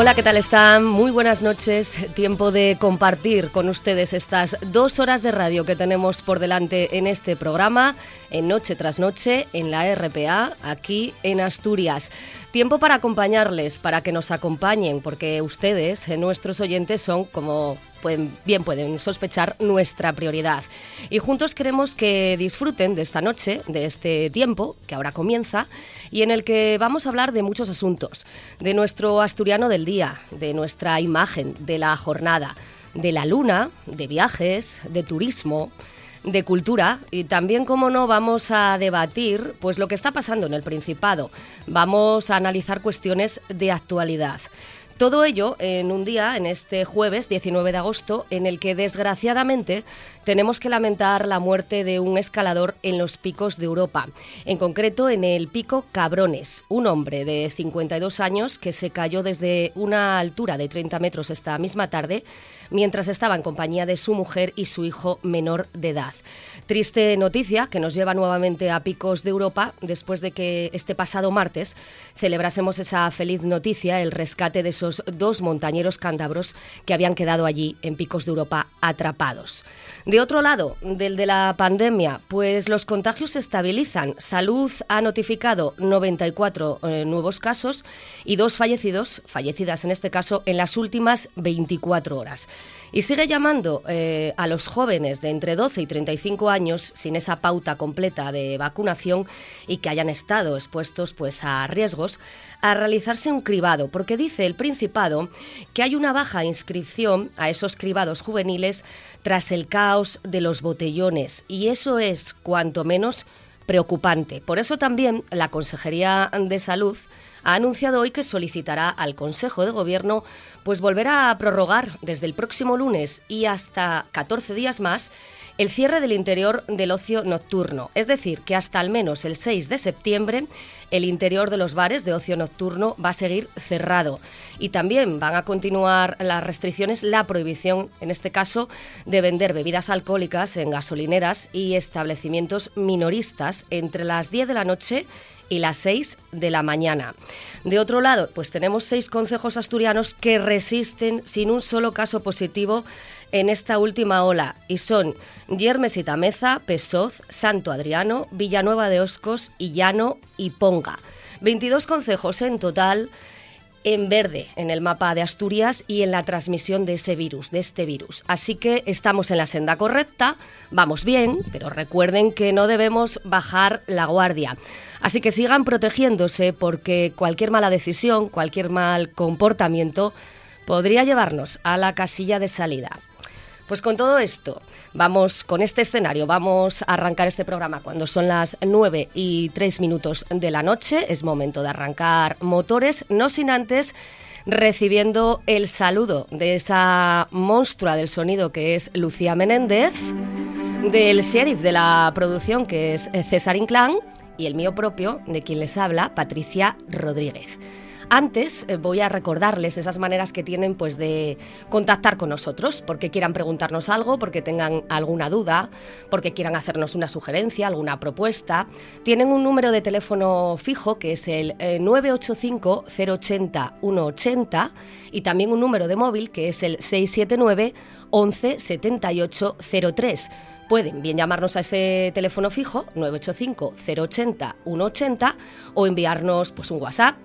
Hola, ¿qué tal están? Muy buenas noches. Tiempo de compartir con ustedes estas dos horas de radio que tenemos por delante en este programa, en Noche tras Noche, en la RPA, aquí en Asturias. Tiempo para acompañarles, para que nos acompañen, porque ustedes, eh, nuestros oyentes, son, como pueden, bien pueden sospechar, nuestra prioridad. Y juntos queremos que disfruten de esta noche, de este tiempo que ahora comienza, y en el que vamos a hablar de muchos asuntos, de nuestro asturiano del día, de nuestra imagen, de la jornada, de la luna, de viajes, de turismo de cultura y también, como no, vamos a debatir pues lo que está pasando en el Principado. Vamos a analizar cuestiones de actualidad. Todo ello en un día, en este jueves 19 de agosto, en el que desgraciadamente tenemos que lamentar la muerte de un escalador en los picos de Europa, en concreto en el pico Cabrones, un hombre de 52 años que se cayó desde una altura de 30 metros esta misma tarde mientras estaba en compañía de su mujer y su hijo menor de edad. Triste noticia que nos lleva nuevamente a picos de Europa después de que este pasado martes celebrásemos esa feliz noticia, el rescate de esos dos montañeros cántabros que habían quedado allí en picos de Europa atrapados. De otro lado, del de la pandemia, pues los contagios se estabilizan. Salud ha notificado 94 eh, nuevos casos y dos fallecidos, fallecidas en este caso, en las últimas 24 horas. Y sigue llamando eh, a los jóvenes de entre 12 y 35 años sin esa pauta completa de vacunación y que hayan estado expuestos pues, a riesgos a realizarse un cribado, porque dice el Principado que hay una baja inscripción a esos cribados juveniles tras el caos de los botellones y eso es cuanto menos preocupante. Por eso también la Consejería de Salud ha anunciado hoy que solicitará al Consejo de Gobierno pues volver a prorrogar desde el próximo lunes y hasta 14 días más el cierre del interior del ocio nocturno, es decir, que hasta al menos el 6 de septiembre el interior de los bares de ocio nocturno va a seguir cerrado. Y también van a continuar las restricciones, la prohibición, en este caso, de vender bebidas alcohólicas en gasolineras y establecimientos minoristas entre las 10 de la noche y las 6 de la mañana. De otro lado, pues tenemos seis concejos asturianos que resisten sin un solo caso positivo en esta última ola y son Yermes y Tameza, Pesoz, Santo Adriano, Villanueva de Oscos, Illano y Ponga. 22 concejos en total en verde en el mapa de Asturias y en la transmisión de ese virus, de este virus. Así que estamos en la senda correcta, vamos bien, pero recuerden que no debemos bajar la guardia. Así que sigan protegiéndose porque cualquier mala decisión, cualquier mal comportamiento podría llevarnos a la casilla de salida. Pues con todo esto, vamos con este escenario, vamos a arrancar este programa cuando son las 9 y 3 minutos de la noche. Es momento de arrancar motores, no sin antes recibiendo el saludo de esa monstrua del sonido que es Lucía Menéndez, del sheriff de la producción que es César Inclán y el mío propio, de quien les habla, Patricia Rodríguez. Antes eh, voy a recordarles esas maneras que tienen pues de contactar con nosotros, porque quieran preguntarnos algo, porque tengan alguna duda, porque quieran hacernos una sugerencia, alguna propuesta. Tienen un número de teléfono fijo que es el 985 080 180 y también un número de móvil que es el 679 11 78 03 pueden bien llamarnos a ese teléfono fijo 985 080 180 o enviarnos pues un WhatsApp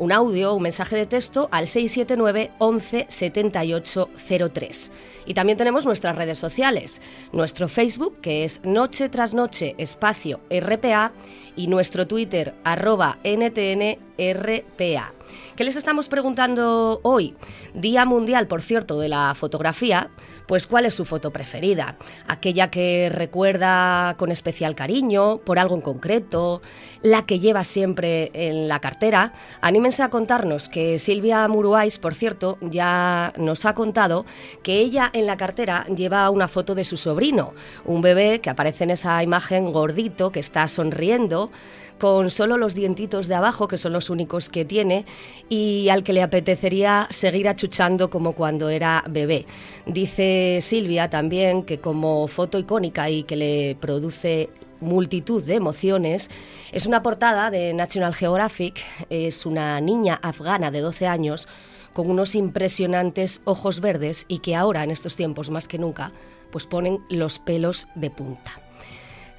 un audio, un mensaje de texto al 679 11 78 03. Y también tenemos nuestras redes sociales, nuestro Facebook que es Noche tras Noche Espacio RPA y nuestro Twitter arroba NTNRPA. ¿Qué les estamos preguntando hoy? Día Mundial, por cierto, de la fotografía, pues ¿cuál es su foto preferida? Aquella que recuerda con especial cariño, por algo en concreto, la que lleva siempre en la cartera. Anímense a contarnos que Silvia Muruais, por cierto, ya nos ha contado que ella en la cartera lleva una foto de su sobrino, un bebé que aparece en esa imagen gordito que está sonriendo con solo los dientitos de abajo, que son los únicos que tiene, y al que le apetecería seguir achuchando como cuando era bebé. Dice Silvia también que como foto icónica y que le produce multitud de emociones. Es una portada de National Geographic, es una niña afgana de 12 años con unos impresionantes ojos verdes y que ahora, en estos tiempos más que nunca, pues ponen los pelos de punta.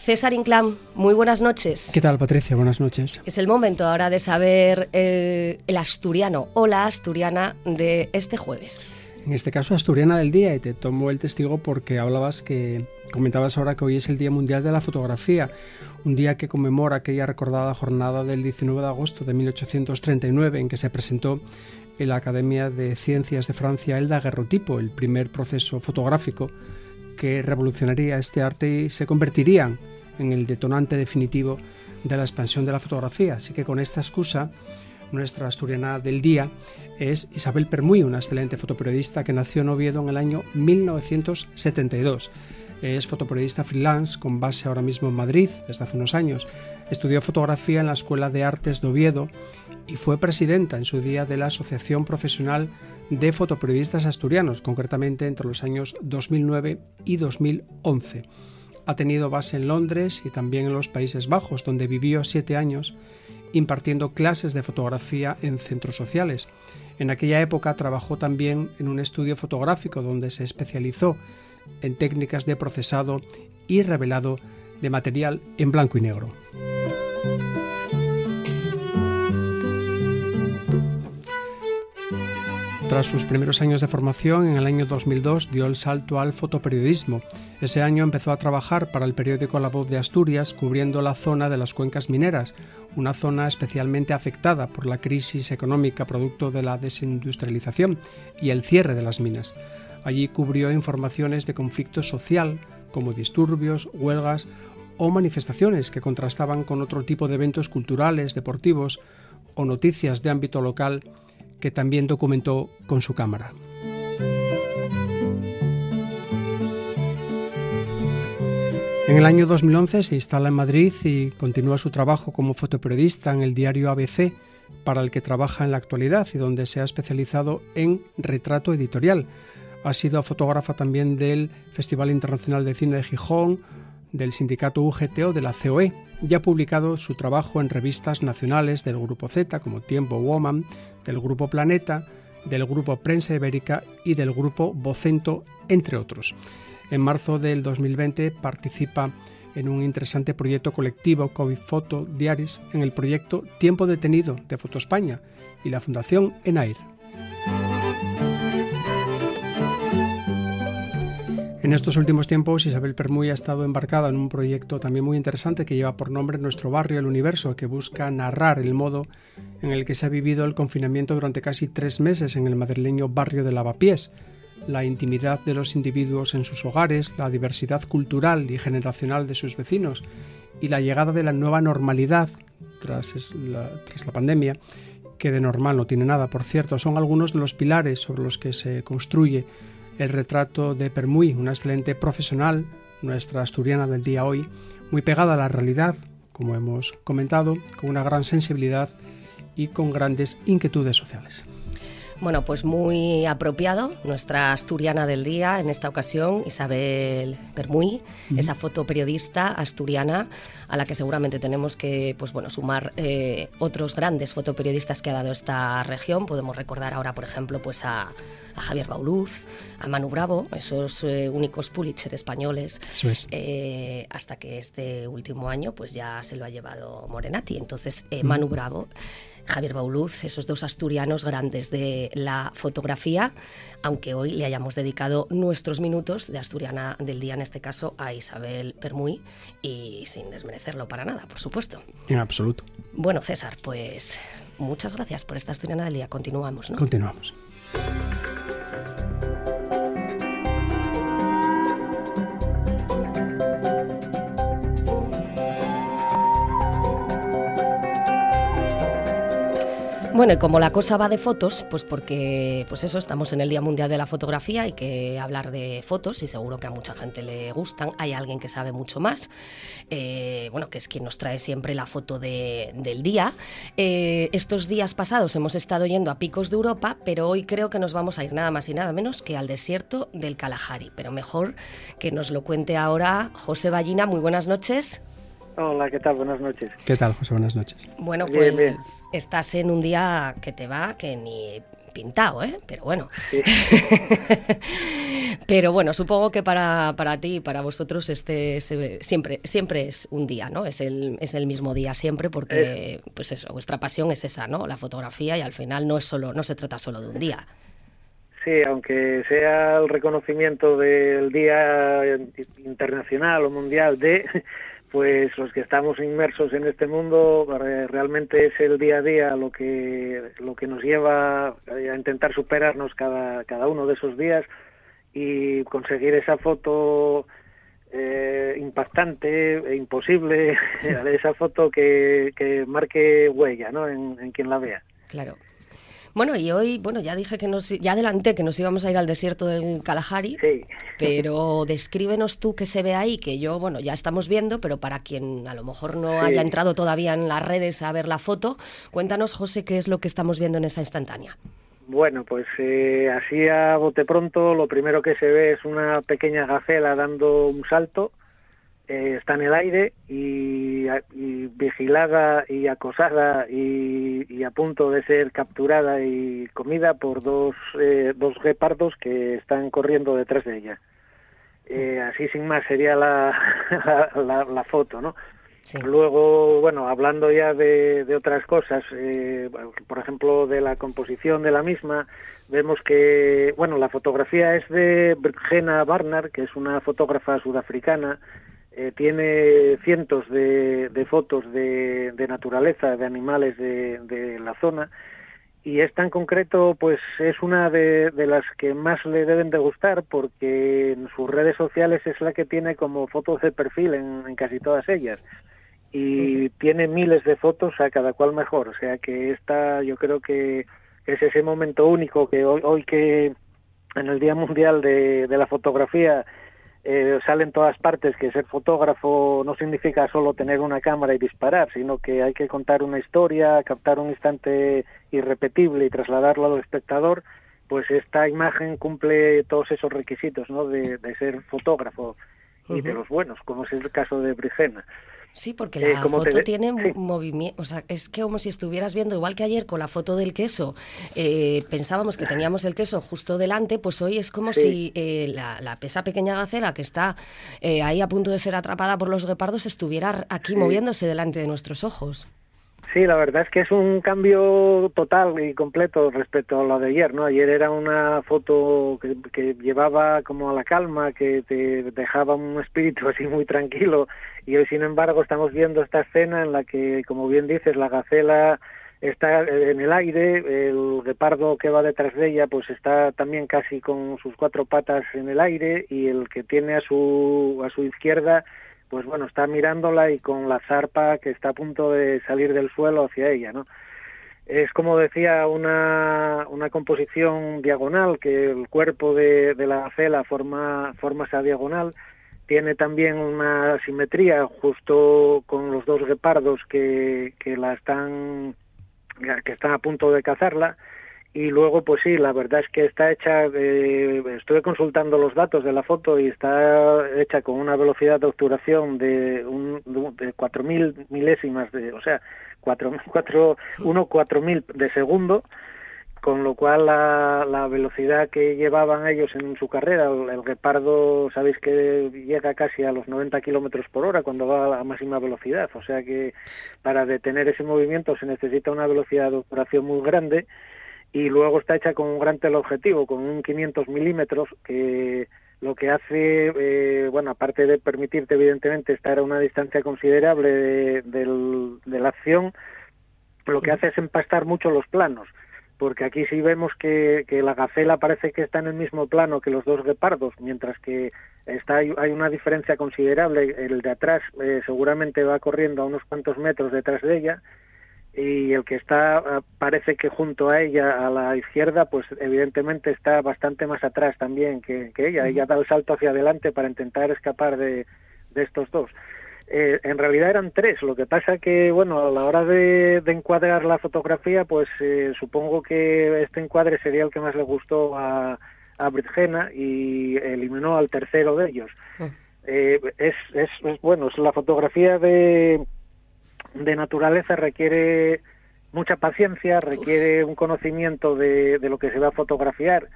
César Inclán, muy buenas noches. ¿Qué tal, Patricia? Buenas noches. Es el momento ahora de saber eh, el asturiano o la asturiana de este jueves. En este caso, asturiana del día, y te tomo el testigo porque hablabas que comentabas ahora que hoy es el Día Mundial de la Fotografía, un día que conmemora aquella recordada jornada del 19 de agosto de 1839 en que se presentó en la Academia de Ciencias de Francia el daguerrotipo, el primer proceso fotográfico que revolucionaría este arte y se convertirían en el detonante definitivo de la expansión de la fotografía. Así que con esta excusa, nuestra asturiana del día es Isabel Permuy, una excelente fotoperiodista que nació en Oviedo en el año 1972. Es fotoperiodista freelance con base ahora mismo en Madrid desde hace unos años. Estudió fotografía en la Escuela de Artes de Oviedo y fue presidenta en su día de la Asociación Profesional de Fotoperiodistas Asturianos, concretamente entre los años 2009 y 2011. Ha tenido base en Londres y también en los Países Bajos, donde vivió siete años impartiendo clases de fotografía en centros sociales. En aquella época trabajó también en un estudio fotográfico donde se especializó en técnicas de procesado y revelado de material en blanco y negro. Tras sus primeros años de formación, en el año 2002 dio el salto al fotoperiodismo. Ese año empezó a trabajar para el periódico La Voz de Asturias, cubriendo la zona de las cuencas mineras, una zona especialmente afectada por la crisis económica producto de la desindustrialización y el cierre de las minas. Allí cubrió informaciones de conflicto social, como disturbios, huelgas o manifestaciones que contrastaban con otro tipo de eventos culturales, deportivos o noticias de ámbito local que también documentó con su cámara. En el año 2011 se instala en Madrid y continúa su trabajo como fotoperiodista en el diario ABC, para el que trabaja en la actualidad y donde se ha especializado en retrato editorial. Ha sido fotógrafa también del Festival Internacional de Cine de Gijón, del sindicato UGT de la COE ya ha publicado su trabajo en revistas nacionales del Grupo Z como Tiempo Woman, del Grupo Planeta, del Grupo Prensa Ibérica y del Grupo Vocento, entre otros. En marzo del 2020 participa en un interesante proyecto colectivo COVID Foto Diaries en el proyecto Tiempo Detenido de Foto España y la Fundación ENAIR. En estos últimos tiempos, Isabel Permuy ha estado embarcada en un proyecto también muy interesante que lleva por nombre Nuestro Barrio, el Universo, que busca narrar el modo en el que se ha vivido el confinamiento durante casi tres meses en el madrileño barrio de Lavapiés, la intimidad de los individuos en sus hogares, la diversidad cultural y generacional de sus vecinos y la llegada de la nueva normalidad tras la, tras la pandemia, que de normal no tiene nada, por cierto, son algunos de los pilares sobre los que se construye el retrato de Permuy, una excelente profesional, nuestra asturiana del día hoy, muy pegada a la realidad, como hemos comentado, con una gran sensibilidad y con grandes inquietudes sociales. Bueno, pues muy apropiado, nuestra asturiana del día, en esta ocasión, Isabel Permuy, esa fotoperiodista asturiana a la que seguramente tenemos que pues, bueno, sumar eh, otros grandes fotoperiodistas que ha dado esta región. Podemos recordar ahora, por ejemplo, pues a, Javier Bauluz, a Manu Bravo, esos eh, únicos Pulitzer españoles, eh, hasta que este último año pues ya se lo ha llevado Morenati. Entonces, Manu Bravo Javier Bauluz, esos dos asturianos grandes de la fotografía, aunque hoy le hayamos dedicado nuestros minutos de asturiana del día, en este caso, a Isabel Permuy, y sin desmerecerlo para nada, por supuesto. En absoluto. Bueno, César, pues muchas gracias por esta asturiana del día. Continuamos, ¿no? Continuamos. Bueno, y como la cosa va de fotos, pues porque, pues eso, estamos en el Día Mundial de la Fotografía, hay que hablar de fotos y seguro que a mucha gente le gustan. Hay alguien que sabe mucho más, eh, bueno, que es quien nos trae siempre la foto del día. Eh, estos días pasados hemos estado yendo a picos de Europa, pero hoy creo que nos vamos a ir nada más y nada menos que al desierto del Kalahari. Pero mejor que nos lo cuente ahora José Ballina. Muy buenas noches. Hola, ¿qué tal? Buenas noches. ¿Qué tal, José? Buenas noches. Bueno, pues estás en un día que te va, que ni pintado, ¿eh? Pero bueno. Pero bueno, supongo que para, para ti y para vosotros este siempre, siempre es un día, ¿no? Es el, es el mismo día siempre porque, eh. pues eso, vuestra pasión es esa, ¿no? La fotografía y al final no es solo, no se trata solo de un día. Sí, aunque sea el reconocimiento del Día Internacional o Mundial de, pues los que estamos inmersos en este mundo realmente es el día a día lo que lo que nos lleva a intentar superarnos cada cada uno de esos días y conseguir esa foto eh, impactante e imposible esa foto que, que marque huella ¿no? en, en quien la vea claro bueno, y hoy, bueno, ya dije que nos, ya adelanté que nos íbamos a ir al desierto del Kalahari, sí. pero descríbenos tú qué se ve ahí, que yo, bueno, ya estamos viendo, pero para quien a lo mejor no haya entrado todavía en las redes a ver la foto, cuéntanos, José, qué es lo que estamos viendo en esa instantánea. Bueno, pues eh, así a bote pronto, lo primero que se ve es una pequeña gacela dando un salto eh, está en el aire y, vigilada y acosada y, a punto de ser capturada y comida por dos, eh, dos guepardos que están corriendo detrás de ella. Eh, así sin más sería la, la, foto, ¿no? Luego, bueno, hablando ya de, de otras cosas, por ejemplo, de la composición de la misma, vemos que, bueno, la fotografía es de Brigena Barnard, que es una fotógrafa sudafricana, eh, tiene cientos de, fotos de, naturaleza, de animales de, la zona y esta en concreto pues es una de, las que más le deben de gustar porque en sus redes sociales es la que tiene como fotos de perfil en, casi todas ellas. Y tiene miles de fotos a cada cual mejor o sea que esta yo creo que es ese momento único que hoy, hoy que en el Día Mundial de la Fotografía eh, sale en todas partes que ser fotógrafo no significa solo tener una cámara y disparar, sino que hay que contar una historia, captar un instante irrepetible y trasladarlo al espectador, pues esta imagen cumple todos esos requisitos ¿no? de, ser fotógrafo y de los buenos, como es el caso de Brigena. Sí, porque la eh, foto tiene movimiento, o sea, es que como si estuvieras viendo, igual que ayer con la foto del queso, eh, pensábamos que teníamos el queso justo delante, pues hoy es como si eh, la, la, pesa pequeña gacela que está ahí a punto de ser atrapada por los guepardos estuviera aquí moviéndose delante de nuestros ojos. Sí, la verdad es que es un cambio total y completo respecto a lo de ayer, ¿no? Ayer era una foto que, que, llevaba como a la calma, que te dejaba un espíritu así muy tranquilo y hoy, sin embargo, estamos viendo esta escena en la que, como bien dices, la gacela está en el aire, el guepardo que va detrás de ella pues está también casi con sus cuatro patas en el aire y el que tiene a su, a su izquierda pues bueno, está mirándola y con la zarpa que está a punto de salir del suelo hacia ella, ¿no? Es como decía una, una composición diagonal, que el cuerpo de, de la gacela forma, forma esa diagonal, tiene también una simetría justo con los dos guepardos que, que la están que están a punto de cazarla. Y luego pues sí la verdad es que está hecha estuve consultando los datos de la foto y está hecha con una velocidad de obturación de un de cuatro mil milésimas de o sea cuatro cuatro uno cuatro mil de segundo con lo cual la, la velocidad que llevaban ellos en su carrera, el, el guepardo, sabéis que llega casi a los 90 kilómetros por hora cuando va a máxima velocidad, o sea que para detener ese movimiento se necesita una velocidad de obturación muy grande y luego está hecha con un gran teleobjetivo, con un 500 milímetros que lo que hace, eh, bueno, aparte de permitirte evidentemente estar a una distancia considerable de, de la acción, lo que hace es empastar mucho los planos, porque aquí sí vemos que, que, la gacela parece que está en el mismo plano que los dos guepardos, mientras que está hay, una diferencia considerable, el de atrás eh, seguramente va corriendo a unos cuantos metros detrás de ella, y el que está ah, parece que junto a ella a la izquierda pues evidentemente está bastante más atrás también que, ella. Ella da el salto hacia adelante para intentar escapar de, de estos dos eh, en realidad eran tres. Lo que pasa que bueno a la hora de, encuadrar la fotografía pues eh, supongo que este encuadre sería el que más le gustó a, a Britgena y eliminó al tercero de ellos. Eh, es, es, bueno, es la fotografía de, de naturaleza requiere mucha paciencia, requiere un conocimiento de, de, lo que se va a fotografiar.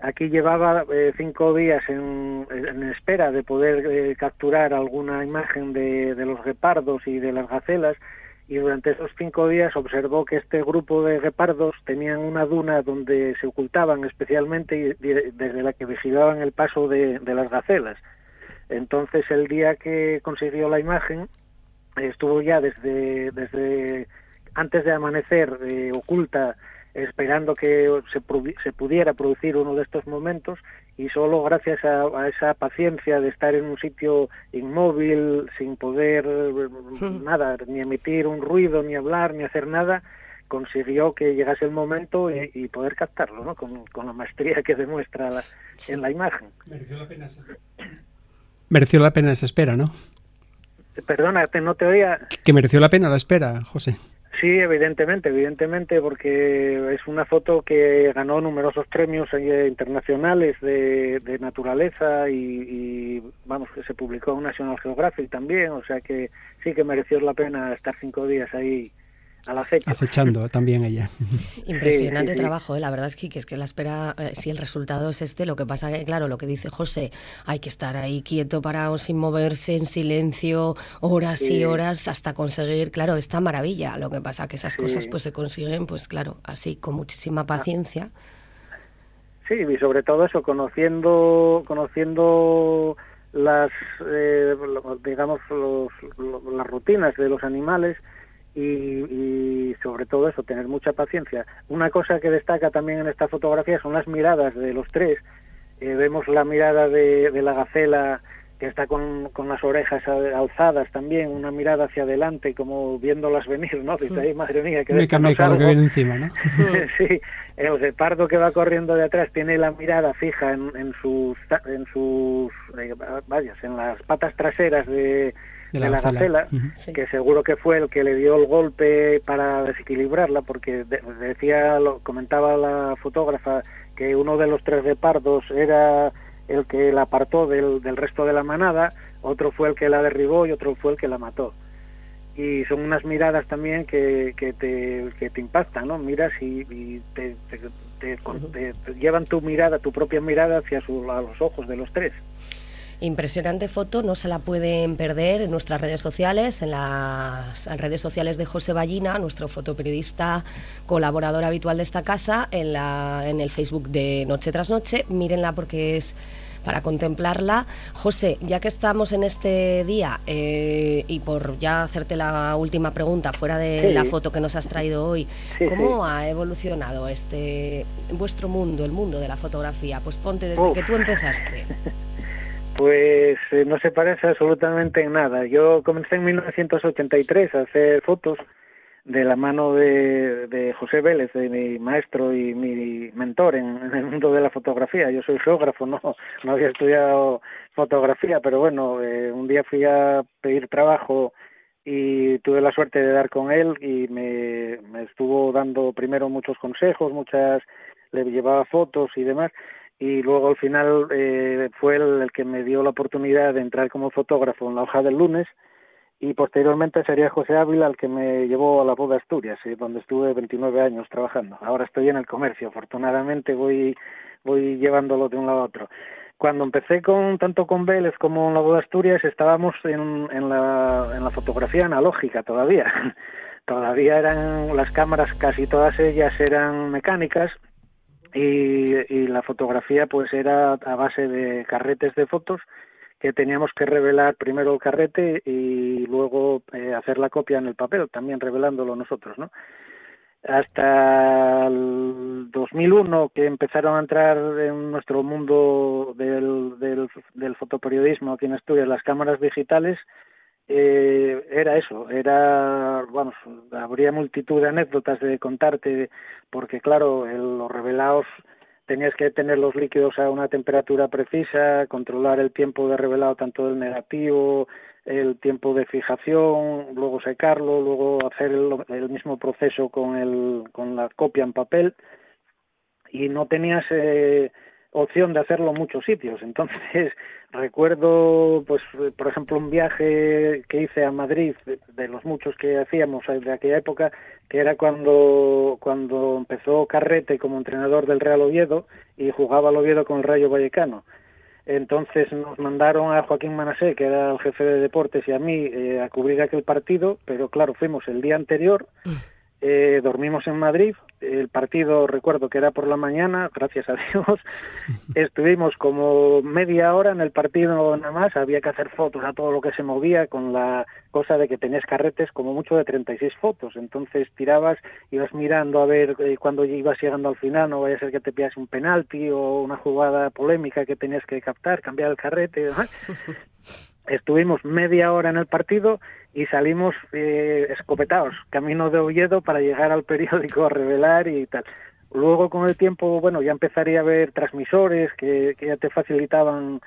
Aquí llevaba eh, cinco días en, espera de poder eh, capturar alguna imagen de, de, los guepardos y de las gacelas y durante esos cinco días observó que este grupo de guepardos tenían una duna donde se ocultaban especialmente y desde la que vigilaban el paso de, de las gacelas. Entonces el día que consiguió la imagen estuvo ya desde, desde antes de amanecer eh, oculta esperando que se, se, pudiera producir uno de estos momentos y solo gracias a, a, esa paciencia de estar en un sitio inmóvil sin poder hmm. nada ni emitir un ruido ni hablar ni hacer nada consiguió que llegase el momento y, y poder captarlo ¿no? con, con, la maestría que demuestra la, sí. en la imagen mereció la pena esa, mereció la pena esa espera ¿no? Perdona, te, no te oía. Que mereció la pena la espera, José. Sí, evidentemente, evidentemente, porque es una foto que ganó numerosos premios eh, internacionales de, de naturaleza y, y, vamos, que se publicó en National Geographic también, o sea que sí que mereció la pena estar cinco días ahí al acecho. Acechando también ella. Impresionante sí, sí, trabajo, ¿eh? la verdad es que, que, es que la espera, eh, si el resultado es este, lo que pasa que, claro, lo que dice José, hay que estar ahí quieto, parado, sin moverse, en silencio, horas sí. y horas, hasta conseguir, claro, esta maravilla. Lo que pasa que esas cosas pues se consiguen, pues claro, así, con muchísima paciencia. Sí, y sobre todo eso, conociendo, conociendo las, eh, digamos, los, las rutinas de los animales, y, y, sobre todo eso, tener mucha paciencia. Una cosa que destaca también en esta fotografía son las miradas de los tres. Eh, vemos la mirada de, de, la gacela que está con, con, las orejas alzadas también, una mirada hacia adelante, como viéndolas venir, ¿no? Dice, ay, madre mía, que meca, que viene encima, ¿no? sí, el guepardo que va corriendo de atrás tiene la mirada fija en, en sus, en sus, eh, vayas, en las patas traseras de, de la, de la gacela, uh -huh. que seguro que fue el que le dio el golpe para desequilibrarla, porque de, decía, lo comentaba la fotógrafa, que uno de los tres guepardos era el que la apartó del, del, resto de la manada, otro fue el que la derribó y otro fue el que la mató. Y son unas miradas también que, que, te, que te impactan, ¿no? Miras y, y te, te, te, te, llevan tu mirada, tu propia mirada hacia su, a los ojos de los tres. Impresionante foto, no se la pueden perder en nuestras redes sociales, en las redes sociales de José Ballina, nuestro fotoperiodista colaborador habitual de esta casa, en, la, en el Facebook de Noche tras Noche. Mírenla porque es para contemplarla. José, ya que estamos en este día eh, y por ya hacerte la última pregunta fuera de sí. la foto que nos has traído hoy, sí, ¿cómo sí. ha evolucionado este vuestro mundo, el mundo de la fotografía? Pues ponte desde Uf. que tú empezaste. Pues eh, no se parece absolutamente en nada. Yo comencé en 1983 a hacer fotos de la mano de, de José Vélez, de mi maestro y mi mentor en, el mundo de la fotografía. Yo soy geógrafo, no, no había estudiado fotografía, pero bueno, eh, un día fui a pedir trabajo y tuve la suerte de dar con él y me, me estuvo dando primero muchos consejos, muchas le llevaba fotos y demás y luego al final eh, fue el, que me dio la oportunidad de entrar como fotógrafo en la hoja del lunes y posteriormente sería José Ávila el que me llevó a la boda Asturias, eh, donde estuve 29 años trabajando. Ahora estoy en el comercio, afortunadamente voy, voy llevándolo de un lado a otro. Cuando empecé con tanto con Vélez como en la boda Asturias estábamos en, en, la, en la fotografía analógica todavía. todavía eran las cámaras, casi todas ellas eran mecánicas, y, y, la fotografía pues era a base de carretes de fotos que teníamos que revelar primero el carrete y luego eh, hacer la copia en el papel, también revelándolo nosotros, ¿no? Hasta el 2001 que empezaron a entrar en nuestro mundo del, del, del fotoperiodismo aquí en Asturias las cámaras digitales, eh, era eso, era, vamos, habría multitud de anécdotas de contarte, porque claro, el, los revelados tenías que tener los líquidos a una temperatura precisa, controlar el tiempo de revelado tanto del negativo, el tiempo de fijación, luego secarlo, luego hacer el, el mismo proceso con, el, con la copia en papel. Y no tenías eh, opción de hacerlo en muchos sitios. Entonces, recuerdo, pues, por ejemplo, un viaje que hice a Madrid, de, los muchos que hacíamos de aquella época, que era cuando, cuando empezó Carrete como entrenador del Real Oviedo y jugaba el Oviedo con el Rayo Vallecano. Entonces nos mandaron a Joaquín Manasé, que era el jefe de deportes, y a mí eh, a cubrir aquel partido, pero claro, fuimos el día anterior. Mm. Eh, dormimos en Madrid, el partido recuerdo que era por la mañana, gracias a Dios, estuvimos como media hora en el partido nada más, había que hacer fotos a todo lo que se movía con la cosa de que tenías carretes como mucho de 36 fotos, entonces tirabas, ibas mirando a ver eh, cuando ibas llegando al final, no vaya a ser que te pillas un penalti o una jugada polémica que tenías que captar, cambiar el carrete y demás. Estuvimos media hora en el partido y salimos eh, escopetados, camino de Oviedo para llegar al periódico a revelar y tal. Luego con el tiempo, bueno, ya empezaría a ver transmisores que, que ya te facilitaban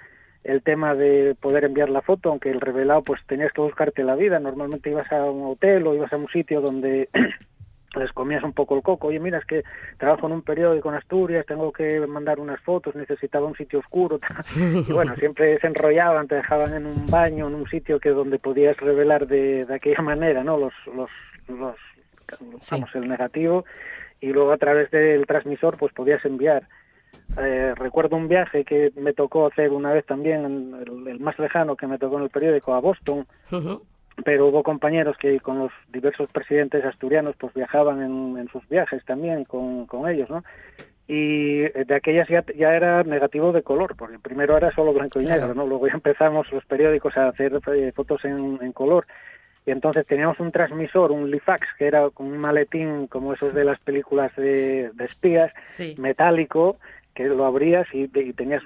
el tema de poder enviar la foto, aunque el revelado pues tenías que buscarte la vida. Normalmente ibas a un hotel o ibas a un sitio donde les comías un poco el coco. Oye, mira, es que trabajo en un periódico en Asturias, tengo que mandar unas fotos, necesitaba un sitio oscuro. Y bueno, siempre se enrollaban, te dejaban en un baño, en un sitio que donde podías revelar de, de aquella manera, ¿no? Los, los, los vamos, el negativo y luego a través del transmisor pues podías enviar. Eh, recuerdo un viaje que me tocó hacer una vez también, el, más lejano que me tocó en el periódico a Boston, pero hubo compañeros que con los diversos presidentes asturianos pues viajaban en, sus viajes también con, con, ellos, ¿no? Y de aquellas ya, ya, era negativo de color, porque primero era solo blanco y negro, ¿no? Luego ya empezamos los periódicos a hacer eh, fotos en, en, color. Y entonces teníamos un transmisor, un Lifax, que era un maletín como esos de las películas de, de espías, metálico, que lo abrías y, tenías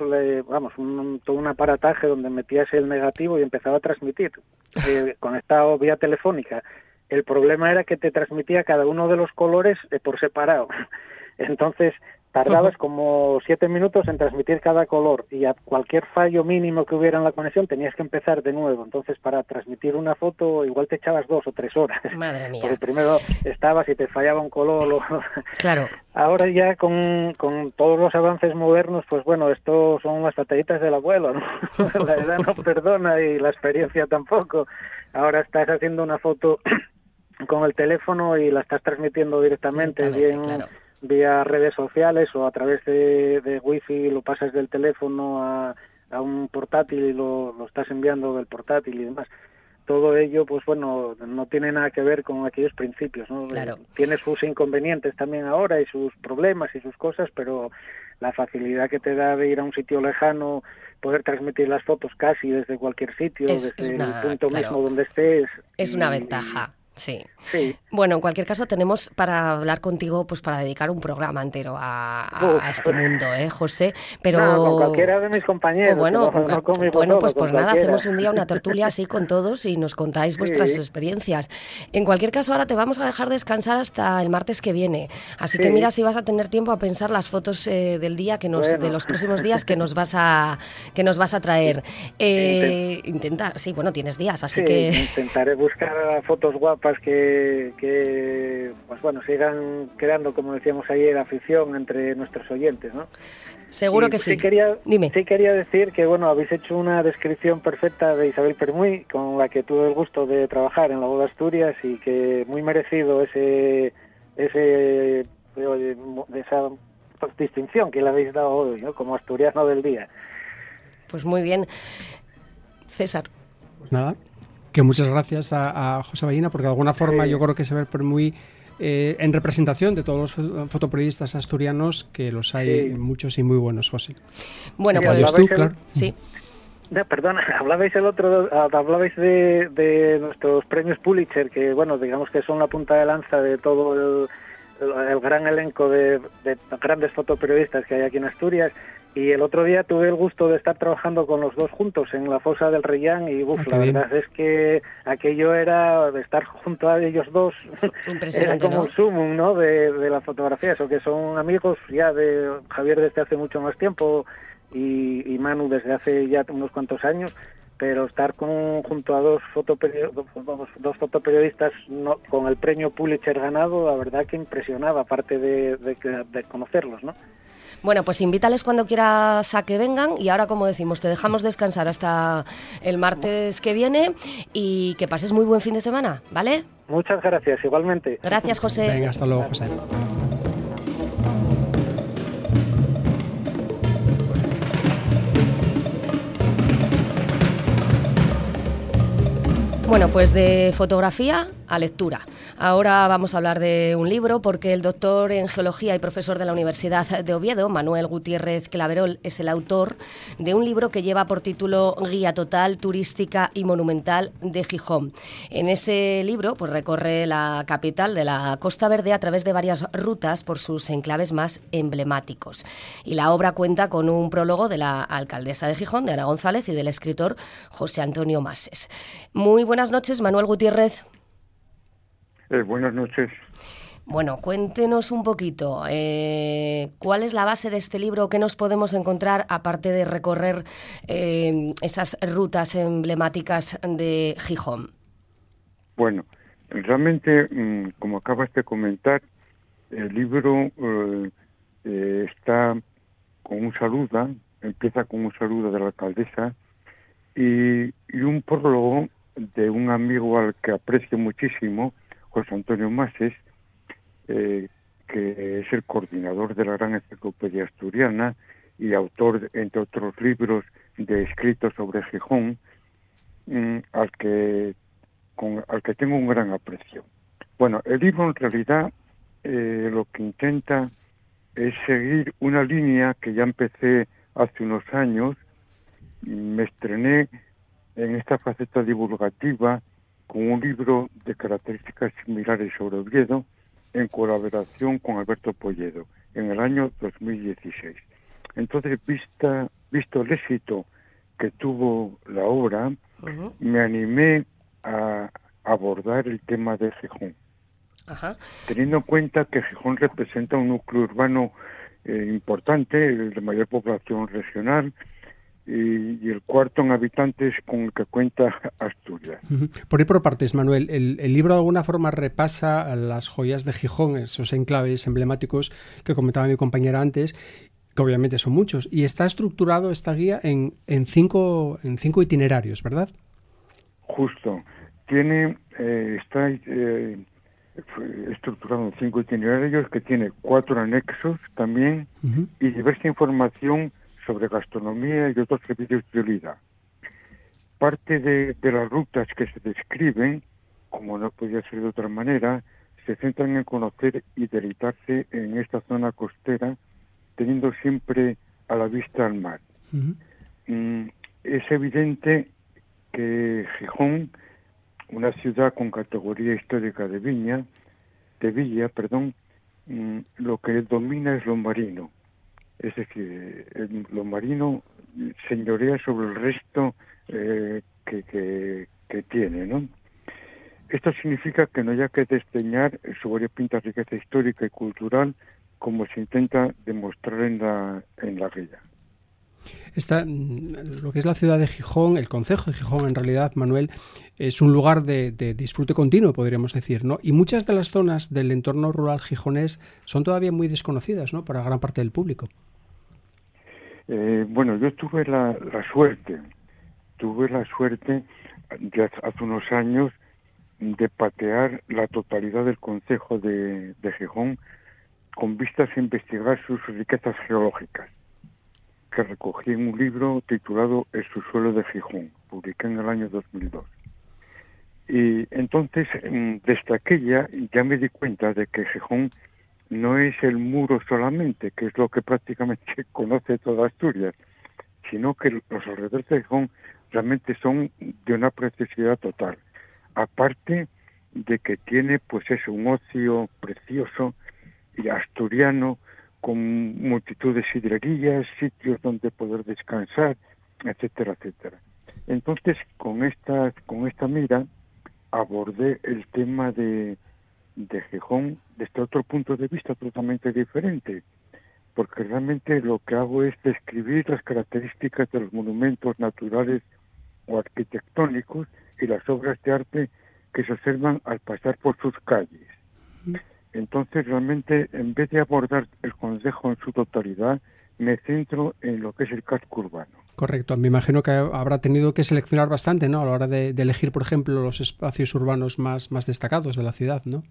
vamos un, todo un aparataje donde metías el negativo y empezaba a transmitir. Eh, conectado vía telefónica. El problema era que te transmitía cada uno de los colores eh, por separado. Entonces tardabas como siete minutos en transmitir cada color y a cualquier fallo mínimo que hubiera en la conexión tenías que empezar de nuevo. Entonces, para transmitir una foto igual te echabas dos o tres horas. Madre mía. Porque primero estabas y te fallaba un color. Claro. Ahora ya con, con todos los avances modernos, pues bueno, esto son las batallitas del abuelo, ¿no? la edad no perdona y la experiencia tampoco. Ahora estás haciendo una foto con el teléfono y la estás transmitiendo directamente, bien vía redes sociales o a través de, de wifi lo pasas del teléfono a, a un portátil y lo, lo, estás enviando del portátil y demás. Todo ello, pues bueno, no tiene nada que ver con aquellos principios, ¿no? Tiene sus inconvenientes también ahora y sus problemas y sus cosas, pero la facilidad que te da de ir a un sitio lejano, poder transmitir las fotos casi desde cualquier sitio, desde el punto mismo donde estés. Es una ventaja. Sí. Bueno, en cualquier caso tenemos para hablar contigo, pues para dedicar un programa entero a, este mundo, ¿eh, José? Pero con cualquiera de mis compañeros. bueno, bueno, pues pues nada, hacemos un día una tertulia así con todos y nos contáis vuestras experiencias. En cualquier caso, ahora te vamos a dejar descansar hasta el martes que viene. Así que mira si vas a tener tiempo a pensar las fotos eh, del día que nos, de los próximos días que nos vas a que nos vas a traer. Eh, intenta, sí, bueno, tienes días, así que intentaré buscar fotos guapas que, que pues bueno, sigan creando, como decíamos ayer, afición entre nuestros oyentes, ¿no? Seguro que sí. Quería, Dime. Sí quería decir que, bueno, habéis hecho una descripción perfecta de Isabel Permuy, con la que tuve el gusto de trabajar en la Boda Asturias y que muy merecido ese, ese esa distinción que le habéis dado hoy, ¿no? Como asturiano del día. Pues muy bien. César. Pues nada, que muchas gracias a, José Ballina, porque de alguna forma yo creo que se ve muy eh, en representación de todos los fotoperiodistas asturianos, que los hay muchos y muy buenos, José. Bueno, pues tú, claro. Sí. perdona, hablabais el otro, hablabais de, de, nuestros premios Pulitzer, que bueno, digamos que son la punta de lanza de todo el, el, gran elenco de, de, grandes fotoperiodistas que hay aquí en Asturias. Y el otro día tuve el gusto de estar trabajando con los dos juntos en la fosa del Reyán y uf, ah, la verdad es que aquello era de estar junto a ellos dos era como un sumum ¿no? de, de la fotografía, eso que son amigos ya de Javier desde hace mucho más tiempo y, y Manu desde hace ya unos cuantos años pero estar con, junto a dos, dos fotoperiodistas con el premio Pulitzer ganado, la verdad que impresionaba, aparte de, de, conocerlos, ¿no? Bueno, pues invítales cuando quieras a que vengan y ahora, como decimos, te dejamos descansar hasta el martes que viene y que pases muy buen fin de semana, ¿vale? Muchas gracias, igualmente. Gracias, José. Venga, hasta luego, José. Bueno, pues de fotografía a lectura. Ahora vamos a hablar de un libro porque el doctor en geología y profesor de la Universidad de Oviedo, Manuel Gutiérrez Claverol, es el autor de un libro que lleva por título Guía Total Turística y Monumental de Gijón. En ese libro pues recorre la capital de la Costa Verde a través de varias rutas por sus enclaves más emblemáticos. Y la obra cuenta con un prólogo de la alcaldesa de Gijón, de Ana González, y del escritor José Antonio Mases. Muy buenas noches, Manuel Gutiérrez. Eh, buenas noches. Bueno, cuéntenos un poquito, eh, ¿cuál es la base de este libro? ¿Qué nos podemos encontrar aparte de recorrer eh, esas rutas emblemáticas de Gijón? Bueno, realmente, mm, como acabas de comentar, el libro está con un saludo, empieza con un saludo de la alcaldesa y, y un prólogo de un amigo al que aprecio muchísimo, José Antonio Mases, eh, que es el coordinador de la Gran Enciclopedia Asturiana y autor, entre otros libros, de escritos sobre Gijón, mm, al, que, al que tengo un gran aprecio. Bueno, el libro en realidad eh, lo que intenta es seguir una línea que ya empecé hace unos años. Me estrené en esta faceta divulgativa con un libro de características similares sobre Oviedo en colaboración con Alberto Polledo en el año 2016. Entonces, vista, visto el éxito que tuvo la obra, me animé a abordar el tema de Gijón. Teniendo en cuenta que Gijón representa un núcleo urbano eh, importante, de mayor población regional, y, el cuarto en habitantes con el que cuenta Asturias. Por ir por partes, Manuel, el, libro de alguna forma repasa las joyas de Gijón, esos enclaves emblemáticos que comentaba mi compañera antes, que obviamente son muchos, y está estructurado esta guía en, en, cinco, en cinco itinerarios, ¿verdad? Justo. Tiene, eh, está eh, estructurado en cinco itinerarios que tiene cuatro anexos también y diversa información sobre gastronomía y otros servicios de vida. Parte de, las rutas que se describen, como no podía ser de otra manera, se centran en conocer y deleitarse en esta zona costera, teniendo siempre a la vista al mar. Mm, es evidente que Gijón, una ciudad con categoría histórica de viña, de villa, perdón, mm, lo que domina es lo marino, es decir, lo marino señorea sobre el resto eh, que, que, tiene, ¿no? Esto significa que no haya que desdeñar su variopinta riqueza histórica y cultural como se intenta demostrar en la, en la guía. Esta, mm, lo que es la ciudad de Gijón, el concejo de Gijón, en realidad, Manuel, es un lugar de, disfrute continuo, podríamos decir, ¿no? Y muchas de las zonas del entorno rural gijonés son todavía muy desconocidas, ¿no? Para gran parte del público. Eh, bueno, yo tuve la, suerte, tuve la suerte de hace unos años de patear la totalidad del concejo de Gijón con vistas a investigar sus riquezas geológicas que recogí en un libro titulado El subsuelo de Gijón, publiqué en el año 2002. Y entonces, mm, desde aquella, ya me di cuenta de que Gijón no es el muro solamente, que es lo que prácticamente conoce toda Asturias, sino que los alrededores de Gijón realmente son de una preciosidad total. Aparte de que tiene, pues eso, un ocio precioso y asturiano, con multitud de sidrerías, sitios donde poder descansar, etcétera, etcétera. Entonces, con esta, con esta mira, abordé el tema de, de Gijón desde otro punto de vista totalmente diferente, porque realmente lo que hago es describir las características de los monumentos naturales o arquitectónicos y las obras de arte que se observan al pasar por sus calles. Entonces, realmente, en vez de abordar el Consejo en su totalidad, me centro en lo que es el casco urbano. Correcto. Me imagino que habrá tenido que seleccionar bastante, ¿no? A la hora de, elegir, por ejemplo, los espacios urbanos más, más destacados de la ciudad, ¿no?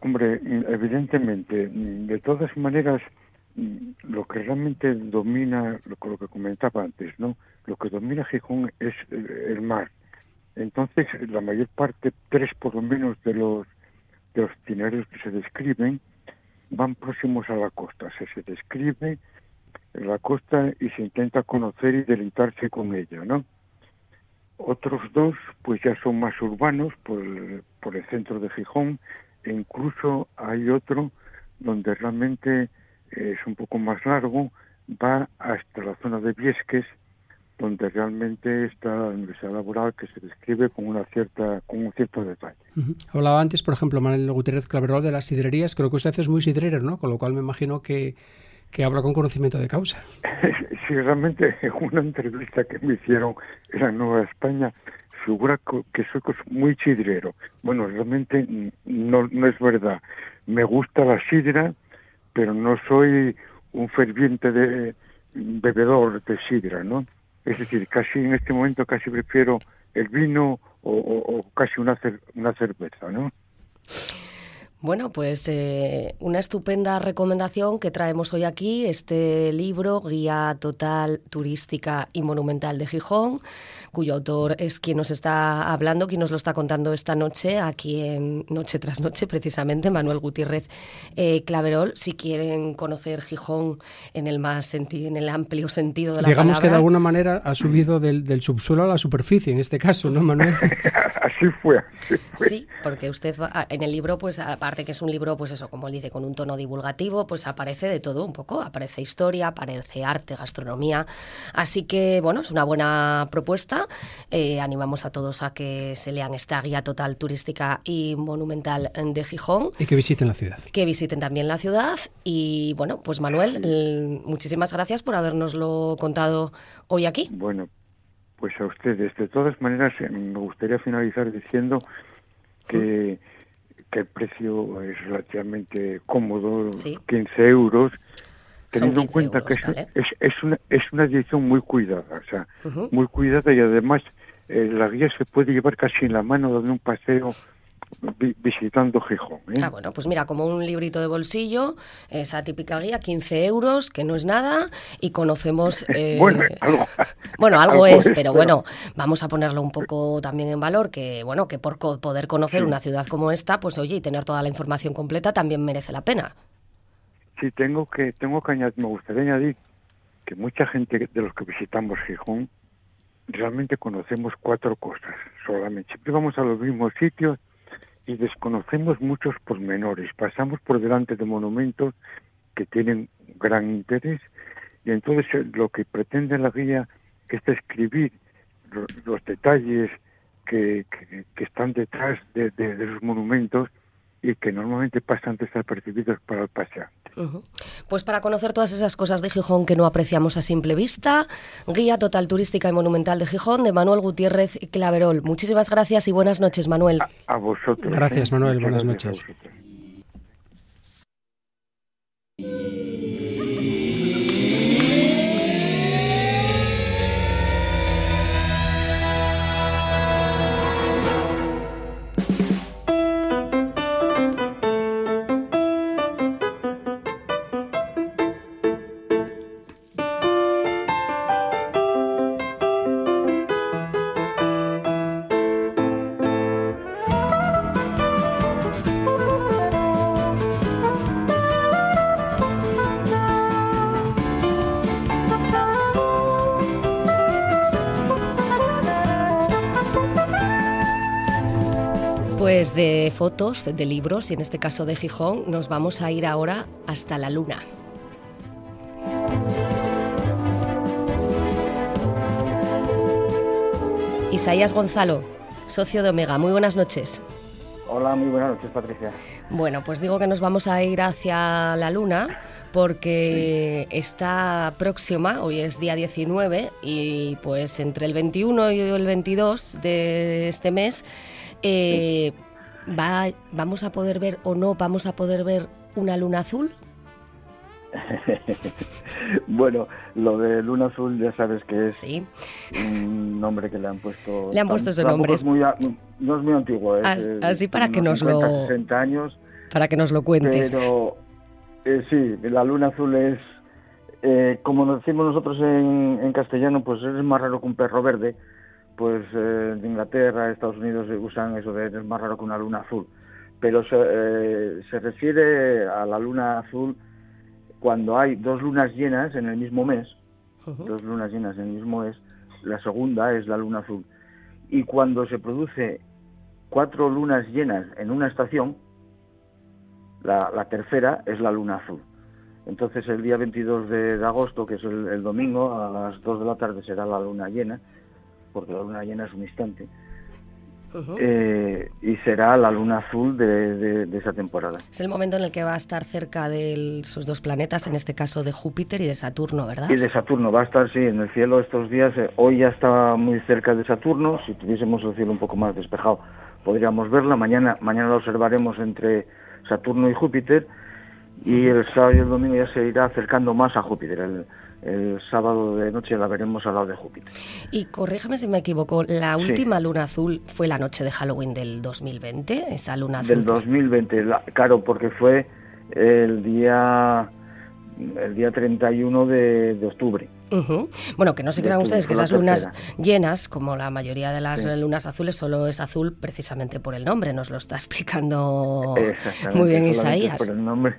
Hombre, evidentemente. De todas maneras, lo que realmente domina, lo, que comentaba antes, ¿no? Lo que domina Gijón es el mar. Entonces, la mayor parte, tres por lo menos de los los itinerarios que se describen van próximos a la costa. Se, se describe la costa y se intenta conocer y deleitarse con ella, ¿no? Otros dos, pues ya son más urbanos por el, por el centro de Gijón, e incluso hay otro donde realmente es un poco más largo, va hasta la zona de Viesques, donde realmente está la universidad laboral que se describe con una cierta con un cierto detalle. Hablaba antes, por ejemplo, Manuel Gutiérrez Claverol de las sidrerías. Creo que usted es muy sidrero, ¿no? Con lo cual me imagino que, que habla con conocimiento de causa. sí, realmente en una entrevista que me hicieron en la Nueva España figura que soy muy sidrero. Bueno, realmente no, no es verdad. Me gusta la sidra, pero no soy un ferviente de bebedor de sidra, ¿no? Es decir, casi en este momento casi prefiero el vino o, casi una, una cerveza, ¿no? Bueno, pues eh, una estupenda recomendación que traemos hoy aquí, este libro, Guía Total Turística y Monumental de Gijón, cuyo autor es quien nos está hablando, quien nos lo está contando esta noche, aquí en Noche tras Noche, precisamente, Manuel Gutiérrez eh, Claverol. Si quieren conocer Gijón en el más en el amplio sentido de la Digamos que de alguna manera ha subido del, subsuelo a la superficie, en este caso, ¿no, Manuel? así, fue, Sí, porque usted en el libro, pues aparte que es un libro, pues eso, como él dice, con un tono divulgativo, pues aparece de todo un poco. Aparece historia, aparece arte, gastronomía. Así que, bueno, es una buena propuesta eh, animamos a todos a que se lean esta guía total turística y monumental de Gijón. Y que visiten la ciudad. Que visiten también la ciudad. Y bueno, pues Manuel, muchísimas gracias por habernoslo contado hoy aquí. Bueno, pues a ustedes. De todas maneras, eh, me gustaría finalizar diciendo que, que el precio es relativamente cómodo, 15 euros teniendo en cuenta que es, es, una, es una edición muy cuidada, o sea, muy cuidada y además eh, la guía se puede llevar casi en la mano de un paseo visitando Gijón. ¿eh? Ah, bueno, pues mira, como un librito de bolsillo, esa típica guía, 15 euros, que no es nada, y conocemos... Eh, bueno, algo, bueno, algo, es, pero bueno, vamos a ponerlo un poco también en valor, que bueno, que por poder conocer una ciudad como esta, pues oye, y tener toda la información completa también merece la pena. Sí, tengo que, tengo que añadir, me gustaría añadir que mucha gente de los que visitamos Gijón realmente conocemos cuatro cosas solamente. Siempre vamos a los mismos sitios y desconocemos muchos pormenores. Pasamos por delante de monumentos que tienen gran interés y entonces eh, lo que pretende la guía es describir los, detalles que, que, están detrás de, de, de los monumentos y que normalmente pasan desapercibidos para el paseante. Pues para conocer todas esas cosas de Gijón que no apreciamos a simple vista, Guía Total Turística y Monumental de Gijón de Manuel Gutiérrez Claverol. Muchísimas gracias y buenas noches, Manuel. A, vosotros. Gracias, ¿eh? Manuel. buenas noches. De fotos, de libros, y en este caso de Gijón, nos vamos a ir ahora hasta la Luna. Isaías Gonzalo, socio de Omega, muy buenas noches. Hola, muy buenas noches, Patricia. Bueno, pues digo que nos vamos a ir hacia la Luna porque está próxima, hoy es día 19, y pues entre el 21 y el 22 de este mes eh, va, vamos a poder ver o no vamos a poder ver una luna azul. bueno, lo de Luna Azul ya sabes que es un nombre que le han puesto. Le han puesto ese nombre. no es muy antiguo. así para que nos lo. años. Para que nos lo cuentes. Pero eh, sí, la Luna Azul es. Eh, como nos decimos nosotros en, castellano, pues es más raro que un perro verde. Pues eh, en Inglaterra, Estados Unidos usan eso de es más raro que una luna azul. Pero se, se refiere a la luna azul cuando hay dos lunas llenas en el mismo mes, dos lunas llenas en el mismo mes, la segunda es la luna azul. Y cuando se produce cuatro lunas llenas en una estación, la, tercera es la luna azul. Entonces el día 22 de, agosto, que es el, domingo, a las 2 de la tarde será la luna llena, porque la luna llena es un instante. Eh, y será la luna azul de, esa temporada. Es el momento en el que va a estar cerca de sus dos planetas, en este caso de Júpiter y de Saturno, ¿verdad? Y de Saturno, va a estar, sí, en el cielo estos días. Eh, hoy ya está muy cerca de Saturno, si tuviésemos el cielo un poco más despejado podríamos verla. Mañana, mañana la observaremos entre Saturno y Júpiter y el sábado y el domingo ya se irá acercando más a Júpiter. El, el sábado de noche la veremos al lado de Júpiter. Y corríjame si me equivoco, la última luna azul fue la noche de Halloween del 2020, esa luna azul. Del 2020, claro, porque fue el día el día 31 de, de octubre. Bueno, que no se crean ustedes que esas lunas llenas, como la mayoría de las lunas azules, solo es azul precisamente por el nombre, nos lo está explicando muy bien Isaías. Por el nombre,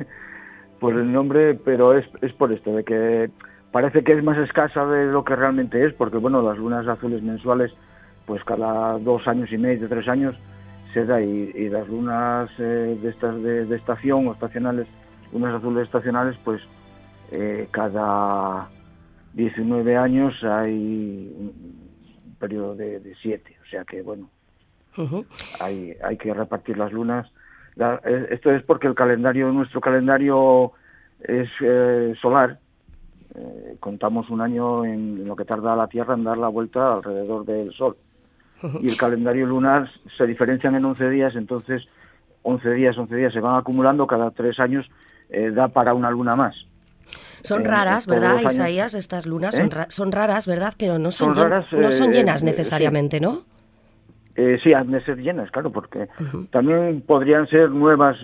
por el nombre, pero es, es por esto, de que parece que es más escasa de lo que realmente es, porque bueno, las lunas azules mensuales, pues cada dos años y medio, tres años, se da, y, las lunas eh, de estas de, estación o estacionales, lunas azules estacionales, pues eh, cada 19 años hay un periodo de, de siete, o sea que bueno, hay, hay que repartir las lunas. Eh, esto es porque el calendario, nuestro calendario es solar, eh, contamos un año en, lo que tarda la Tierra en dar la vuelta alrededor del Sol. Y el calendario lunar se diferencian en 11 días, entonces 11 días, 11 días se van acumulando, cada tres años eh, da para una luna más. Son eh, raras, ¿verdad, Isaías? Estas lunas son, raras, ¿verdad? Pero no son, no son llenas necesariamente, ¿no? sí, han de ser llenas, claro, porque también podrían ser nuevas,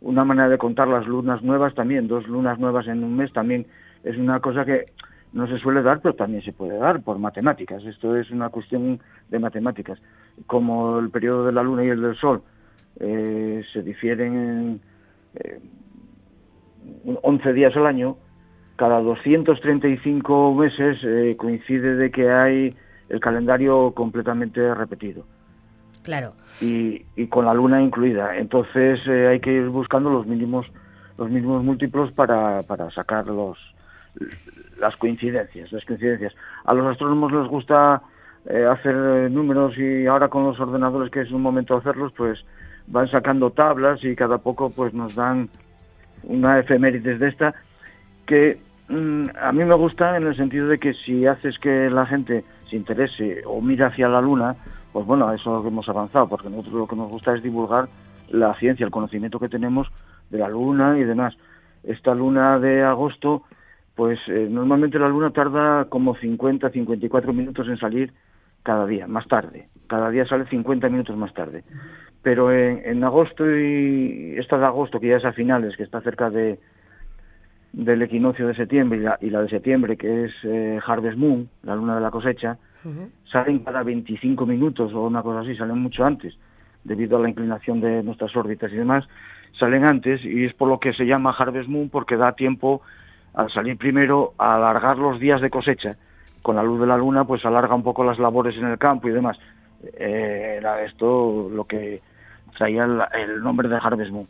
una manera de contar las lunas nuevas también, dos lunas nuevas en un mes también es una cosa que no se suele dar, pero también se puede dar por matemáticas. Esto es una cuestión de matemáticas. Como el periodo de la Luna y el del Sol eh, se difieren en 11 eh, días al año, cada 235 meses eh, coincide de que hay el calendario completamente repetido. Claro. Y, y con la Luna incluida. Entonces hay que ir buscando los mínimos los mismos múltiplos para, para sacar los, las coincidencias, las coincidencias. A los astrónomos les gusta eh, hacer eh, números y ahora con los ordenadores que es un momento de hacerlos, pues van sacando tablas y cada poco pues nos dan una efemérides de esta que mm, a mí me gusta en el sentido de que si haces que la gente se interese o mire hacia la luna, pues bueno, eso hemos avanzado, porque nosotros lo que nos gusta es divulgar la ciencia, el conocimiento que tenemos de la luna y demás. Esta luna de agosto pues eh, normalmente la luna tarda como 50, 54 minutos en salir cada día, más tarde. Cada día sale 50 minutos más tarde. Pero en, agosto y esta de agosto, que ya es a finales, que está cerca de del equinoccio de septiembre y la, de septiembre, que es eh, Harvest Moon, la luna de la cosecha, salen cada 25 minutos o una cosa así, salen mucho antes, debido a la inclinación de nuestras órbitas y demás, salen antes y es por lo que se llama Harvest Moon porque da tiempo al salir primero a alargar los días de cosecha. Con la luz de la luna, pues alarga un poco las labores en el campo y demás. Eh, era esto lo que traía el, nombre de Harvest Moon.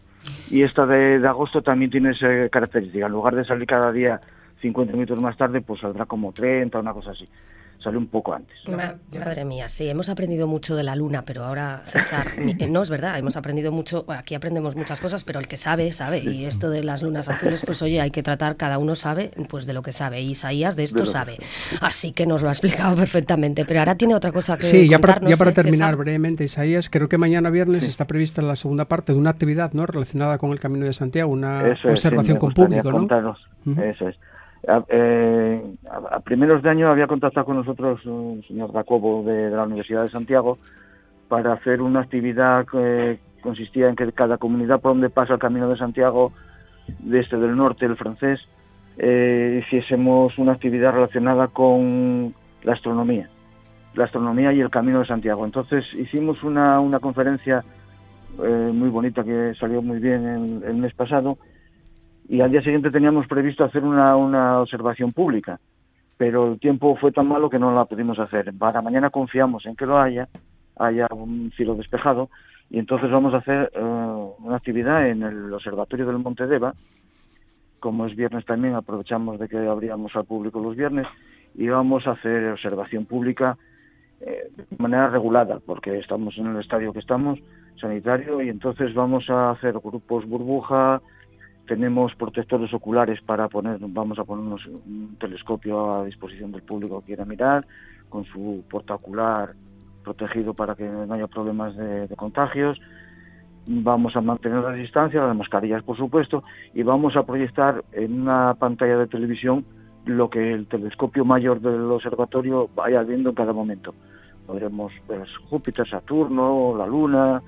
Y esta de, agosto también tiene esa característica. En lugar de salir cada día 50 minutos más tarde, pues saldrá como 30, una cosa así sale un poco antes. madre mía, sí, hemos aprendido mucho de la luna, pero ahora, César, no es verdad, hemos aprendido mucho, aquí aprendemos muchas cosas, pero el que sabe, sabe. Y esto de las lunas azules, pues oye, hay que tratar, cada uno sabe, pues de lo que sabe. Isaías de esto sabe. Así que nos lo ha explicado perfectamente. Pero ahora tiene otra cosa que Sí, ya para, ya para ¿eh, terminar brevemente, Isaías, creo que mañana viernes está prevista la segunda parte de una actividad ¿no? relacionada con el Camino de Santiago, una observación con público, ¿no? Eso es. Eh, a, primeros de año había contactado con nosotros un señor Jacobo de, la Universidad de Santiago para hacer una actividad que consistía en que cada comunidad por donde pasa el Camino de Santiago, de este del norte, el francés, eh, hiciésemos una actividad relacionada con la astronomía, la astronomía y el Camino de Santiago. Entonces hicimos una, una conferencia eh, muy bonita que salió muy bien el mes pasado y al día siguiente teníamos previsto hacer una, una observación pública, pero el tiempo fue tan malo que no la pudimos hacer. Para mañana confiamos en que lo haya, haya un cielo despejado, y entonces vamos a hacer eh, una actividad en el Observatorio del Monte Deva, como es viernes también, aprovechamos de que abríamos al público los viernes, y vamos a hacer observación pública eh, de manera regulada, porque estamos en el estadio que estamos, sanitario, y entonces vamos a hacer grupos burbuja, tenemos protectores oculares para poner, vamos a ponernos un telescopio a disposición del público que quiera mirar, con su portaocular protegido para que no haya problemas de, contagios. Vamos a mantener las distancias, las mascarillas por supuesto, y vamos a proyectar en una pantalla de televisión lo que el telescopio mayor del observatorio vaya viendo en cada momento. Podremos ver Júpiter, Saturno, la Luna,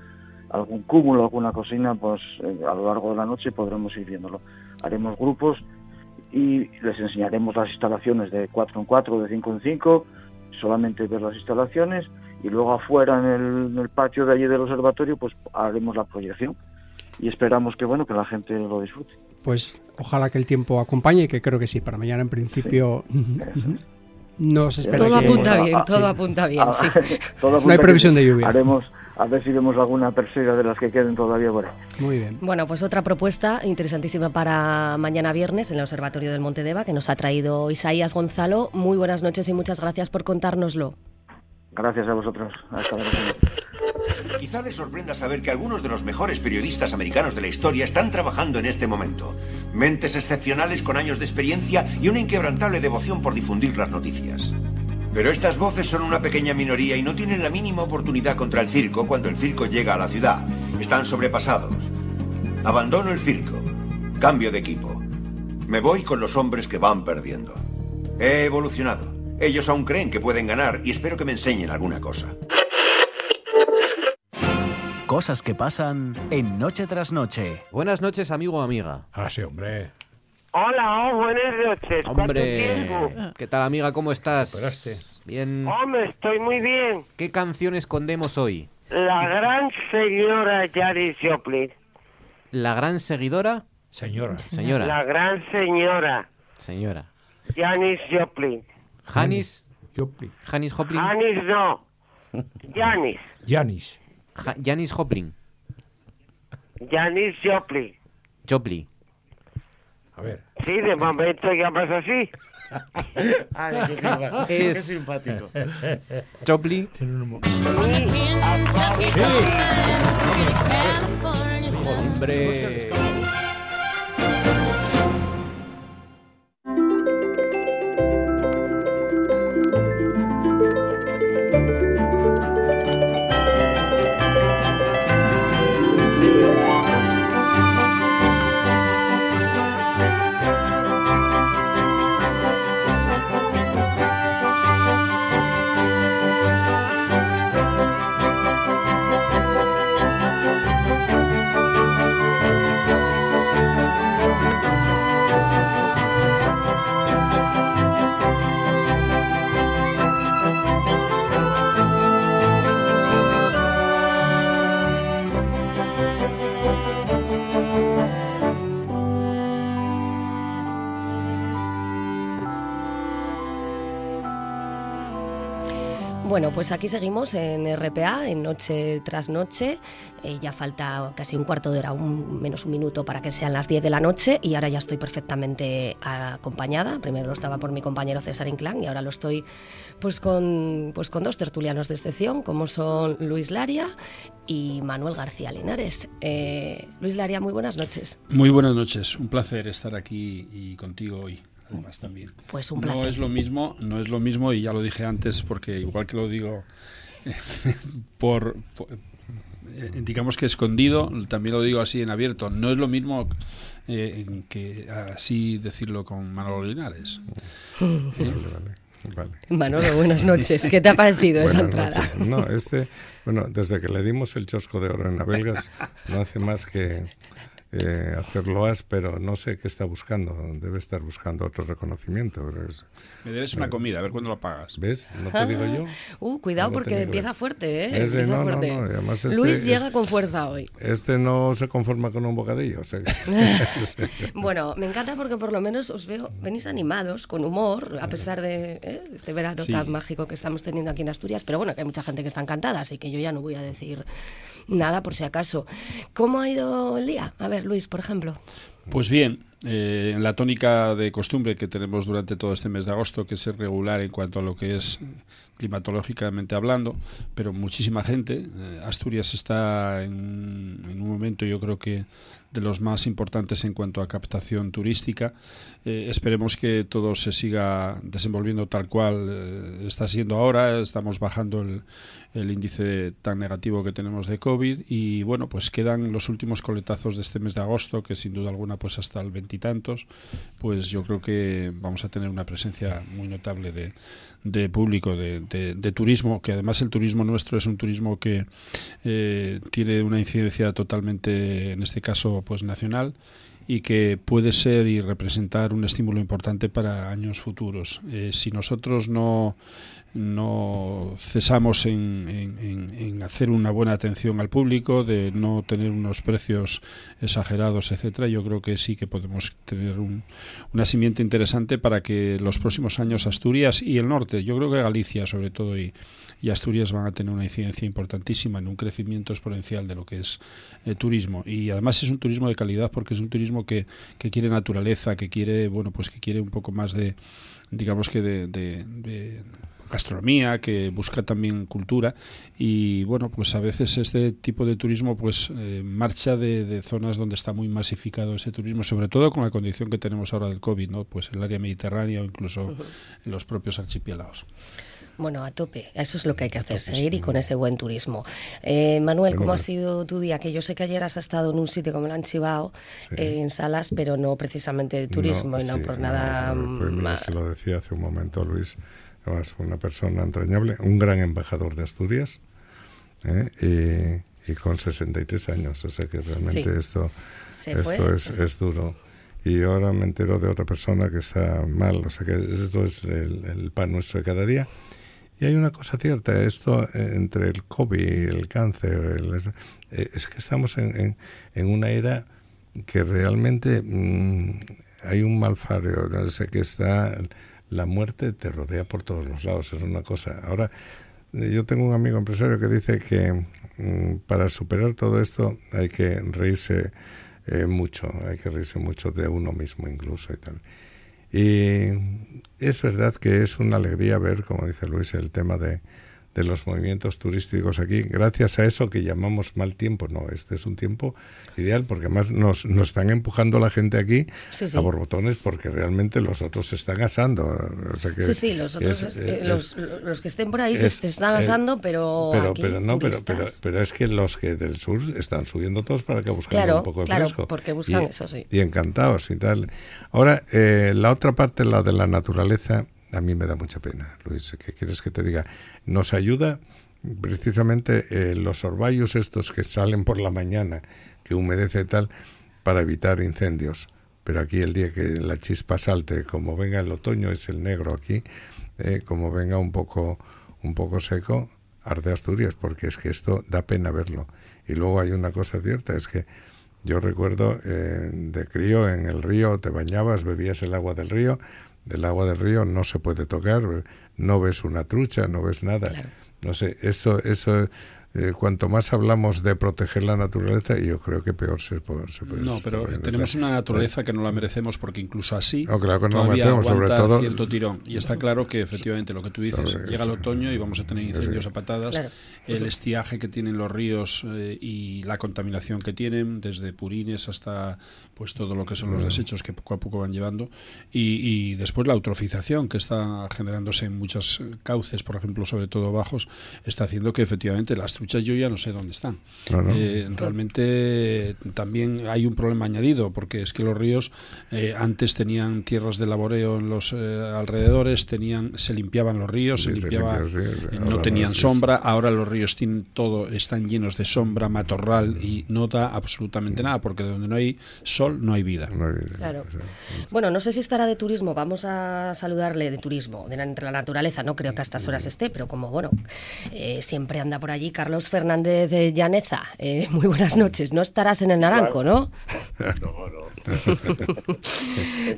algún cúmulo, alguna cocina, pues eh, a lo largo de la noche podremos ir viéndolo. Haremos grupos y les enseñaremos las instalaciones de 4 en 4, de 5 en 5, solamente ver las instalaciones y luego afuera en el, patio de allí del observatorio pues haremos la proyección y esperamos que bueno que la gente lo disfrute. Pues ojalá que el tiempo acompañe que creo que sí, para mañana en principio no se espera todo apunta bien, todo apunta bien, sí. no hay previsión de lluvia. Haremos a ver si vemos alguna persona de las que queden todavía por ahí. Muy bien. Bueno, pues otra propuesta interesantísima para mañana viernes en el Observatorio del Monte Deva que nos ha traído Isaías Gonzalo. Muy buenas noches y muchas gracias por contárnoslo. Gracias a vosotros. Hasta luego. Quizá les sorprenda saber que algunos de los mejores periodistas americanos de la historia están trabajando en este momento. Mentes excepcionales con años de experiencia y una inquebrantable devoción por difundir las noticias. Pero estas voces son una pequeña minoría y no tienen la mínima oportunidad contra el circo cuando el circo llega a la ciudad. Están sobrepasados. Abandono el circo. Cambio de equipo. Me voy con los hombres que van perdiendo. He evolucionado. Ellos aún creen que pueden ganar y espero que me enseñen alguna cosa. Cosas que pasan en Noche tras Noche. Buenas noches, amigo o amiga. Ah, sí, hombre. Hola, oh, buenas noches. Hombre, ¿qué tal amiga? ¿Cómo estás? Bien. Hombre, estoy muy bien. ¿Qué canción escondemos hoy? La gran señora Janis Joplin. ¿La gran seguidora? Señora. Señora. La gran señora. Señora. Janis Joplin. Janis. Joplin. Janis Joplin. Janis no. Janis. Janis. Janis Joplin. Janis Joplin. Joplin. A ver. Sí, de momento llamas así. Ay, qué, es... simpático. Choplin. Sí. Hombre. Bueno, pues aquí seguimos en RPA, en noche tras noche. Eh, ya falta casi un cuarto de hora, un, menos un minuto para que sean las 10 de la noche y ahora ya estoy perfectamente acompañada. Primero lo estaba por mi compañero César Inclán y ahora lo estoy pues con, pues con dos tertulianos de excepción, como son Luis Laria y Manuel García Linares. Eh, Luis Laria, muy buenas noches. Muy buenas noches, un placer estar aquí y contigo hoy además también. Pues un No es lo mismo, no es lo mismo y ya lo dije antes porque igual que lo digo por, eh, digamos que escondido, también lo digo así en abierto, no es lo mismo eh, que así decirlo con Manolo Linares. Manolo, buenas noches. ¿Qué te ha parecido esa entrada? No, este, bueno, desde que le dimos el chosco de oro en Abelgas, no hace más que eh, hacerlo as, pero no sé qué está buscando. Debe estar buscando otro reconocimiento. Me debes una comida, a ver cuándo lo pagas. ¿Ves? No te digo yo. Uh, cuidado porque empieza fuerte, ¿eh? Este, no, fuerte. No, Además este, Luis llega con fuerza hoy. Este no se conforma con un bocadillo. O sea bueno, me encanta porque por lo menos os veo, venís animados, con humor, a pesar de ¿eh? este verano tan mágico que estamos teniendo aquí en Asturias. Pero bueno, que hay mucha gente que está encantada, así que yo ya no voy a decir nada por si acaso. ¿Cómo ha ido el día? A ver, Luis, por ejemplo? Pues bien, eh, en la tónica de costumbre que tenemos durante todo este mes de agosto, que es regular en cuanto a lo que es climatológicamente hablando, pero muchísima gente. Eh, Asturias está en, en, un momento, yo creo que de los más importantes en cuanto a captación turística. Eh, esperemos que todo se siga desenvolviendo tal cual eh, está siendo ahora. Estamos bajando el, el, índice tan negativo que tenemos de COVID y bueno, pues quedan los últimos coletazos de este mes de agosto, que sin duda alguna pues hasta el veintitantos, pues yo creo que vamos a tener una presencia muy notable de, de público, de, de, turismo, que además el turismo nuestro es un turismo que eh, tiene una incidencia totalmente, en este caso, pues nacional y que puede ser y representar un estímulo importante para años futuros. Eh, si nosotros no, no cesamos en, en, hacer una buena atención al público, de no tener unos precios exagerados, etcétera, yo creo que sí que podemos tener un, una simiente interesante para que los próximos años Asturias y el norte, yo creo que Galicia sobre todo y, y Asturias van a tener una incidencia importantísima en un crecimiento exponencial de lo que es eh, turismo. Y además es un turismo de calidad porque es un turismo que, que quiere naturaleza, que quiere bueno pues que quiere un poco más de digamos que de, de, de gastronomía, que busca también cultura y bueno, pues a veces este tipo de turismo pues eh, marcha de, de, zonas donde está muy masificado ese turismo, sobre todo con la condición que tenemos ahora del COVID, ¿no? Pues el área mediterránea o incluso uh -huh. en los propios archipiélagos. Bueno, a tope, eso es lo que hay que hacer, seguir y con ese buen turismo. Eh, Manuel, ¿cómo ha sido tu día? Que yo sé que ayer has estado en un sitio como el Anchibao, sí. eh, en salas, pero no precisamente de turismo no, y no sí, por nada no, pues mira, se lo decía hace un momento Luis, es una persona entrañable, un gran embajador de Asturias ¿eh? y, y, con 63 años, o sea que realmente sí. esto, esto es, es duro y ahora me entero de otra persona que está mal, o sea que esto es el, el, pan nuestro de cada día. Y hay una cosa cierta, esto eh, entre el COVID el cáncer, el, eh, es que estamos en, en, en, una era que realmente mmm, hay un malfario, no sé, que está, la muerte te rodea por todos los lados, es una cosa. Ahora, yo tengo un amigo empresario que dice que mmm, para superar todo esto hay que reírse eh, mucho, hay que reírse mucho de uno mismo incluso y tal. Y es verdad que es una alegría ver, como dice Luis, el tema de, de los movimientos turísticos aquí, gracias a eso que llamamos mal tiempo. No, este es un tiempo ideal porque además nos, nos están empujando la gente aquí sí, sí. a borbotones porque realmente los otros se están asando. O sea que sí, sí, los otros, es, es, los, los, que estén por ahí se están asando, pero. Pero, aquí, pero no, pero, pero, pero, es que los que del sur están subiendo todos para que busquen claro, un poco de claro, fresco. porque buscan y, eso, sí. Y encantados y tal. Ahora, eh, la otra parte, la de la naturaleza, a mí me da mucha pena, Luis. ¿Qué quieres que te diga? Nos ayuda precisamente eh, los orvallos estos que salen por la mañana, que humedece tal, para evitar incendios. Pero aquí el día que la chispa salte, como venga el otoño, es el negro aquí, eh, como venga un poco, un poco seco, arde Asturias, porque es que esto da pena verlo. Y luego hay una cosa cierta, es que yo recuerdo eh, de crío en el río, te bañabas, bebías el agua del río, el agua del río no se puede tocar, no ves una trucha, no ves nada. No sé, eso, eso eh, cuanto más hablamos de proteger la naturaleza, yo creo que peor se, puede. Se puede no, pero tenemos una naturaleza que no la merecemos porque incluso así no, claro que no todavía merecemos, sobre todo, cierto tirón. Y está claro que efectivamente lo que tú dices, Sobre llega el otoño y vamos a tener incendios Sí. a patadas. Claro. El estiaje que tienen los ríos eh, y la contaminación que tienen, desde purines hasta pues todo lo que son los Mm. desechos que poco a poco van llevando. Y, y después la eutrofización que está generándose en muchos cauces, por ejemplo, sobre todo bajos, está haciendo que efectivamente las truchas yo ya no sé dónde están. Claro. Eh, realmente también hay un problema añadido, porque es que los ríos eh, antes tenían tierras de laboreo en los eh, alrededores, tenían, se limpiaban los ríos, se limpiaba, limpia, sí, sí, eh, no tenían sombra, ahora los ríos tienen todo, están llenos de sombra, matorral y no da absolutamente nada, porque donde no hay sol no hay vida. Claro. Bueno, no sé si estará de turismo, vamos a saludarle de turismo, de la, entre la naturaleza, no creo que a estas horas esté, pero como bueno, eh, siempre anda por allí Carlos Fernández de Llaneza. Eh, muy buenas noches, no estarás en el Naranco, ¿no? No, no.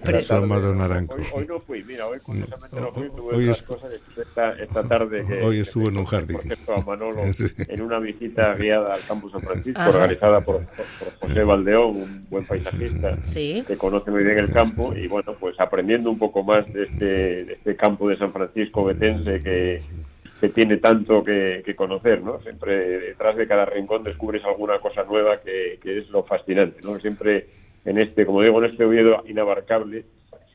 Pero- naranco. Hoy, hoy no fui, mira, hoy curiosamente no fui, tuve Hoy otras es- cosas esta, esta tarde que, Hoy que estuvo en un jardín. a Manolo Sí. en una visita guiada al campus San Francisco, Ajá. organizada por, por José Valdeón, un buen paisajista Sí. que conoce muy bien el campo y bueno, pues aprendiendo un poco más de este, de este campo de San Francisco betense que, que tiene tanto que, que conocer, ¿no? Siempre detrás de cada rincón descubres alguna cosa nueva que, que es lo fascinante, ¿no? Siempre en este, como digo, en este Oviedo inabarcable,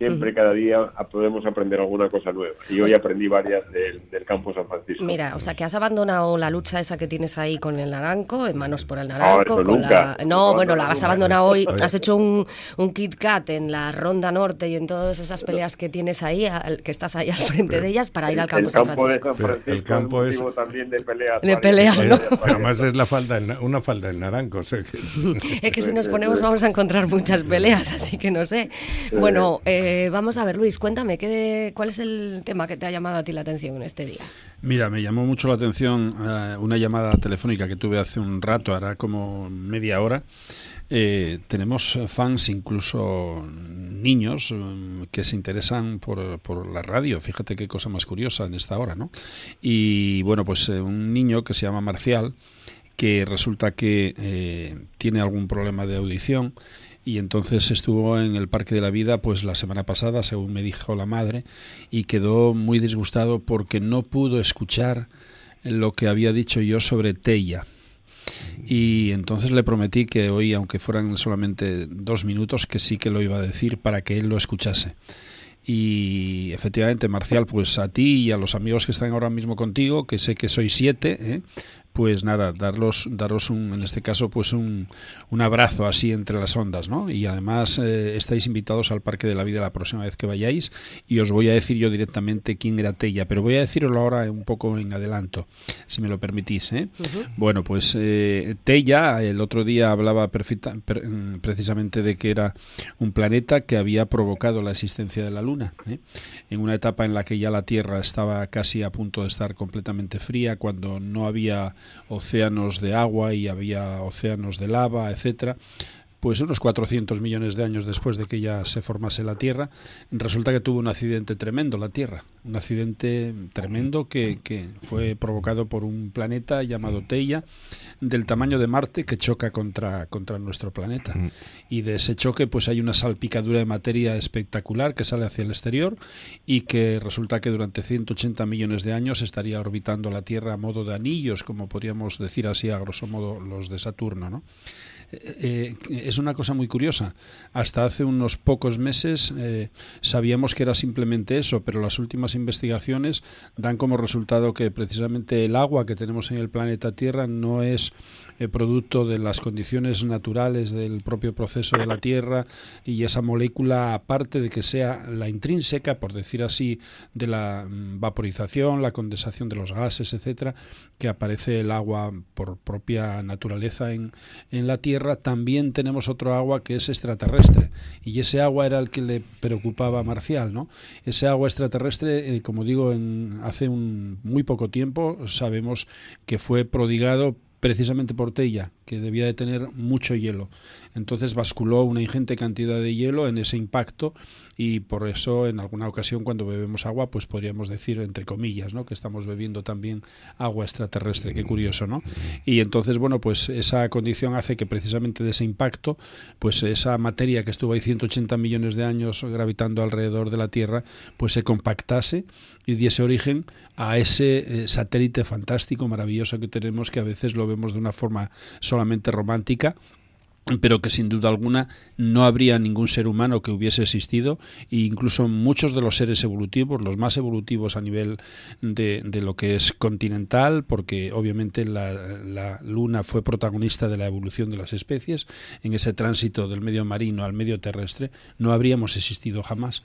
siempre cada día podemos aprender alguna cosa nueva. Y hoy aprendí varias del, del campo San Francisco. Mira, o sea, que has abandonado la lucha esa que tienes ahí con el naranco, en manos por el naranco. eso con nunca. la... No, No, bueno, no, la has abandonado hoy. Has hecho un, un Kit Kat en la Ronda Norte y en todas esas peleas que tienes ahí, al- que estás ahí al frente de ellas para ir al campo el San campo de Francisco. San Francisco El campo es también de peleas. Además es la falda una falda del naranco. o sea que- Es que si nos ponemos vamos a encontrar muchas peleas, así que no sé. Bueno, eh, vamos a ver, Luis, cuéntame, ¿qué, ¿cuál es el tema que te ha llamado a ti la atención en este día? Mira, me llamó mucho la atención eh, una llamada telefónica que tuve hace un rato, hará como media hora. Eh, tenemos fans, incluso niños, eh, que se interesan por, por la radio. Fíjate qué cosa más curiosa en esta hora, ¿no? Y bueno, pues eh, un niño que se llama Marcial, que resulta que eh, tiene algún problema de audición y entonces estuvo en el Parque de la Vida pues la semana pasada, según me dijo la madre, y quedó muy disgustado porque no pudo escuchar lo que había dicho yo sobre Tella. Y entonces le prometí que hoy, aunque fueran solamente dos minutos, que sí que lo iba a decir para que él lo escuchase. Y efectivamente, Marcial, pues a ti y a los amigos que están ahora mismo contigo, que sé que sois siete, ¿eh? Pues nada, darlos, daros un, en este caso, pues un, un abrazo así entre las ondas, ¿no? Y además eh, estáis invitados al Parque de la Vida la próxima vez que vayáis y os voy a decir yo directamente quién era Tella, pero voy a deciroslo ahora un poco en adelanto, si me lo permitís, ¿eh? Bueno, pues eh, Tella el otro día hablaba perfecta- per- mm, precisamente de que era un planeta que había provocado la existencia de la Luna, ¿eh? en una etapa en la que ya la Tierra estaba casi a punto de estar completamente fría, cuando no había océanos de agua y había océanos de lava, etcétera. Pues unos 400 millones de años después de que ya se formase la Tierra, resulta que tuvo un accidente tremendo la Tierra, un accidente tremendo que, que fue provocado por un planeta llamado Teia, del tamaño de Marte, que choca contra, contra nuestro planeta. Y de ese choque pues hay una salpicadura de materia espectacular que sale hacia el exterior y que resulta que durante 180 millones de años estaría orbitando la Tierra a modo de anillos, como podríamos decir así a grosso modo los de Saturno, ¿no? Eh, eh, es una cosa muy curiosa. Hasta hace unos pocos meses eh, sabíamos que era simplemente eso, pero las últimas investigaciones dan como resultado que precisamente el agua que tenemos en el planeta Tierra no es eh, producto de las condiciones naturales del propio proceso de la Tierra y esa molécula, aparte de que sea la intrínseca, por decir así, de la mm, vaporización, la condensación de los gases, etcétera, que aparece el agua por propia naturaleza en, en la Tierra, también tenemos otro agua que es extraterrestre. Y ese agua era el que le preocupaba a Marcial, ¿no? Ese agua extraterrestre, eh, como digo, en, hace un muy poco tiempo sabemos que fue prodigado precisamente por Tella, que debía de tener mucho hielo. Entonces basculó una ingente cantidad de hielo en ese impacto y por eso en alguna ocasión cuando bebemos agua pues podríamos decir entre comillas ¿no? que estamos bebiendo también agua extraterrestre qué curioso no y entonces bueno pues esa condición hace que precisamente de ese impacto pues esa materia que estuvo ahí 180 millones de años gravitando alrededor de la Tierra pues se compactase y diese origen a ese eh, satélite fantástico maravilloso que tenemos que a veces lo vemos de una forma solamente romántica pero que sin duda alguna no habría ningún ser humano que hubiese existido e incluso muchos de los seres evolutivos, los más evolutivos a nivel de, de lo que es continental, porque obviamente la, la, Luna fue protagonista de la evolución de las especies, en ese tránsito del medio marino al medio terrestre, no habríamos existido jamás.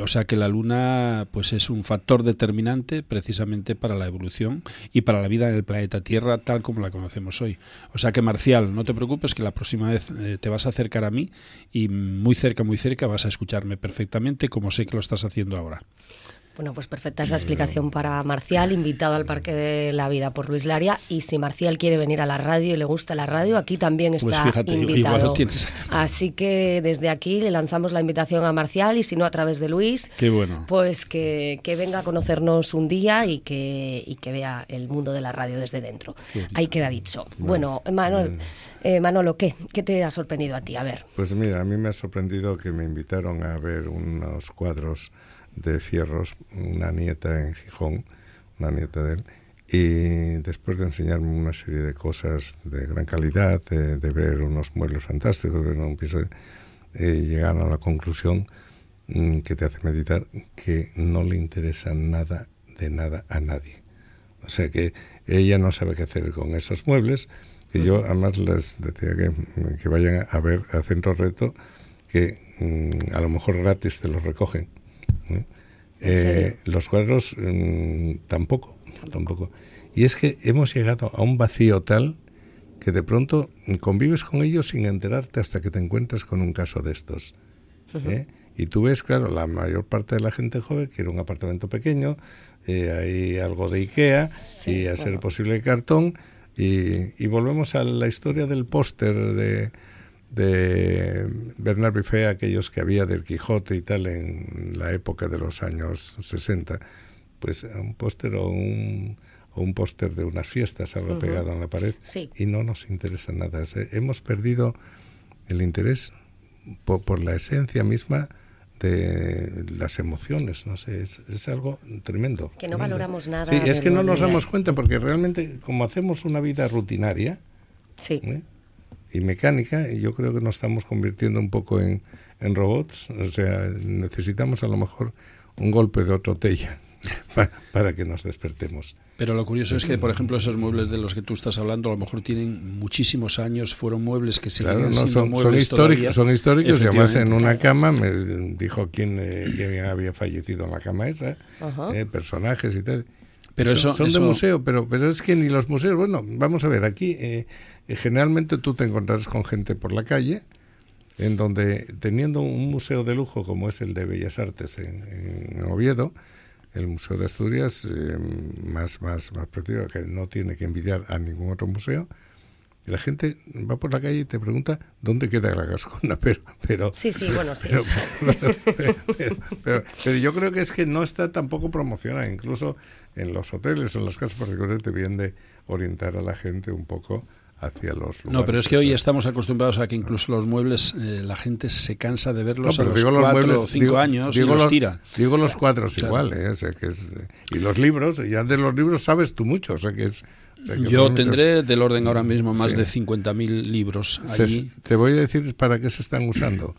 O sea que la Luna pues es un factor determinante precisamente para la evolución y para la vida en el planeta Tierra tal como la conocemos hoy. O sea que Marcial, no te preocupes que la próxima vez eh, te vas a acercar a mí y muy cerca, muy cerca vas a escucharme perfectamente como sé que lo estás haciendo ahora. Bueno, pues perfecta esa explicación para Marcial, invitado al Parque de la Vida por Luis Laria. Y si Marcial quiere venir a la radio y le gusta la radio, aquí también Pues está fíjate, invitado. Así que desde aquí le lanzamos la invitación a Marcial y si no a través de Luis, Qué bueno. pues que, que venga a conocernos un día y que, y que vea el mundo de la radio desde dentro. Ahí queda dicho. Bueno, Manuel, eh, Manolo, ¿qué? ¿Qué te ha sorprendido a ti? A ver. Pues mira, a mí me ha sorprendido que me invitaron a ver unos cuadros de Fierros, una nieta en Gijón, una nieta de él, y después de enseñarme una serie de cosas de gran calidad, de, ver unos muebles fantásticos, ver un piso, eh, llegaron a la conclusión mm, que te hace meditar que no le interesa nada de nada a nadie. O sea que ella no sabe qué hacer con esos muebles, que yo además les decía que, que vayan a ver a Centro Reto, que mm, a lo mejor gratis te los recogen. ¿Eh? Los cuadros mm, tampoco, tampoco. Y es que hemos llegado a un vacío tal que de pronto convives con ellos sin enterarte hasta que te encuentras con un caso de estos. ¿eh? Y tú ves, claro, la mayor parte de la gente joven quiere un apartamento pequeño, eh, hay algo de Ikea y a ser posible cartón. Y, y volvemos a la historia del póster de, de Bernard Buffet, aquellos que había del Quijote y tal en la época de los años 60. Pues un póster o un, o un póster de unas fiestas, algo pegado en la pared, Sí. y no nos interesa nada. Hemos perdido el interés por, por la esencia misma de las emociones, no sé, es, es algo tremendo. Que no tremendo. valoramos nada Sí, es que no nos damos cuenta porque realmente como hacemos una vida rutinaria Sí. ¿eh? Y mecánica, y yo creo que nos estamos convirtiendo un poco en, en robots, o sea, necesitamos a lo mejor un golpe de otro tella para, para que nos despertemos. Pero lo curioso es que, por ejemplo, esos muebles de los que tú estás hablando a lo mejor tienen muchísimos años, fueron muebles que seguían Claro, no, siendo son, históricos, todavía. son históricos y además en una cama me dijo quién, eh, quién había fallecido en la cama esa, eh, personajes y tal. Pero son, eso- son eso- de museo, pero, pero es que ni los museos, bueno, vamos a ver, aquí eh, generalmente tú te encontrarás con gente por la calle, en donde teniendo un museo de lujo como es el de Bellas Artes en, en Oviedo, el Museo de Asturias, eh, más, más, más precioso, que no tiene que envidiar a ningún otro museo, la gente va por la calle y te pregunta dónde queda la gascona, pero, pero Sí, sí, bueno, sí. pero, pero, pero- pero- pero yo creo que es que no está tampoco promocionada, incluso en los hoteles o en las casas particulares debían de orientar a la gente un poco hacia los lugares. No, pero es que hoy estamos acostumbrados a que incluso los muebles eh, la gente se cansa de No, verlos pero a los digo los cuatro muebles, o cinco digo- años digo y los los, tira. Digo los cuadros Claro. igual, ¿eh? O sea, que es, y los libros, ya de los libros sabes tú mucho, o sea que es... o sea, que Yo tendré del orden ahora mismo más Sí. de 50.000 libros Se- allí. te voy a decir para qué se están usando.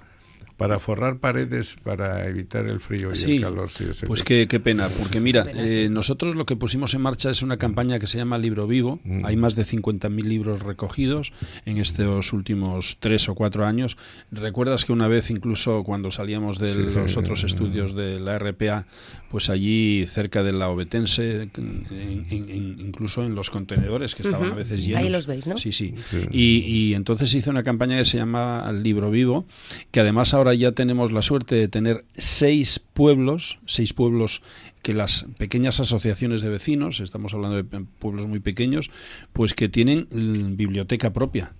Para forrar paredes, para evitar el frío y Sí, el calor. sí, pues qué, qué pena, porque mira, eh, nosotros lo que pusimos en marcha es una campaña que se llama Libro Vivo. Mm. Hay más de 50.000 libros recogidos en estos últimos tres o cuatro años. ¿Recuerdas que una vez, incluso cuando salíamos de Sí, los sí, otros sí. estudios de la RPA, pues allí cerca de la Obetense, en- en- en- incluso en los contenedores que estaban a veces Ahí llenos. los veis, ¿no? Sí, sí. Sí. Y, y entonces se hizo una campaña que se llama El Libro Vivo, que además ahora ya tenemos la suerte de tener seis pueblos, seis pueblos que las pequeñas asociaciones de vecinos, estamos hablando de pueblos muy pequeños, pues que tienen biblioteca propia.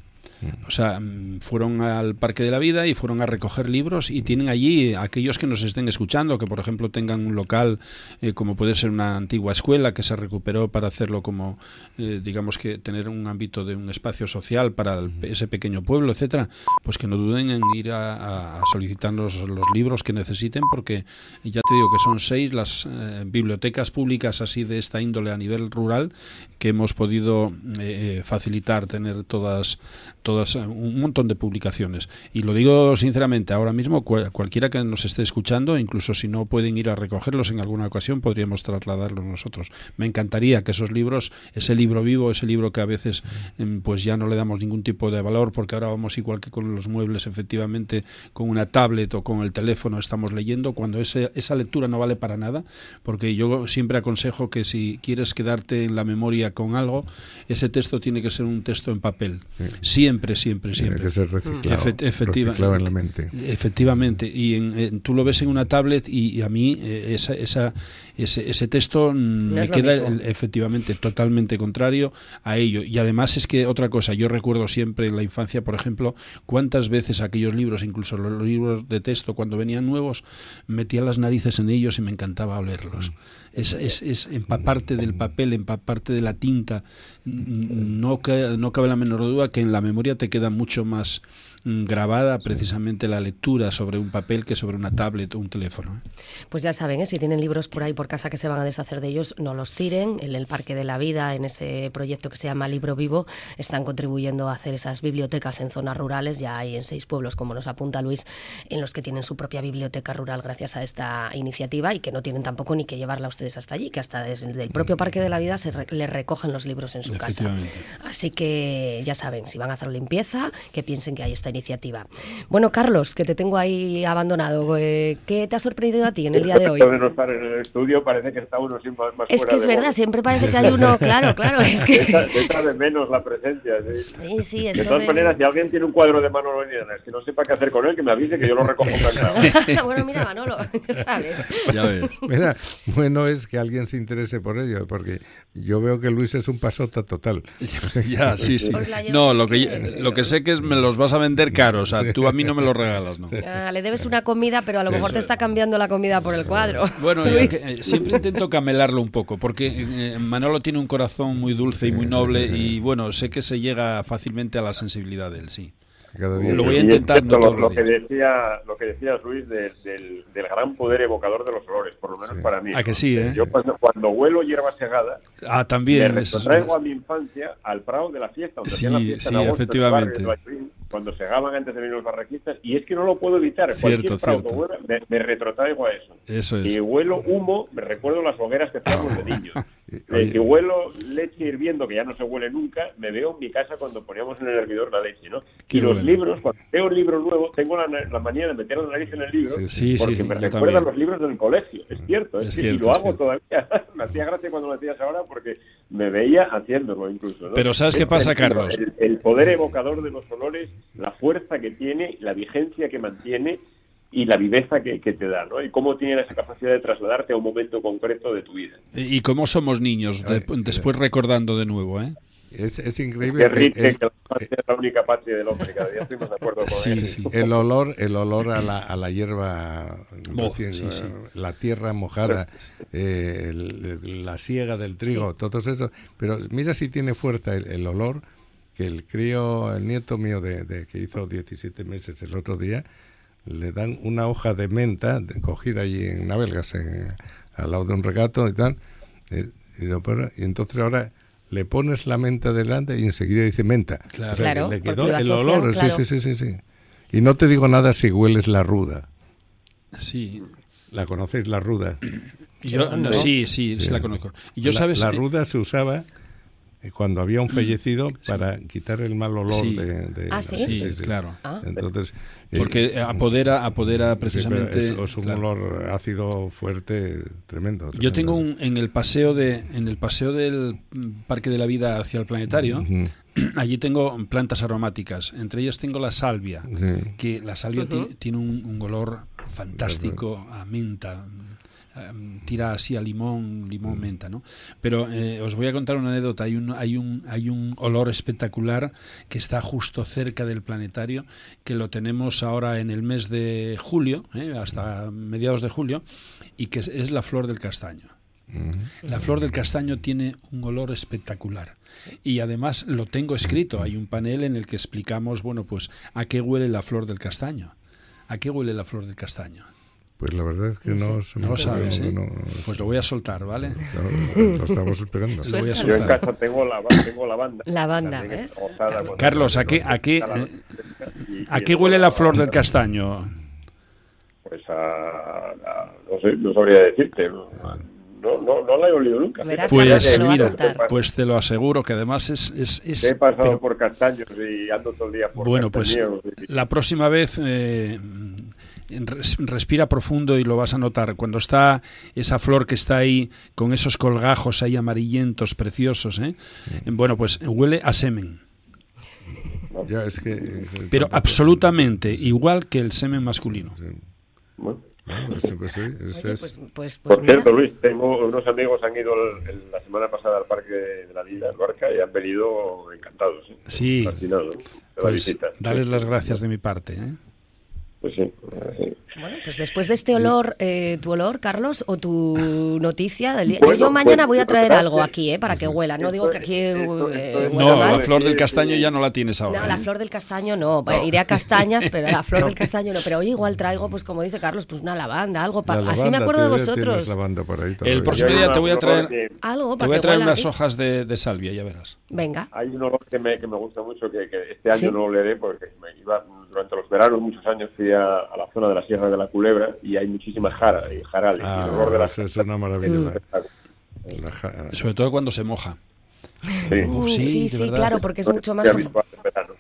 O sea, mm, fueron al Parque de la Vida y fueron a recoger libros y tienen allí aquellos que nos estén escuchando, que por ejemplo tengan un local eh, como puede ser una antigua escuela que se recuperó para hacerlo como, eh, digamos que tener un ámbito de un espacio social para el- ese pequeño pueblo, etcétera, pues que no duden en ir a, a solicitarnos los libros que necesiten porque ya te digo que son seis las eh, bibliotecas públicas así de esta índole a nivel rural que hemos podido facilitar tener todas todas un montón de publicaciones. Y lo digo sinceramente ahora mismo cual- cualquiera que nos esté escuchando incluso si no pueden ir a recogerlos en alguna ocasión podríamos trasladarlos nosotros. Me encantaría que esos libros ese libro vivo ese libro que a veces em, pues ya no le damos ningún tipo de valor porque ahora vamos igual que con los muebles efectivamente con una tablet o con el teléfono estamos leyendo cuando ese, esa lectura no vale para nada porque yo siempre aconsejo que si quieres quedarte en la memoria con algo ese texto tiene que ser un texto en papel. Siempre siempre Tiene siempre. que ser reciclado, Efe- efectiva- reciclado en la mente. efectivamente. Y en- en- tú lo ves en una tablet y, y a mí eh, esa, esa, ese, ese texto No me queda el- efectivamente totalmente contrario a ello. Y además es que otra cosa yo recuerdo siempre en la infancia por ejemplo cuántas veces aquellos libros incluso los libros de texto cuando venían nuevos metía las narices en ellos y me encantaba olerlos es, es, es empaparte del papel empaparte de la tinta no, no cabe la menor duda que en la memoria te queda mucho más mm, grabada precisamente la lectura sobre un papel que sobre una tablet o un teléfono. ¿eh? Pues ya saben, ¿eh? si tienen libros por ahí por casa que se van a deshacer de ellos, no los tiren. En el Parque de la Vida, en ese proyecto que se llama Libro Vivo, están contribuyendo a hacer esas bibliotecas en zonas rurales. Ya hay en seis pueblos, como nos apunta Luis, en los que tienen su propia biblioteca rural gracias a esta iniciativa y que no tienen tampoco ni que llevarla a ustedes hasta allí, que hasta desde el propio Parque de la Vida se re- les recogen los libros en su casa. Así que ya saben, si van a hacer limpieza, que piensen que hay esta iniciativa. Bueno, Carlos, que te tengo ahí abandonado, eh, ¿qué te ha sorprendido a ti en el día de hoy? Esto de no estar en el estudio parece que está uno sin más, más Es fuera que es verdad, siempre parece que hay uno, claro, claro, es que... De menos la presencia, sí. Sí, sí, De todas de- maneras, si alguien tiene un cuadro de Manolo Linares que no sepa qué hacer con él, que me avise que yo lo recojo bueno, mira, Manolo, ya sabes. Mira, bueno es que alguien se interese por ello, porque yo veo que Luis es un pasota total. Ya, sí, sí. No, lo que, que- lo que sé que es me los vas a vender caros, o sea, tú a mí no me los regalas, ¿no? Ah, le debes una comida, pero a lo Sí, mejor sí. te está cambiando la comida por el cuadro. Bueno, yo eh, siempre intento camelarlo un poco, porque eh, Manolo tiene un corazón muy dulce y muy noble y bueno, sé que se llega fácilmente a la sensibilidad de él, sí. Cada día- Lo voy a intentar, no lo, que decía lo que decías Luis de- del, del gran poder evocador de los olores por lo menos para mí Ah, que sí, ¿eh? yo cuando, cuando huelo hierba segada Ah, también. me retrotraigo a mi infancia al Prado de la fiesta donde Sí, la fiesta sí, en agosto en el efectivamente. barrio cuando segaban antes de venir los barraquistas y es que no lo puedo evitar Cierto, cualquier Prado cierto. huela, me, me retrotraigo a eso Eso es. y huelo humo me recuerdo las hogueras que hacíamos de niños Oye. Eh, si huelo leche hirviendo, que ya no se huele nunca, me veo en mi casa cuando poníamos en el hervidor la leche, ¿no? Qué y los bueno. libros, cuando veo un libro nuevo, tengo la, la manía de meter la nariz en el libro, Sí, sí, porque sí, me recuerdan los libros del colegio. Es cierto, es, Es que- cierto, y lo hago cierto. todavía. me hacía gracia cuando lo hacías ahora porque me veía haciéndolo incluso. ¿no? Pero ¿sabes qué pasa, Carlos? El, el poder evocador de los olores, la fuerza que tiene, la vigencia que mantiene y la viveza que, que te da, ¿no? Y cómo tiene esa capacidad de trasladarte a un momento concreto de tu vida. Y cómo somos niños, de- después recordando de nuevo, ¿eh? Es, es increíble. Ritke, el- que la patria es la única patria del hombre, cada día estoy más de acuerdo con Sí, él. sí. El olor, el olor a la, a la hierba, Oh, recién, sí, sí. la tierra mojada, eh, el- la siega del trigo, todos esos. Pero mira si tiene fuerza el, el olor que el crío, el nieto mío de, de que hizo 17 meses el otro día, le dan una hoja de menta de- cogida allí en Navelgas, en- al lado de un regato y tal. eh, y, lo pone- y entonces ahora le pones la menta delante y enseguida dice menta. Claro. O sea, que Claro, le quedó el asocian, olor. claro. Sí, sí, sí, sí, sí. Y no te digo nada si hueles la ruda. Sí. ¿La conocéis, la ruda? Yo, no, sí, sí, sí la conozco. Y yo, la, ¿sabes? la Eh, ruda se usaba cuando había un fallecido para quitar el mal olor Sí. de, de- Ah, ¿sí? claro. Ah. Entonces, eh, Porque apodera, apodera sí, pero precisamente. es, es un claro. olor ácido fuerte tremendo. Yo tengo un, en el paseo de en el paseo del mm, Parque de la Vida hacia el planetario. Allí tengo plantas aromáticas, entre ellas tengo la salvia, Sí. que la salvia tiene un, un olor fantástico a menta, em, tira así a limón, limón menta, ¿no? Pero eh, os voy a contar una anécdota. Hay un, hay un, hay un olor espectacular que está justo cerca del planetario, que lo tenemos ahora en el mes de julio, ¿eh? hasta mediados de julio, y que es, es la flor del castaño. La flor del castaño tiene un olor espectacular. Y además lo tengo escrito. Hay un panel en el que explicamos, bueno, pues a qué huele la flor del castaño. ¿A qué huele la flor del castaño? Pues la verdad es que no, se me No lo ocurre, sabes, ¿eh? no- Pues lo voy a soltar, ¿vale? no, lo estamos esperando. Lo voy a Yo en soltar. casa tengo la, tengo la banda. La banda, ¿ves? Carlos, ¿a qué, a qué, cuando- eh, y- ¿a y qué el- huele la flor del castaño? Pues a, a- no sé, no sabría decirte. No, no, no la he olido nunca. Verás, Pues Carlos, mira, pues te lo aseguro que además es... es, es- He pasado pero- por castaños y ando todo el día por Bueno, pues y- la próxima vez eh, respira profundo y lo vas a notar. Cuando está esa flor que está ahí con esos colgajos ahí amarillentos, preciosos, ¿eh? bueno, pues huele a semen. Ya, es que, eh, Pero tampoco- absolutamente igual que el semen masculino. Bueno. Pues, pues sí, es- Oye, es- pues, pues, pues Por mira, cierto, Luis, tengo unos amigos han ido el- el- la semana pasada al Parque de la Vida, en Lorca, y han venido encantados. ¿eh? Sí. Fascinados la Pues darles las gracias de mi parte. ¿eh? Pues sí. Bueno, pues después de este olor, eh, tu olor, Carlos, o tu noticia del día. Bueno, yo, mañana pues, voy a traer algo aquí, ¿eh? Para que huela. No digo que aquí eh, No, la flor del castaño ya no la tienes No, ahora. la ¿eh? flor del castaño no. Iré a castañas, pero la flor del castaño no. Pero oye, igual traigo, pues como dice Carlos, pues una lavanda, algo. pa- la Así me acuerdo de vosotros. lavanda por ahí El próximo día te voy a traer, que- Algo te para voy a que traer unas aquí. hojas de, de salvia, ya verás. Venga. Hay un olor que me, que me gusta mucho, que, que este año ¿Sí? no oleré, porque me iba, durante los veranos, muchos años, fui a, a la zona de la Sierra de la Culebra y hay muchísimas jara y jarales. y Ah, el olor de las es una maravilla. Mm. la- la ja- Sobre todo cuando se moja. Sí. Uh, sí, claro, porque es mucho más. Muy habitual en verano.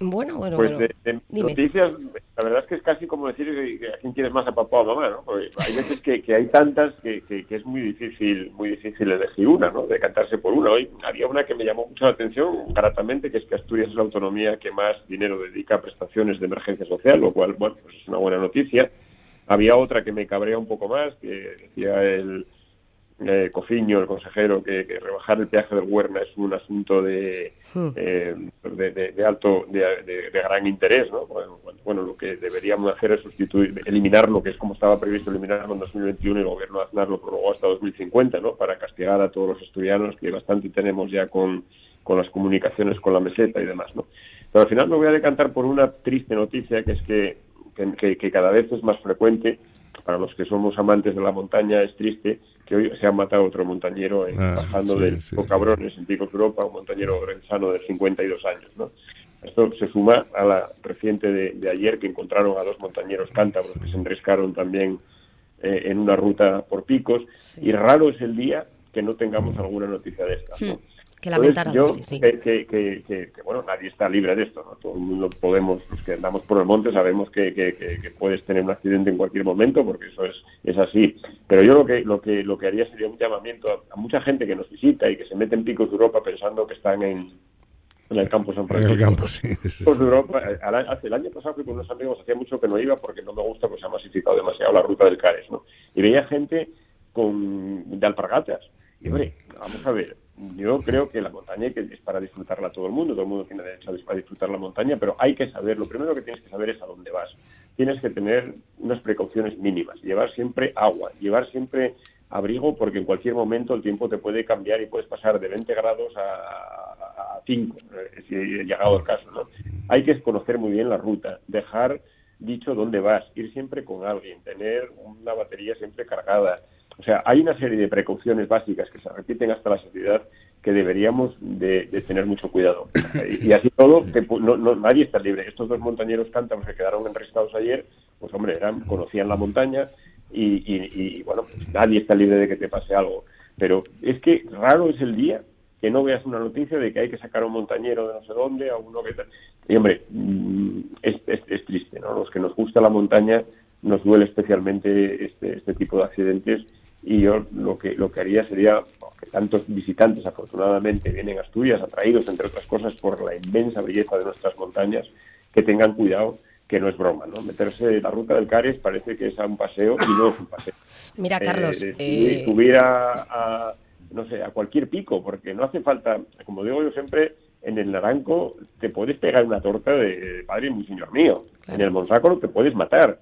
Bueno, bueno, Pues bueno. de, de Dime. noticias, la verdad es que es casi como decir a quién quieres más a papá o a mamá, ¿no? Porque hay veces que, que hay tantas que, que- que es muy difícil muy difícil elegir una, ¿no? Decantarse por una. Hoy había una que me llamó mucho la atención, gratamente, que es que Asturias es la autonomía que más dinero dedica a prestaciones de emergencia social, lo cual, bueno, pues es una buena noticia. Había otra que me cabrea un poco más, que decía el eh, Cofiño, el consejero, que, que rebajar el peaje del Huerna es un asunto de, Hmm. eh, de, de- de alto, de, gran interés, ¿no? Bueno, bueno, lo que deberíamos hacer es sustituir, eliminar lo que es como estaba previsto eliminarlo en 2021 y el gobierno de Aznar lo prorrogó hasta 2050, ¿no? Para castigar a todos los estudianos que bastante tenemos ya con, con las comunicaciones con la meseta y demás, ¿no? Pero al final me voy a decantar por una triste noticia que es que, que- que cada vez es más frecuente para los que somos amantes de la montaña es triste que hoy se ha matado otro montañero en- Ah, bajando sí, del sí. Pico Cabrones en Picos Europa, un montañero orensano de 52 años. ¿no? Esto se suma a la reciente de, de ayer que encontraron a dos montañeros cántabros que se enrescaron también eh, en una ruta por picos y raro es el día que no tengamos alguna noticia de estas. ¿no? Que lamentar yo, algo, sí, sí. Que, que- que- que- que, bueno, nadie está libre de esto, ¿no? Todo el mundo podemos, los que andamos por el monte sabemos que, que- que- que puedes tener un accidente en cualquier momento, porque eso es, es así. Pero yo lo que, lo que, lo que haría sería un llamamiento a, a mucha gente que nos visita y que se mete en picos de Europa pensando que están en, en el campo San En Francisco. el campo, sí. sí. De Europa, eh, hace el año pasado fui con unos amigos, hacía mucho que no iba porque no me gusta, pues se ha masificado demasiado la ruta del Cares, ¿no? Y veía gente con de alpargatas. Y hombre, vamos a ver, yo creo que la montaña es para disfrutarla todo el mundo, todo el mundo tiene derecho a dis- a disfrutar la montaña, pero hay que saber, lo primero que tienes que saber es a dónde vas. Tienes que tener unas precauciones mínimas, llevar siempre agua, llevar siempre abrigo, porque en cualquier momento el tiempo te puede cambiar y puedes pasar de 20 grados a, a 5, eh, si llegado el caso. ¿no? Hay que conocer muy bien la ruta, dejar dicho dónde vas, ir siempre con alguien, tener una batería siempre cargada. O sea, hay una serie de precauciones básicas que se repiten hasta la sociedad que deberíamos de, tener mucho cuidado. Y, así todo, que no, no- nadie está libre. Estos dos montañeros cántabros que quedaron enrestados ayer, pues hombre, eran, conocían la montaña y, bueno, pues nadie está libre de que te pase algo. Pero es que raro es el día que no veas una noticia de que hay que sacar a un montañero de no sé dónde, a uno que... Y hombre, mm, es, es, es triste, ¿no? Los que nos gusta la montaña nos duele especialmente este, este tipo de accidentes y yo lo que lo que haría sería que tantos visitantes afortunadamente vienen a Asturias atraídos entre otras cosas por la inmensa belleza de nuestras montañas que tengan cuidado que no es broma, ¿no? Meterse la ruta del Cares parece que es a un paseo y no es un paseo. Mira, Carlos, eh, eh... subir a, a, no sé, a cualquier pico, porque no hace falta, como digo yo siempre, en el Naranco te puedes pegar una torta de padre y señor mío. En el Monsacro te puedes matar.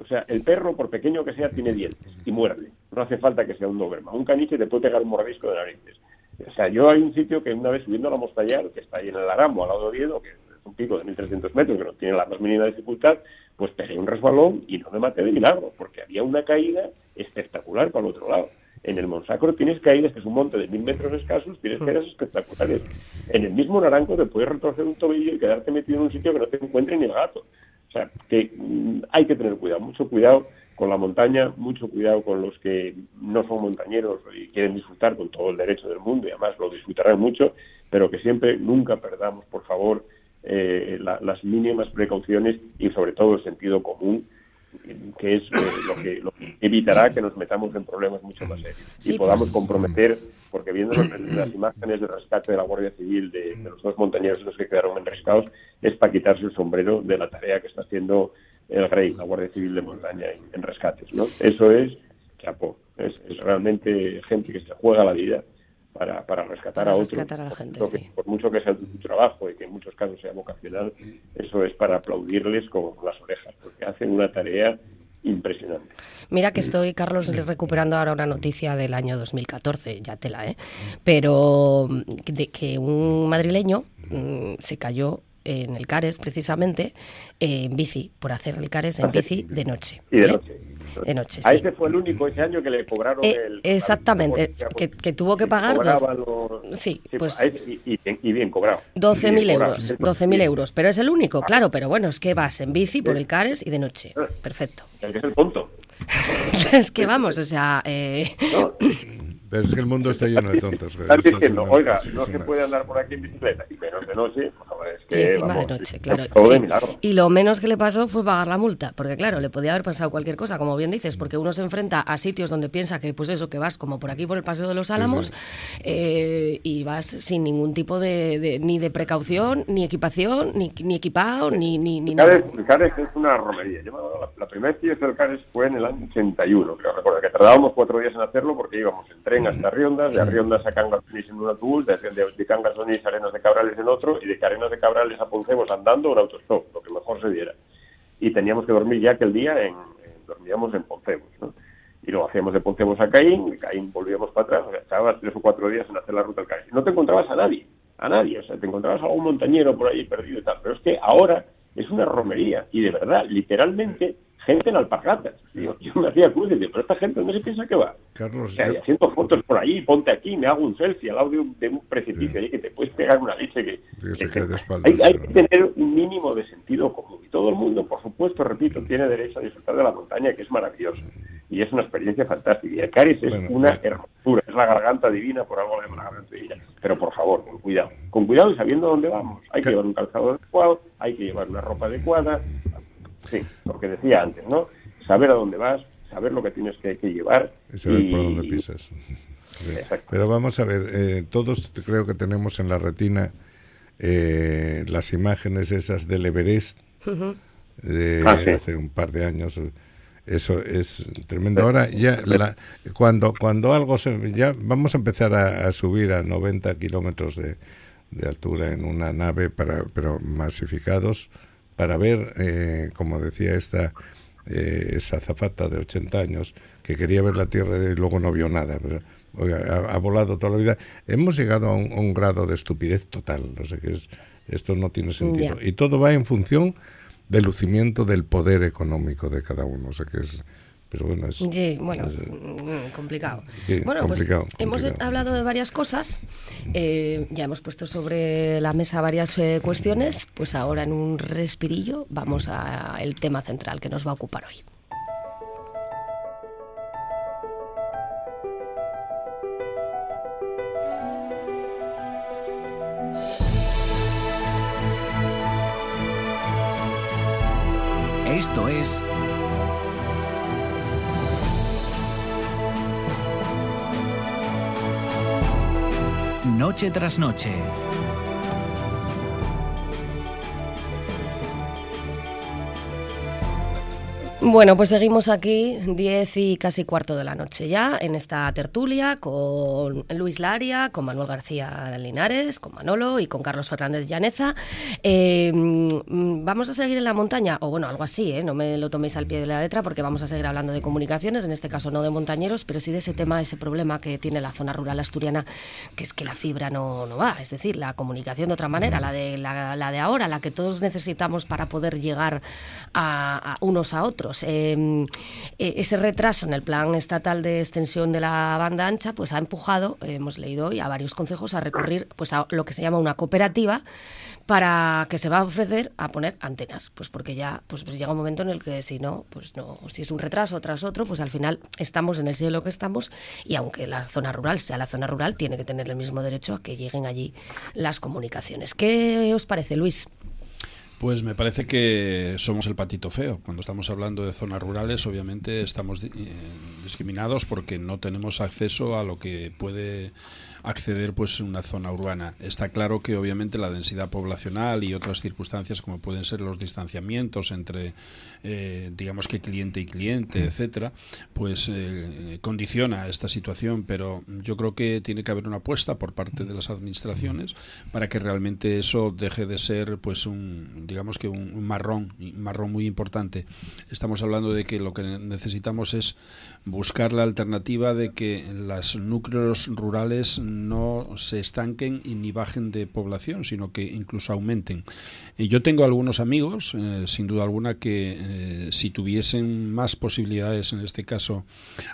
O sea, el perro, por pequeño que sea, tiene dientes y muerde. No hace falta que sea un doberma. Un caniche te puede pegar un mordisco de narices. O sea, yo hay un sitio que una vez subiendo a la Mostallar, que está ahí en el Aramo, al lado de Oviedo, que es un pico de 1.300 metros, que no tiene la más mínima dificultad, pues pegué un resbalón y no me maté de milagro, porque había una caída espectacular para el otro lado. En el Monsacro tienes caídas, que es un monte de mil metros escasos, tienes caídas espectaculares. En el mismo Naranco te puedes retorcer un tobillo y quedarte metido en un sitio que no te encuentre ni el gato. O sea, que mm, hay que tener cuidado, mucho cuidado con la montaña, mucho cuidado con los que no son montañeros y quieren disfrutar con todo el derecho del mundo y además lo disfrutarán mucho, pero que siempre nunca perdamos, por favor, eh, la, las mínimas precauciones y sobre todo el sentido común que es eh, lo, que, lo, que, evitará que nos metamos en problemas mucho más serios. Sí, y podamos pues... comprometer, porque viendo las imágenes de rescate de la Guardia Civil de, de los dos montañeros los que quedaron enrescados, es para quitarse el sombrero de la tarea que está haciendo el GREI, la Guardia Civil de Montaña, en, en rescates. ¿no? Eso es chapo, es, es, realmente gente que se juega la vida para, para rescatar para a otros. otros. Rescatar a la gente, por, sí. por mucho que sea tu trabajo y que en muchos casos sea vocacional, eso es para aplaudirles con las orejas, porque hacen una tarea impresionante. Mira que estoy, Carlos, recuperando ahora una noticia del año 2014, ya tela, ¿eh? Pero de que un madrileño mmm, se cayó en el Cares, precisamente, eh, en bici, por hacer el Cares en bici de noche. Y de noche. De noche, A sí. ese fue el único ese año que le cobraron Eh, el... exactamente, que, que tuvo que pagar doce- los- sí, pues ese- y, y bien- cobrado. 12.000 Bien cobrado. euros, Eso- 12.000 euros, pero es el único, claro, pero bueno, es que vas en bici por el Cares y de noche, perfecto. El que es el tonto. es que vamos, o sea, eh, Pero es que el mundo está lleno de tontos. Están diciendo, una- oiga, no es se una- puede andar por aquí en bicicleta, y menos de noche, pues, es y que, encima vamos, de noche, es claro. todo de milagro. Y lo menos que le pasó fue pagar la multa, porque claro, le podía haber pasado cualquier cosa, como bien dices, porque uno se enfrenta a sitios donde piensa que, pues eso, que vas como por aquí por el Paseo de los Álamos eh, y vas sin ningún tipo de, de- ni de precaución, ni equipación, ni, ni equipado, ni, ni, ni El nada. El Cares es una romería. Yo, me- la, la primera vez que hice el Cares fue en el año 81, creo recuerdo, que tardábamos cuatro días en hacerlo porque íbamos en tren hasta Riondas, de Riondas a Cangas Onís en un autobús, de, de, de Cangas Onís a Arenas de Cabrales en otro, y de Arenas de Cabrales a Poncebos andando un autostop, lo que mejor se diera. Y teníamos que dormir ya aquel día, en, en- dormíamos en Poncebos, ¿no? Y luego hacíamos de Poncebos a Caín, de Caín volvíamos para atrás, o sea, estabas tres o cuatro días en hacer la ruta al Caín. Y no te encontrabas a nadie, a nadie, o sea, te encontrabas a algún montañero por ahí perdido y tal, pero es que ahora es una romería, y de verdad, literalmente, gente en alpargatas. Digo, yo me hacía cruz y digo, pero esta gente, ¿dónde se piensa que va? Carlos, O sea, y yo- haciendo fotos por ahí, ponte aquí, me hago un selfie al lado de un, de un precipicio ahí que te puedes pegar una leche que... que se que- quede de espaldas, hay, que tener un mínimo de sentido común. Y todo el mundo, por supuesto, repito, tiene derecho a disfrutar de la montaña, que es maravillosa. Y es una experiencia fantástica. Y el Caris es Bueno, una eh. hermosura, es la garganta divina, por algo la garganta divina. Pero por favor, con cuidado. Con cuidado y sabiendo dónde vamos. Hay que llevar un calzado adecuado, hay que llevar una ropa adecuada. Sí, lo que decía antes, ¿no? Saber a dónde vas, saber lo que tienes que, que llevar. y saber y- por dónde pisas. Bien. Pero vamos a ver, eh, todos creo que tenemos en la retina eh, las imágenes esas del Everest de Ah, sí. hace un par de años. Eso es tremendo. Ahora ya la- cuando cuando algo se ya vamos a empezar a, a subir a 90 kilómetros de, de altura en una nave para pero masificados para ver eh, como decía esta eh, esa de 80 años que quería ver la Tierra y luego no vio nada. Pero, oiga, ha, ha volado toda la vida. Hemos llegado a un, a un grado de estupidez total. No sé qué es. Esto no tiene sentido. Y todo va en función del lucimiento del poder económico de cada uno. O sea que es pero bueno, sí, bueno, mm, complicado. Bueno, pues hemos hablado de varias cosas, eh, ya hemos puesto sobre la mesa varias eh, cuestiones, pues ahora en un respirillo vamos al tema central que nos va a ocupar hoy. Esto es Noche tras noche. Bueno, pues seguimos aquí, 10 y casi cuarto de la noche ya, en esta tertulia con Luis Laria, con Manuel García Linares, con Manolo y con Carlos Fernández Llaneza. Mm, vamos a seguir en la montaña, o bueno, algo así, ¿eh? no me lo toméis al pie de la letra, porque vamos a seguir hablando de comunicaciones, en este caso no de montañeros, pero sí de ese tema, ese problema que tiene la zona rural asturiana, que es que la fibra no, no va, es decir, la comunicación de otra manera, la de, la, de ahora, la que todos necesitamos para poder llegar a unos a otros. Eh, eh, ese retraso en el plan estatal de extensión de la banda ancha pues ha empujado, hemos leído hoy, a varios consejos a recurrir pues a lo que se llama una cooperativa para que se va a ofrecer a poner antenas, pues porque ya pues, pues llega un momento en el que si no, pues no, si es un retraso tras otro, pues al final estamos en el siglo que estamos y aunque la zona rural sea la zona rural, tiene que tener el mismo derecho a que lleguen allí las comunicaciones. ¿Qué os parece, Luis? Pues me parece que somos el patito feo. Cuando estamos hablando de zonas rurales, obviamente estamos eh, discriminados porque no tenemos acceso a lo que puede acceder pues en una zona urbana. Está claro que obviamente la densidad poblacional y otras circunstancias como pueden ser los distanciamientos entre eh, digamos que cliente y cliente, etcétera, pues eh, condiciona esta situación, pero yo creo que tiene que haber una apuesta por parte de las administraciones para que realmente eso deje de ser pues un digamos que un, un marrón, un marrón muy importante. Estamos hablando de que lo que necesitamos es buscar la alternativa de que los núcleos rurales no se estanquen y ni bajen de población, sino que incluso aumenten. Y yo tengo algunos amigos, eh, sin duda alguna, que eh, si tuviesen más posibilidades, en este caso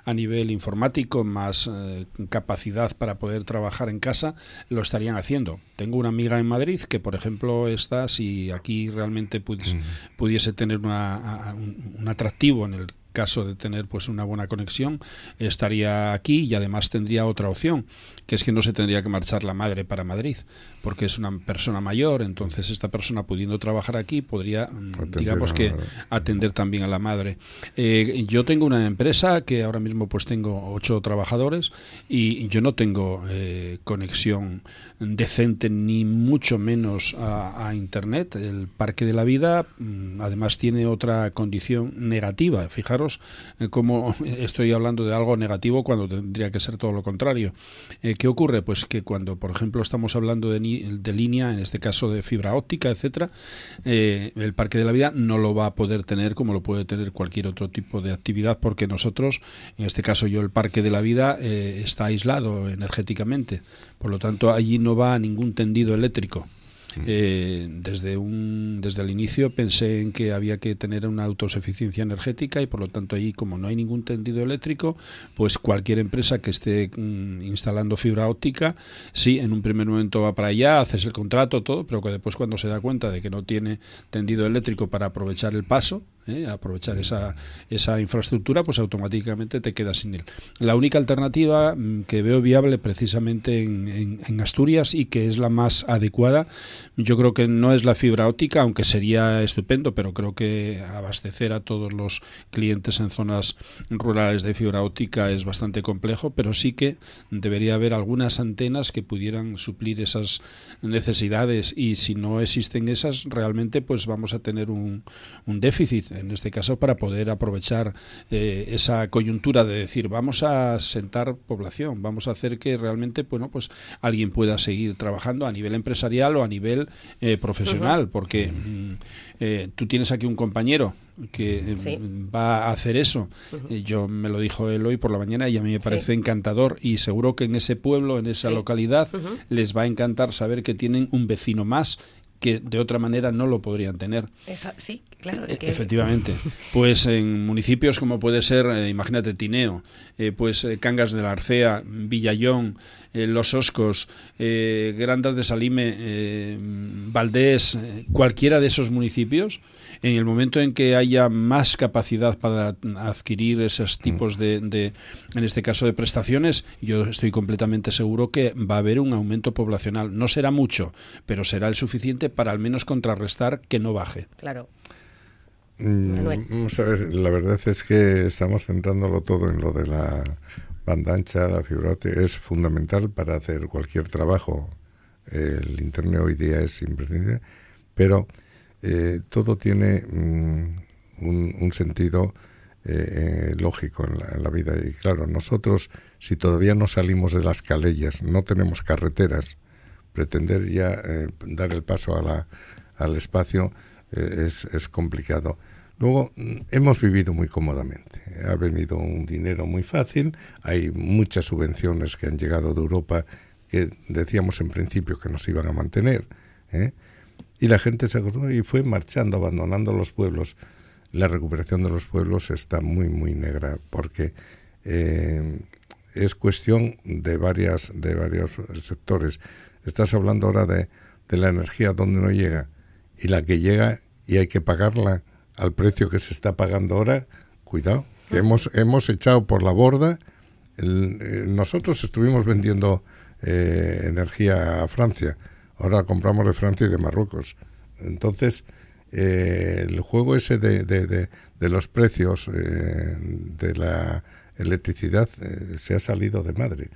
a nivel informático, más eh, capacidad para poder trabajar en casa, lo estarían haciendo. Tengo una amiga en Madrid que, por ejemplo, está, si aquí realmente pudiese, pudiese tener una, un, un atractivo en el caso de tener pues una buena conexión estaría aquí y además tendría otra opción que es que no se tendría que marchar la madre para Madrid porque es una persona mayor entonces esta persona pudiendo trabajar aquí podría atender digamos que atender también a la madre. Eh, yo tengo una empresa que ahora mismo pues tengo ocho trabajadores y yo no tengo eh, conexión decente ni mucho menos a, a internet. El parque de la vida además tiene otra condición negativa. Fijaros eh, como estoy hablando de algo negativo cuando tendría que ser todo lo contrario. Eh, ¿Qué ocurre? Pues que cuando, por ejemplo, estamos hablando de, línea, en este caso de fibra óptica, etcétera, eh, el Parque de la Vida no lo va a poder tener como lo puede tener cualquier otro tipo de actividad, porque nosotros, en este caso yo, el Parque de la Vida está aislado energéticamente. Por lo tanto, allí no va ningún tendido eléctrico. Eh, desde, un, desde el inicio pensé en que había que tener una autosuficiencia energética y por lo tanto ahí como no hay ningún tendido eléctrico, pues cualquier empresa que esté mm, instalando fibra óptica, sí, en un primer momento va para allá, haces el contrato, todo, pero que después cuando se da cuenta de que no tiene tendido eléctrico para aprovechar el paso, ¿eh? aprovechar esa, esa infraestructura, pues automáticamente te quedas sin él. La única alternativa mm, que veo viable precisamente en, en, en, Asturias y que es la más adecuada, yo creo que no es la fibra óptica, aunque sería estupendo, pero creo que abastecer a todos los clientes en zonas rurales de fibra óptica es bastante complejo, pero sí que debería haber algunas antenas que pudieran suplir esas necesidades y si no existen esas, realmente pues vamos a tener un, un déficit en este caso para poder aprovechar eh, esa coyuntura de decir vamos a sentar población, vamos a hacer que realmente bueno pues alguien pueda seguir trabajando a nivel empresarial o a nivel eh, profesional, uh -huh. porque mm, eh, tú tienes aquí un compañero que sí. va a hacer eso. Uh -huh. Yo me lo dijo él hoy por la mañana y a mí me parece sí. encantador y seguro que en ese pueblo, en esa sí. localidad, uh -huh. les va a encantar saber que tienen un vecino más que de otra manera no lo podrían tener. Esa, sí, claro. Es que... Efectivamente. Pues en municipios como puede ser, eh, imagínate, Tineo, eh, pues eh, Cangas de la Arcea, Villallón, eh, Los Oscos, eh, Grandas de Salime, Valdés, cualquiera de esos municipios, en el momento en que haya más capacidad para adquirir esos tipos de, de, en este caso, de prestaciones, yo estoy completamente seguro que va a haber un aumento poblacional. No será mucho, pero será el suficiente para al menos contrarrestar que no baje. Claro. Mm, vamos a ver, la verdad es que estamos centrándolo todo en lo de la banda ancha, la fibra es fundamental para hacer cualquier trabajo. El Internet hoy día es imprescindible, pero eh, todo tiene mm, un, sentido eh, lógico en la, vida. Y claro, nosotros, si todavía no salimos de las calellas, no tenemos carreteras, pretender ya eh, dar el paso a la, al espacio es, es complicado. Luego, mm, hemos vivido muy cómodamente. Ha venido un dinero muy fácil, hay muchas subvenciones que han llegado de Europa que decíamos en principio que nos iban a mantener. ¿eh? Y la gente se acordó y fue marchando, abandonando los pueblos. La recuperación de los pueblos está muy, muy negra porque eh, es cuestión de, varias, de varios sectores. Estás hablando ahora de, de la energía donde no llega y la que llega y hay que pagarla al precio que se está pagando ahora, cuidado, que hemos, hemos echado por la borda. Eh, nosotros estuvimos vendiendo eh, energía a Francia, ahora compramos de Francia y de Marruecos. Entonces, eh, el juego ese de, de, de, los precios de la electricidad se ha salido de madre.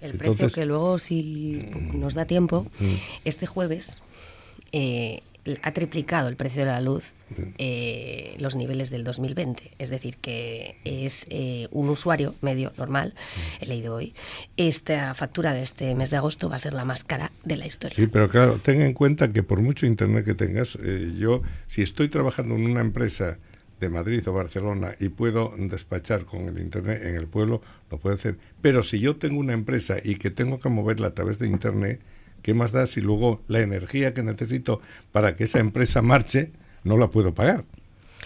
El precio que luego, si nos da tiempo, mm. este jueves ha triplicado el precio de la luz eh, los niveles del 2020. Es decir, que es eh, un usuario medio normal, he leído hoy, esta factura de este mes de agosto va a ser la más cara de la historia. Sí, pero claro, ten en cuenta que por mucho internet que tengas, eh, yo, si estoy trabajando en una empresa de Madrid o Barcelona y puedo despachar con el Internet en el pueblo, lo puedo hacer. Pero si yo tengo una empresa y que tengo que moverla a través de Internet, ¿qué más da si luego la energía que necesito para que esa empresa marche no la puedo pagar?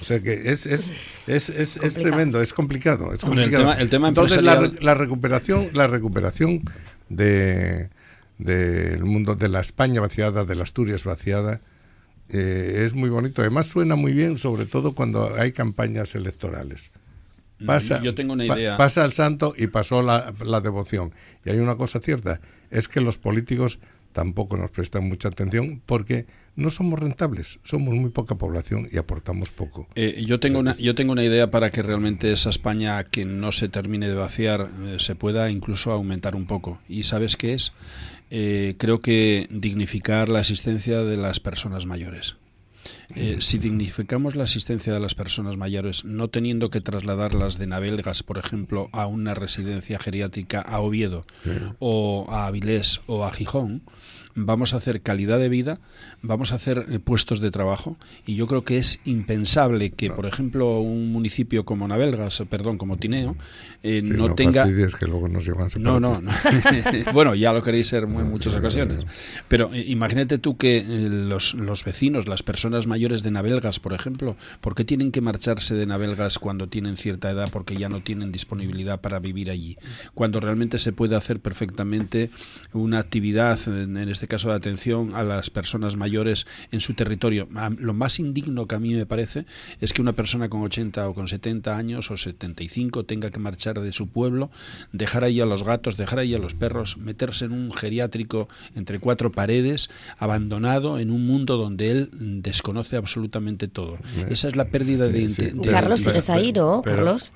O sea que es, es, es, es, tremendo, es complicado. Es complicado. el tema, Entonces la, la, recuperación, la recuperación de del mundo de la España vaciada, de la Asturias vaciada, eh, es muy bonito. Además suena muy bien, sobre todo cuando hay campañas electorales. Mm, Pasa, Yo tengo una idea. pasa el santo y pasó la, la devoción. Y hay una cosa cierta, es que los políticos tampoco nos prestan mucha atención porque no somos rentables, somos muy poca población y aportamos poco. Eh, yo, tengo una, yo tengo una idea para que realmente esa España que no se termine de vaciar eh, se pueda incluso aumentar un poco. ¿Y sabes qué es? Eh, creo que dignificar la asistencia de las personas mayores. Eh, si dignificamos la asistencia de las personas mayores, no teniendo que trasladarlas de Navelgas, por ejemplo, a una residencia geriátrica a Oviedo o a Avilés o a Gijón, vamos a hacer calidad de vida, vamos a hacer eh, puestos de trabajo y yo creo que es impensable que, por ejemplo, un municipio como Navelgas, perdón, como Tineo, eh, no, tenga... que luego nos no, no, no. bueno, ya lo queréis ser en muchas ocasiones. Pero eh, imagínate tú que los, los vecinos, las personas mayores de Navelgas, por ejemplo, ¿por qué tienen que marcharse de Navelgas cuando tienen cierta edad porque ya no tienen disponibilidad para vivir allí? Cuando realmente se puede hacer perfectamente una actividad en este este caso de atención a las personas mayores en su territorio. Lo más indigno que a mí me parece es que una persona con 80 o con 70 años o 75 tenga que marchar de su pueblo, dejar ahí a los gatos, dejar ahí a los perros, meterse en un geriátrico entre cuatro paredes, abandonado en un mundo donde él desconoce absolutamente todo. Esa es la pérdida de, Carlos, ¿sigues ahí, no, Carlos?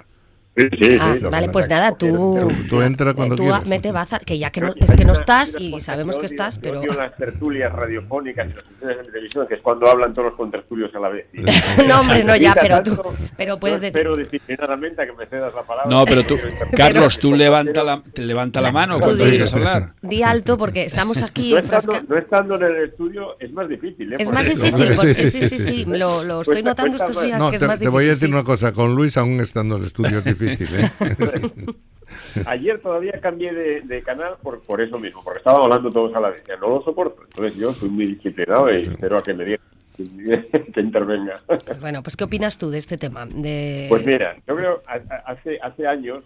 Ah, vale, pues nada, tú, tú entra cuando tú quieras. mete baza, que ya que no, es que no estás y sabemos que estás, pero... Yo las tertulias radiofónicas y las de televisión, que es cuando hablan todos los contertulios a la vez. no, hombre, no ya, pero tú, pero puedes decir... Espero disciplinadamente a que me cedas la palabra. No, pero tú, Carlos, tú levanta la, te levanta la mano cuando quieras hablar. Di alto porque estamos aquí... No estando, no estando en el estudio es más difícil, ¿eh? Es más difícil, sí, sí, sí, sí, lo, lo estoy notando estos días que es más difícil. Te voy a decir una cosa, con Luis aún estando en el estudio es difícil. ¿eh? Ayer todavía cambié de, canal por, por eso mismo, porque estaban hablando todos a la vez. Ya no lo soporto. Entonces yo soy muy disciplinado y espero a que me digan que intervenga. Bueno, pues ¿qué opinas tú de este tema? De... Pues mira, yo creo hace hace años,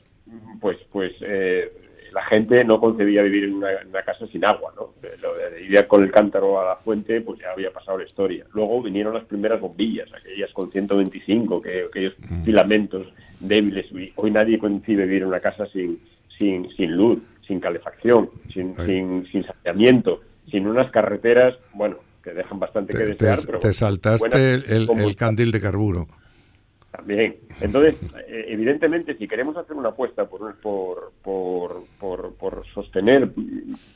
pues pues eh, la gente no concebía vivir en una, casa sin agua, ¿no? Lo de ir con el cántaro a la fuente, pues ya había pasado la historia. Luego vinieron las primeras bombillas, aquellas con 125, que, aquellos mm. filamentos débiles. Hoy nadie concibe vivir en una casa sin, sin, sin luz, sin calefacción, sin, sin, sin saneamiento, sin unas carreteras, bueno, que dejan bastante que desear. Te, saltaste el, el, candil de carburo. También. Entonces, eh, evidentemente, si queremos hacer una apuesta por, por, por, por, por sostener,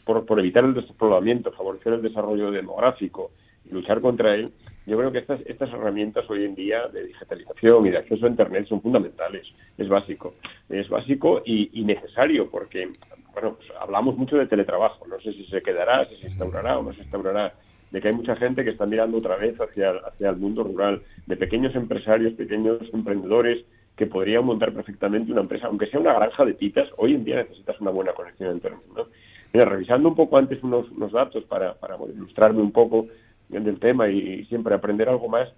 por, por evitar el despoblamiento, favorecer el desarrollo demográfico y luchar contra él, yo creo que estas, estas herramientas hoy en día de digitalización y de acceso a Internet son fundamentales. Es básico. Es básico y, necesario porque, bueno, pues hablamos mucho de teletrabajo. No sé si se quedará, si se instaurará o no se instaurará de que hay mucha gente que está mirando otra vez hacia, hacia el mundo rural, de pequeños empresarios, pequeños emprendedores que podrían montar perfectamente una empresa, aunque sea una granja de titas, hoy en día necesitas una buena conexión a Internet. ¿no? Mira, revisando un poco antes unos, unos datos para, para ilustrarme un poco del tema y, siempre aprender algo más,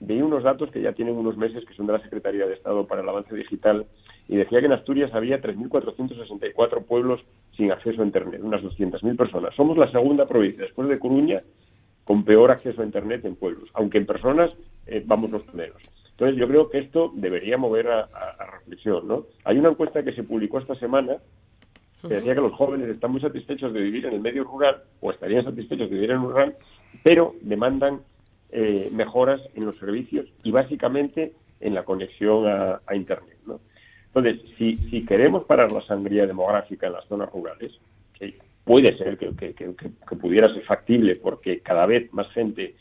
veía unos datos que ya tienen unos meses que son de la Secretaría de Estado para el Avance Digital y decía que en Asturias había 3.464 pueblos sin acceso a Internet, unas 200.000 personas. Somos la segunda provincia, después de Coruña, con peor acceso a Internet en pueblos, aunque en personas eh, vamos los primeros. Entonces yo creo que esto debería mover a, reflexión. ¿no? Hay una encuesta que se publicó esta semana que decía que los jóvenes están muy satisfechos de vivir en el medio rural o estarían satisfechos de vivir en el rural, pero demandan eh, mejoras en los servicios y básicamente en la conexión a, Internet. ¿no? Entonces, si, si queremos parar la sangría demográfica en las zonas rurales, que puede ser que, pudiera ser factible porque cada vez más gente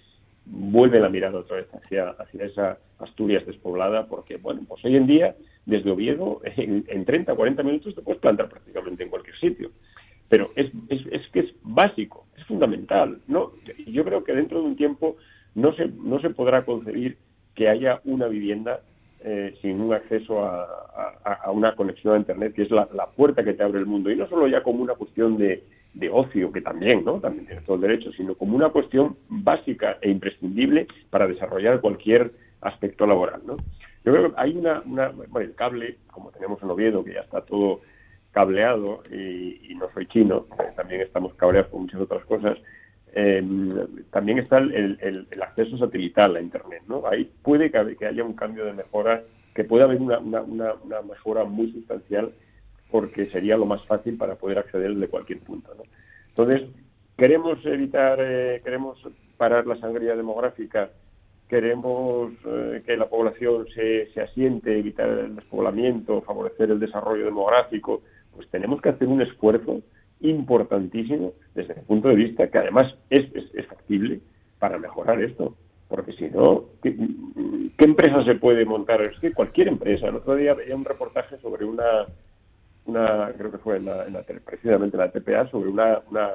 vuelve la mirada otra vez hacia, hacia esa Asturias despoblada, porque, bueno, pues hoy en día, desde Oviedo, en, en 30, 40 minutos te puedes plantar prácticamente en cualquier sitio. Pero es, es, que es básico, es fundamental. ¿no? Yo creo que dentro de un tiempo no se, no se podrá concebir que haya una vivienda eh, sin un acceso a, a, una conexión a Internet, que es la, la, puerta que te abre el mundo. Y no solo ya como una cuestión de, de ocio, que también, ¿no? También tienes todo el derecho, sino como una cuestión básica e imprescindible para desarrollar cualquier aspecto laboral, ¿no? Yo creo que hay una, una bueno, el cable, como tenemos en Oviedo, que ya está todo cableado, y, no soy chino, también estamos cableados con muchas otras cosas, em, también está el, el, acceso satelital a Internet, ¿no? Ahí puede que, haya un cambio de mejora, que pueda haber una, una, una mejora muy sustancial porque sería lo más fácil para poder acceder de cualquier punto. Entonces, queremos evitar, eh, queremos parar la sangría demográfica, queremos eh, que la población se, se asiente, evitar el despoblamiento, favorecer el desarrollo demográfico, pues tenemos que hacer un esfuerzo importantísimo desde mi punto de vista, que además es, es, factible para mejorar esto. Porque si no, ¿qué, ¿qué, empresa se puede montar? Es que cualquier empresa. El otro día veía un reportaje sobre una, una, creo que fue en la, precisamente en la TPA, sobre una, una,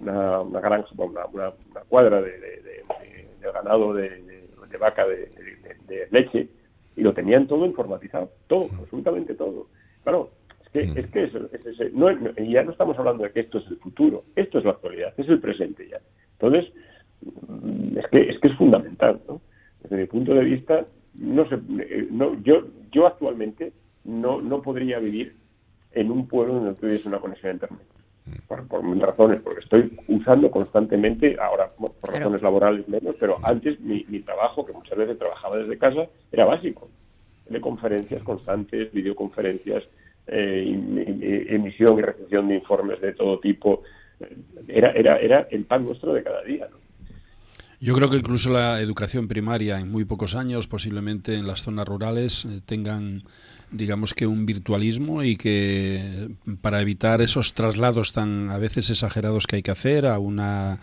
una, una granja, una, cuadra de, ganado de, vaca de, leche, y lo tenían todo informatizado, todo, absolutamente todo. Claro, es que, es que es, no, ya no estamos hablando de que esto es el futuro, esto es la actualidad, es el presente ya. Entonces, mm, es que es, que es fundamental, ¿no? Desde mi punto de vista, no sé, eh, no, yo, yo actualmente no, no podría vivir en un pueblo donde tuviese una conexión a Internet. Por, por razones, porque estoy usando constantemente, ahora por razones laborales menos, pero antes mi, mi, trabajo, que muchas veces trabajaba desde casa, era básico. De conferencias constantes, videoconferencias, eh, emisión y recepción de informes de todo tipo. Era, era, era el pan nuestro de cada día. Yo creo que incluso la educación primaria en muy pocos años, posiblemente en las zonas rurales, eh, tengan digamos que un virtualismo y que para evitar esos traslados tan a veces exagerados que hay que hacer a una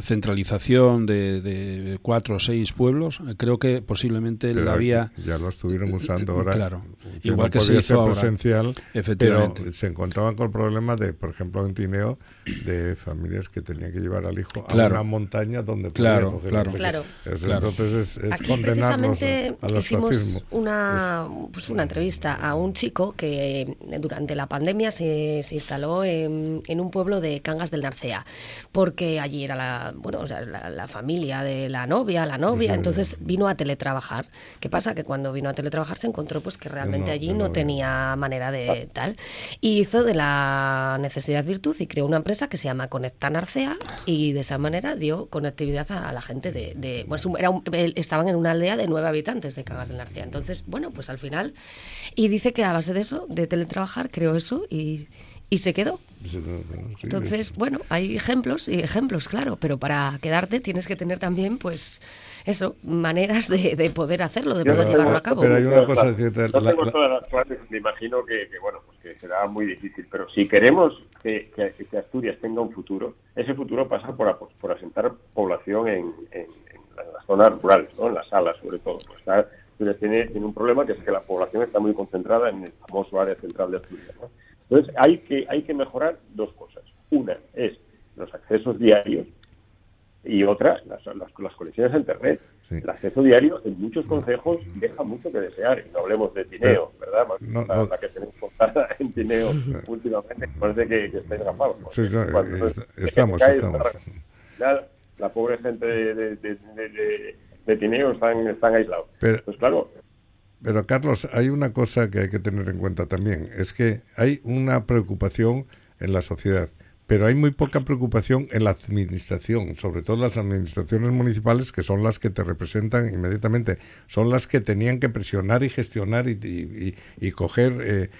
centralización de, cuatro o seis pueblos, creo que posiblemente la vía... Ya lo estuvieron usando ahora. Claro, igual que se hizo ahora. presencial, efectivamente. pero se encontraban con el problema de, por ejemplo, en Tineo, de familias que tenían que llevar al hijo a una montaña donde claro, claro, claro. Entonces es, es condenarnos a, los hicimos una, pues una entrevista a un chico que durante la pandemia se, se instaló en, en un pueblo de Cangas del Narcea, porque allí era la bueno, o sea, la, familia de la novia, la novia, entonces vino a teletrabajar. ¿Qué pasa? Que cuando vino a teletrabajar se encontró pues que realmente allí no, tenía manera de tal. Y hizo de la necesidad virtud y creó una empresa que se llama Conecta Narcea y de esa manera dio conectividad a, la gente de... de era estaban en una aldea de nueve habitantes de Cagas del Narcea. Entonces, bueno, pues al final... Y dice que a base de eso, de teletrabajar, creó eso y y se quedó. Entonces, bueno, hay ejemplos y ejemplos, claro, pero para quedarte tienes que tener también, pues, eso, maneras de, de poder hacerlo, de Yo poder no llevarlo a cabo. pero hay una cosa cierta, no la- la- todas las clases, me imagino que, que, bueno, pues que será muy difícil, pero si queremos que, que- que Asturias tenga un futuro, ese futuro pasa por, por asentar población en, en- en las zonas rurales, ¿no? en las salas sobre todo. Pues está- Asturias tiene, tiene un problema que es que la población está muy concentrada en el famoso área central de Asturias. ¿no? Entonces hay que, hay que mejorar dos cosas. Una es los accesos diarios y otra, las, las, las conexiones a Internet. El acceso diario en muchos consejos deja mucho que desear. Y no hablemos de Tineo, ¿verdad? no, la, no. la que tenemos contada en Tineo últimamente parece que, que está engrapado. Sí, no, que estamos, cae La pobre gente de, de, de, de- de- de Tineo están, están aislados. Pero- pues claro, Pero Carlos, hay una cosa que hay que tener en cuenta también, es que hay una preocupación en la sociedad, pero hay muy poca preocupación en la administración, sobre todo las administraciones municipales, que son las que te representan inmediatamente, son las que tenían que presionar y gestionar y, y- y- y coger eh,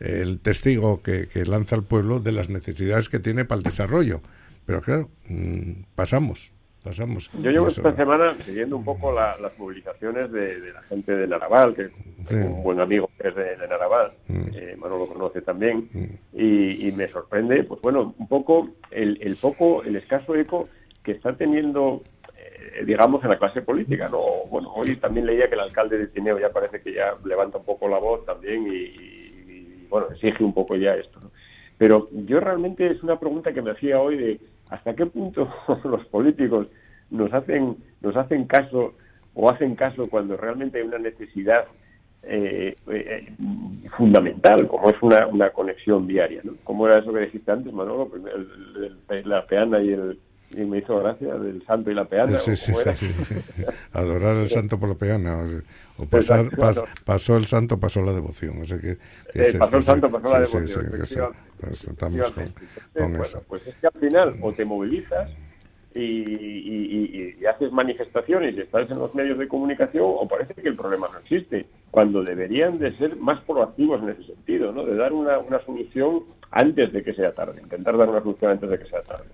el testigo que, que lanza el pueblo de las necesidades que tiene para el desarrollo. Pero claro, mm, pasamos, pasamos. Yo llevo Y esta semana siguiendo un poco la- las movilizaciones de, de la gente de Naraval, que tengo un buen amigo que es de, de Naraval, eh, Manolo lo conoce también, y, y me sorprende, pues bueno, un poco el, el poco, el escaso eco que está teniendo, eh, digamos, en la clase política, ¿no? Bueno, hoy también leía que el alcalde de Tineo ya parece que ya levanta un poco la voz también y, y, bueno, exige un poco ya esto, ¿no? Pero yo realmente es una pregunta que me hacía hoy de hasta qué punto los políticos nos hacen nos hacen caso o hacen caso cuando realmente hay una necesidad eh, eh, fundamental, como es una, una conexión diaria, ¿no? Como era eso que dijiste antes, Manolo, Primero el- la peana y el y me hizo gracia del santo y la peana. Sí, ¿o sí, sí. Adorar al santo por la peana. O, pasar, pas- pasó el santo, pasó la devoción. O sea que, que Eh, es pasó el santo, pasó la sí, devoción, sí, sí. Pues estamos con, con Bueno, eso. Pues es que al final o te movilizas y, y- y- y haces manifestaciones y estás en los medios de comunicación o parece que el problema no existe, cuando deberían de ser más proactivos en ese sentido, ¿no? de dar una, una solución antes de que sea tarde, intentar dar una solución antes de que sea tarde.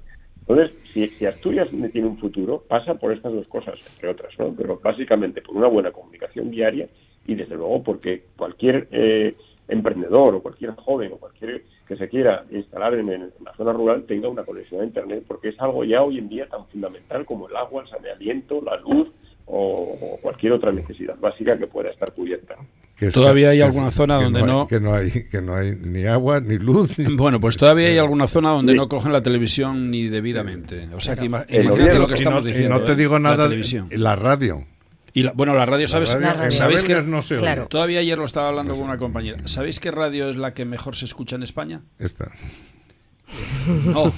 Entonces, si, si Asturias tiene un futuro, pasa por estas dos cosas, entre otras, ¿no? pero básicamente por una buena comunicación diaria y desde luego porque cualquier eh, emprendedor o cualquier joven o cualquier que se quiera instalar en, en la zona rural tenga una conexión a Internet, porque es algo ya hoy en día tan fundamental como el agua, el saneamiento, la luz o, o cualquier otra necesidad básica que pueda estar cubierta. Que es Todavía que- hay alguna es- zona que donde hay- no- Que no, hay, que no hay ni agua, ni luz. ni- Bueno, pues todavía hay alguna zona donde no cogen la televisión ni debidamente. O sea, que ima- imagínate gobierno- lo que y estamos no- y diciendo. no te ¿eh? digo La nada, televisión. la radio. Y la- bueno, la radio, ¿sabes? La radio. ¿Sabéis que no se oye. Claro. Todavía ayer lo estaba hablando con una compañera. ¿Sabéis qué radio es la que mejor se escucha en España? Esta. No.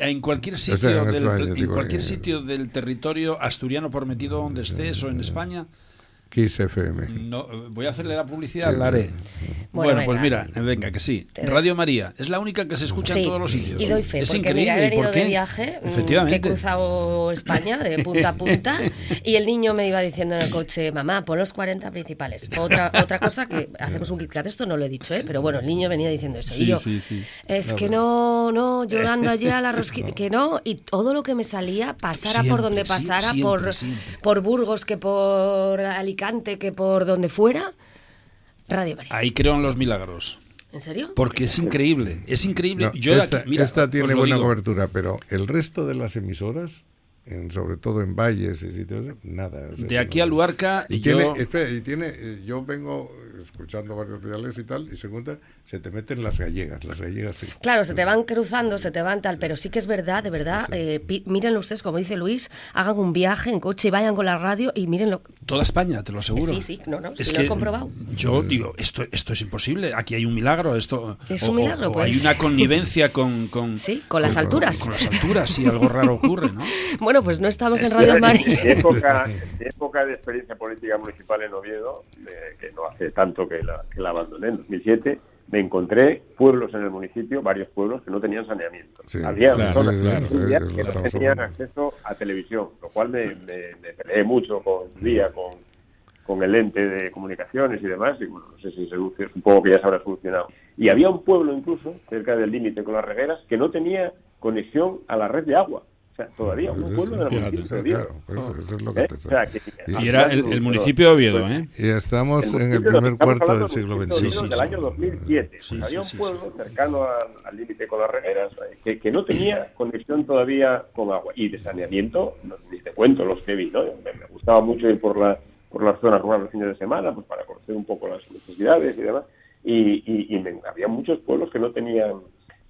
En cualquier sitio, sea, en del, España, en digo, cualquier sitio del territorio asturiano por metido donde estés o en España, Kiss FM. no, voy a hacerle la publicidad, Sí, la haré. sí. Bueno, Bueno, pues mira, venga, que sí. Radio María es la única que se escucha en todos los sitios. Y doy fe, es porque increíble. mira, he ¿y por venido qué? de viaje, mm, que he Efectivamente. cruzado España de punta a punta, y el niño me iba diciendo en el coche, mamá, pon los 40 principales. Otra otra cosa que hacemos un KitKat, esto no lo he dicho, ¿eh? pero bueno, el niño venía diciendo eso. Sí, y yo, sí, sí. es Claro. que no, no, yo dando allí a la rosquilla, que no, y todo lo que me salía, pasara por donde pasara, siempre, por, siempre. por Burgos, que por Alicante, que por donde fuera, Radio María. Ahí creo en los milagros. ¿En serio? Porque es increíble, es increíble. No, Yo de esta, aquí- mira, esta tiene buena digo. cobertura, pero el resto de las emisoras, en, sobre todo en valles y sitios, nada. o sea, De aquí a Luarca, Y yo- tiene, espera, y tiene, eh, yo vengo escuchando varios diales y tal, y se cuenta, se te meten las gallegas, las gallegas sí. Claro, se te van cruzando, se te van tal, pero sí que es verdad, de verdad. eh, pi- mírenlo ustedes, como dice Luis, hagan un viaje en coche y vayan con la radio y mírenlo. Toda España, te lo aseguro. Sí, sí, no, no, Es sí lo que he comprobado. Yo digo, esto, esto es imposible. Aquí hay un milagro. Esto, Es o- un o- milagro, o pues. hay una connivencia con, con, Sí, con las alturas. Con, las alturas, sí, algo raro ocurre, ¿no? Bueno, pues no estamos en Radio María. Época, época de experiencia política municipal en Oviedo, eh, que no hace tanto que la, que la abandoné, en 2007, me encontré pueblos en el municipio, varios pueblos que no tenían saneamiento. Sí, Había claro, zonas sí, claro, sí, que no tenían acceso a televisión, lo cual me, me, me peleé mucho con día con, con el ente de comunicaciones y demás, y bueno, no sé si se supongo que ya se habrá solucionado. Y había un pueblo incluso, cerca del límite con las regueras, que no tenía conexión a la red de agua. Sea, todavía un pueblo de la Y era el, municipio de Oviedo, ¿eh? Y estamos en el primer cuarto del siglo XXI. Sí, sí, del año 2007. Pues había un pueblo cercano al, límite con las regueras que, que, no tenía conexión todavía con agua. Y de saneamiento, no, ni te cuento los que vi, ¿no? Me, me gustaba mucho ir por la por las zonas rurales los fines de semana, pues para conocer un poco las necesidades y demás. Y, y, y había muchos pueblos que no tenían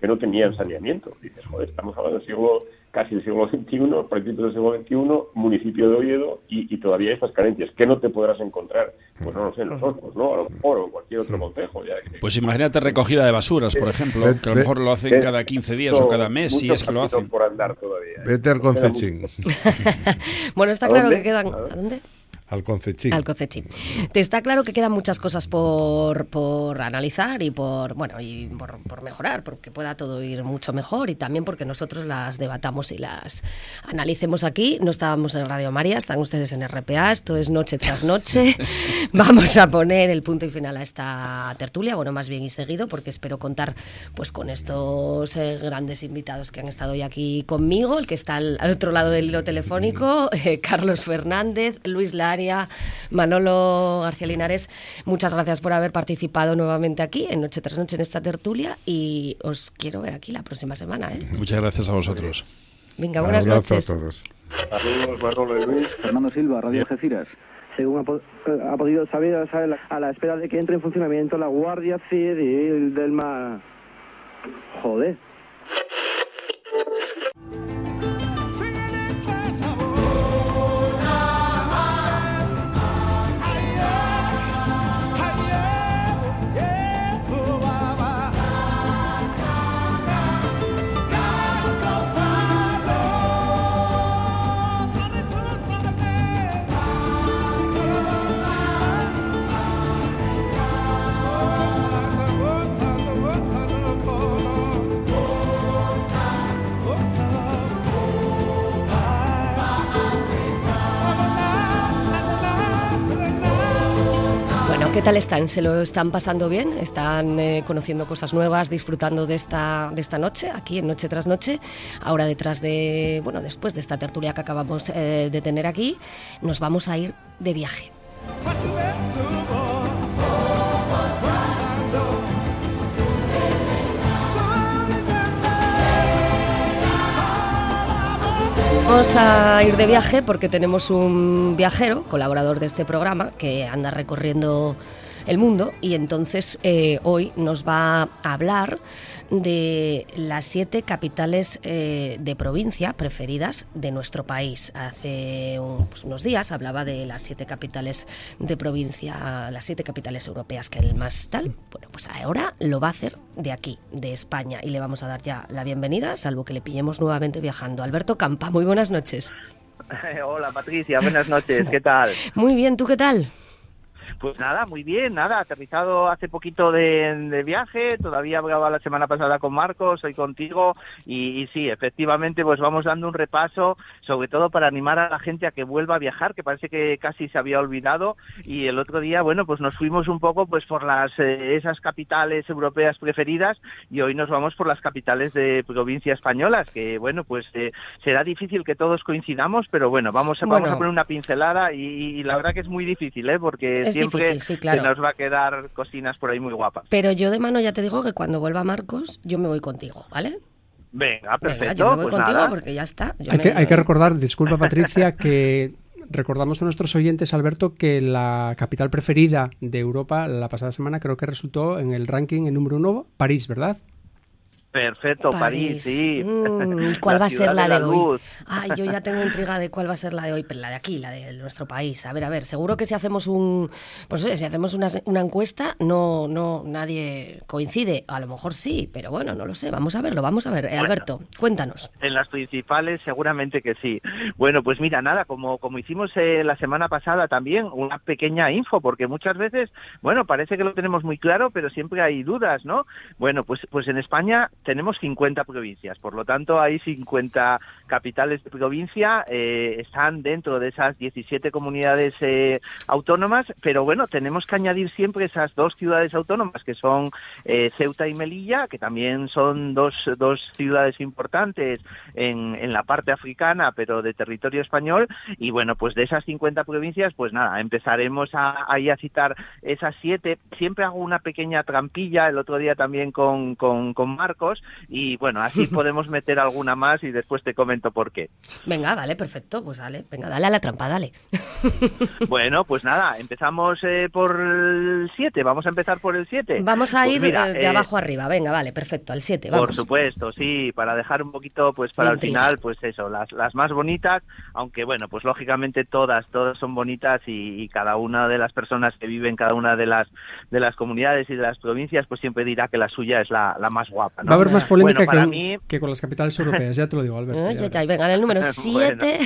que no tenían saneamiento. Dices, joder, estamos hablando del siglo, casi del siglo XXI, principios del siglo XXI, municipio de Oviedo, y, y, todavía hay estas carencias. ¿Qué no te podrás encontrar? Pues no lo sé, nosotros, ¿no? A lo mejor, o en cualquier otro consejo. Ya Pues imagínate recogida de basuras, por ejemplo, que a lo mejor lo hacen cada 15 días o cada mes, si es que lo hacen. por andar todavía. Vete al concechín. bueno, está claro que quedan... ¿A dónde? Al Concechín. Al Concechín. Te está claro que quedan muchas cosas por, por analizar y por bueno y por, por, mejorar, porque pueda todo ir mucho mejor y también porque nosotros las debatamos y las analicemos aquí. No estábamos en Radio María, están ustedes en RPA, esto es noche tras noche. Vamos a poner el punto y final a esta tertulia, bueno, más bien y seguido, porque espero contar pues con estos eh, grandes invitados que han estado hoy aquí conmigo, el que está al, al otro lado del hilo telefónico, eh, Carlos Fernández, Luis Manolo García Linares, muchas gracias por haber participado nuevamente aquí en Noche tras Noche en esta tertulia y os quiero ver aquí la próxima semana. ¿eh? Muchas gracias a vosotros. Venga, buenas noches. A todos. Saludos, Manolo y Luis. Fernando Silva, Radio Algeciras. Según ha, po ha, podido saber, a la espera de que entre en funcionamiento la Guardia Civil del Mar. Joder. ¿Qué tal están? ¿Se lo están pasando bien? ¿Están eh, conociendo cosas nuevas, disfrutando de esta, de esta noche, aquí en Noche tras Noche? Ahora detrás de, bueno, después de esta tertulia que acabamos eh, de tener aquí, nos vamos a ir de viaje. Vamos a ir de viaje porque tenemos un viajero, colaborador de este programa, que anda recorriendo el mundo y entonces eh, hoy nos va a hablar de las siete capitales eh, de provincia preferidas de nuestro país. Hace un, pues unos días hablaba de las siete capitales de provincia, las siete capitales europeas que el más tal. Bueno, pues ahora lo va a hacer de aquí, de España, y le vamos a dar ya la bienvenida, salvo que le pillemos nuevamente viajando. Alberto Campa, muy buenas noches. Hola Patricia, buenas noches, ¿qué tal? Muy bien, ¿tú qué tal? Pues nada, muy bien, nada, aterrizado hace poquito de, de viaje, todavía hablaba la semana pasada con Marcos, hoy contigo, y, y, sí, efectivamente, pues vamos dando un repaso, sobre todo para animar a la gente a que vuelva a viajar, que parece que casi se había olvidado, y el otro día, bueno, pues nos fuimos un poco pues por las eh, esas capitales europeas preferidas, y hoy nos vamos por las capitales de provincia españolas, que bueno, pues eh, será difícil que todos coincidamos, pero bueno, vamos a, Bueno. vamos a poner una pincelada, y, y la verdad que es muy difícil, ¿eh? porque siempre difícil, sí, claro. se nos va a quedar cocinas por ahí muy guapas. Pero yo de mano ya te digo que cuando vuelva Marcos, yo me voy contigo, ¿vale? Venga, perfecto. Venga, yo me voy pues contigo nada. porque ya está. Hay me- que, hay que recordar, disculpa Patricia, que recordamos a nuestros oyentes, Alberto, que la capital preferida de Europa la pasada semana creo que resultó en el ranking en número uno, París, ¿verdad? Perfecto, París, sí. Mm, ¿Y cuál La va a ser la de la hoy? Ay, yo ya tengo intriga de cuál va a ser la de hoy, pero la de aquí, la de nuestro país. A ver, a ver, seguro que si hacemos un, pues si hacemos una, una encuesta, no, no, nadie coincide. A lo mejor sí, pero bueno, no lo sé. Vamos a verlo, vamos a ver. Eh, Bueno. Alberto, cuéntanos. En las principales seguramente que sí. Bueno, pues mira, nada, como, como hicimos eh, la semana pasada también, una pequeña info, porque muchas veces, bueno, parece que lo tenemos muy claro, pero siempre hay dudas, ¿no? Bueno, pues, pues en España tenemos 50 provincias, por lo tanto hay 50 capitales de provincia, eh, están dentro de esas 17 comunidades eh, autónomas, pero bueno, tenemos que añadir siempre esas dos ciudades autónomas que son eh, Ceuta y Melilla, que también son dos, dos ciudades importantes en, en la parte africana, pero de territorio español, y bueno, pues de esas 50 provincias, pues nada, empezaremos ahí a citar esas siete. Siempre hago una pequeña trampilla, el otro día también con, con, con Marcos, y bueno, así podemos meter alguna más y después te comento por qué. Venga, vale, perfecto, pues dale, venga, dale a la trampa, dale. Bueno, pues nada, empezamos eh, por el 7, vamos a empezar por el 7. Vamos a Pues ir mira, eh, de eh, abajo arriba, venga, vale, perfecto, al 7, vamos. Por supuesto, sí, para dejar un poquito, pues para el final, pues eso, las, las más bonitas, aunque bueno, pues lógicamente todas, todas son bonitas y, y cada una de las personas que viven en cada una de las de las comunidades y de las provincias, pues siempre dirá que la suya es la, la más guapa. ¿no? Haber más polémica Bueno, que, mí, que con las capitales europeas, ya te lo digo, Alberto. Eh, ya ya, ya, venga, en el número Bueno. 7.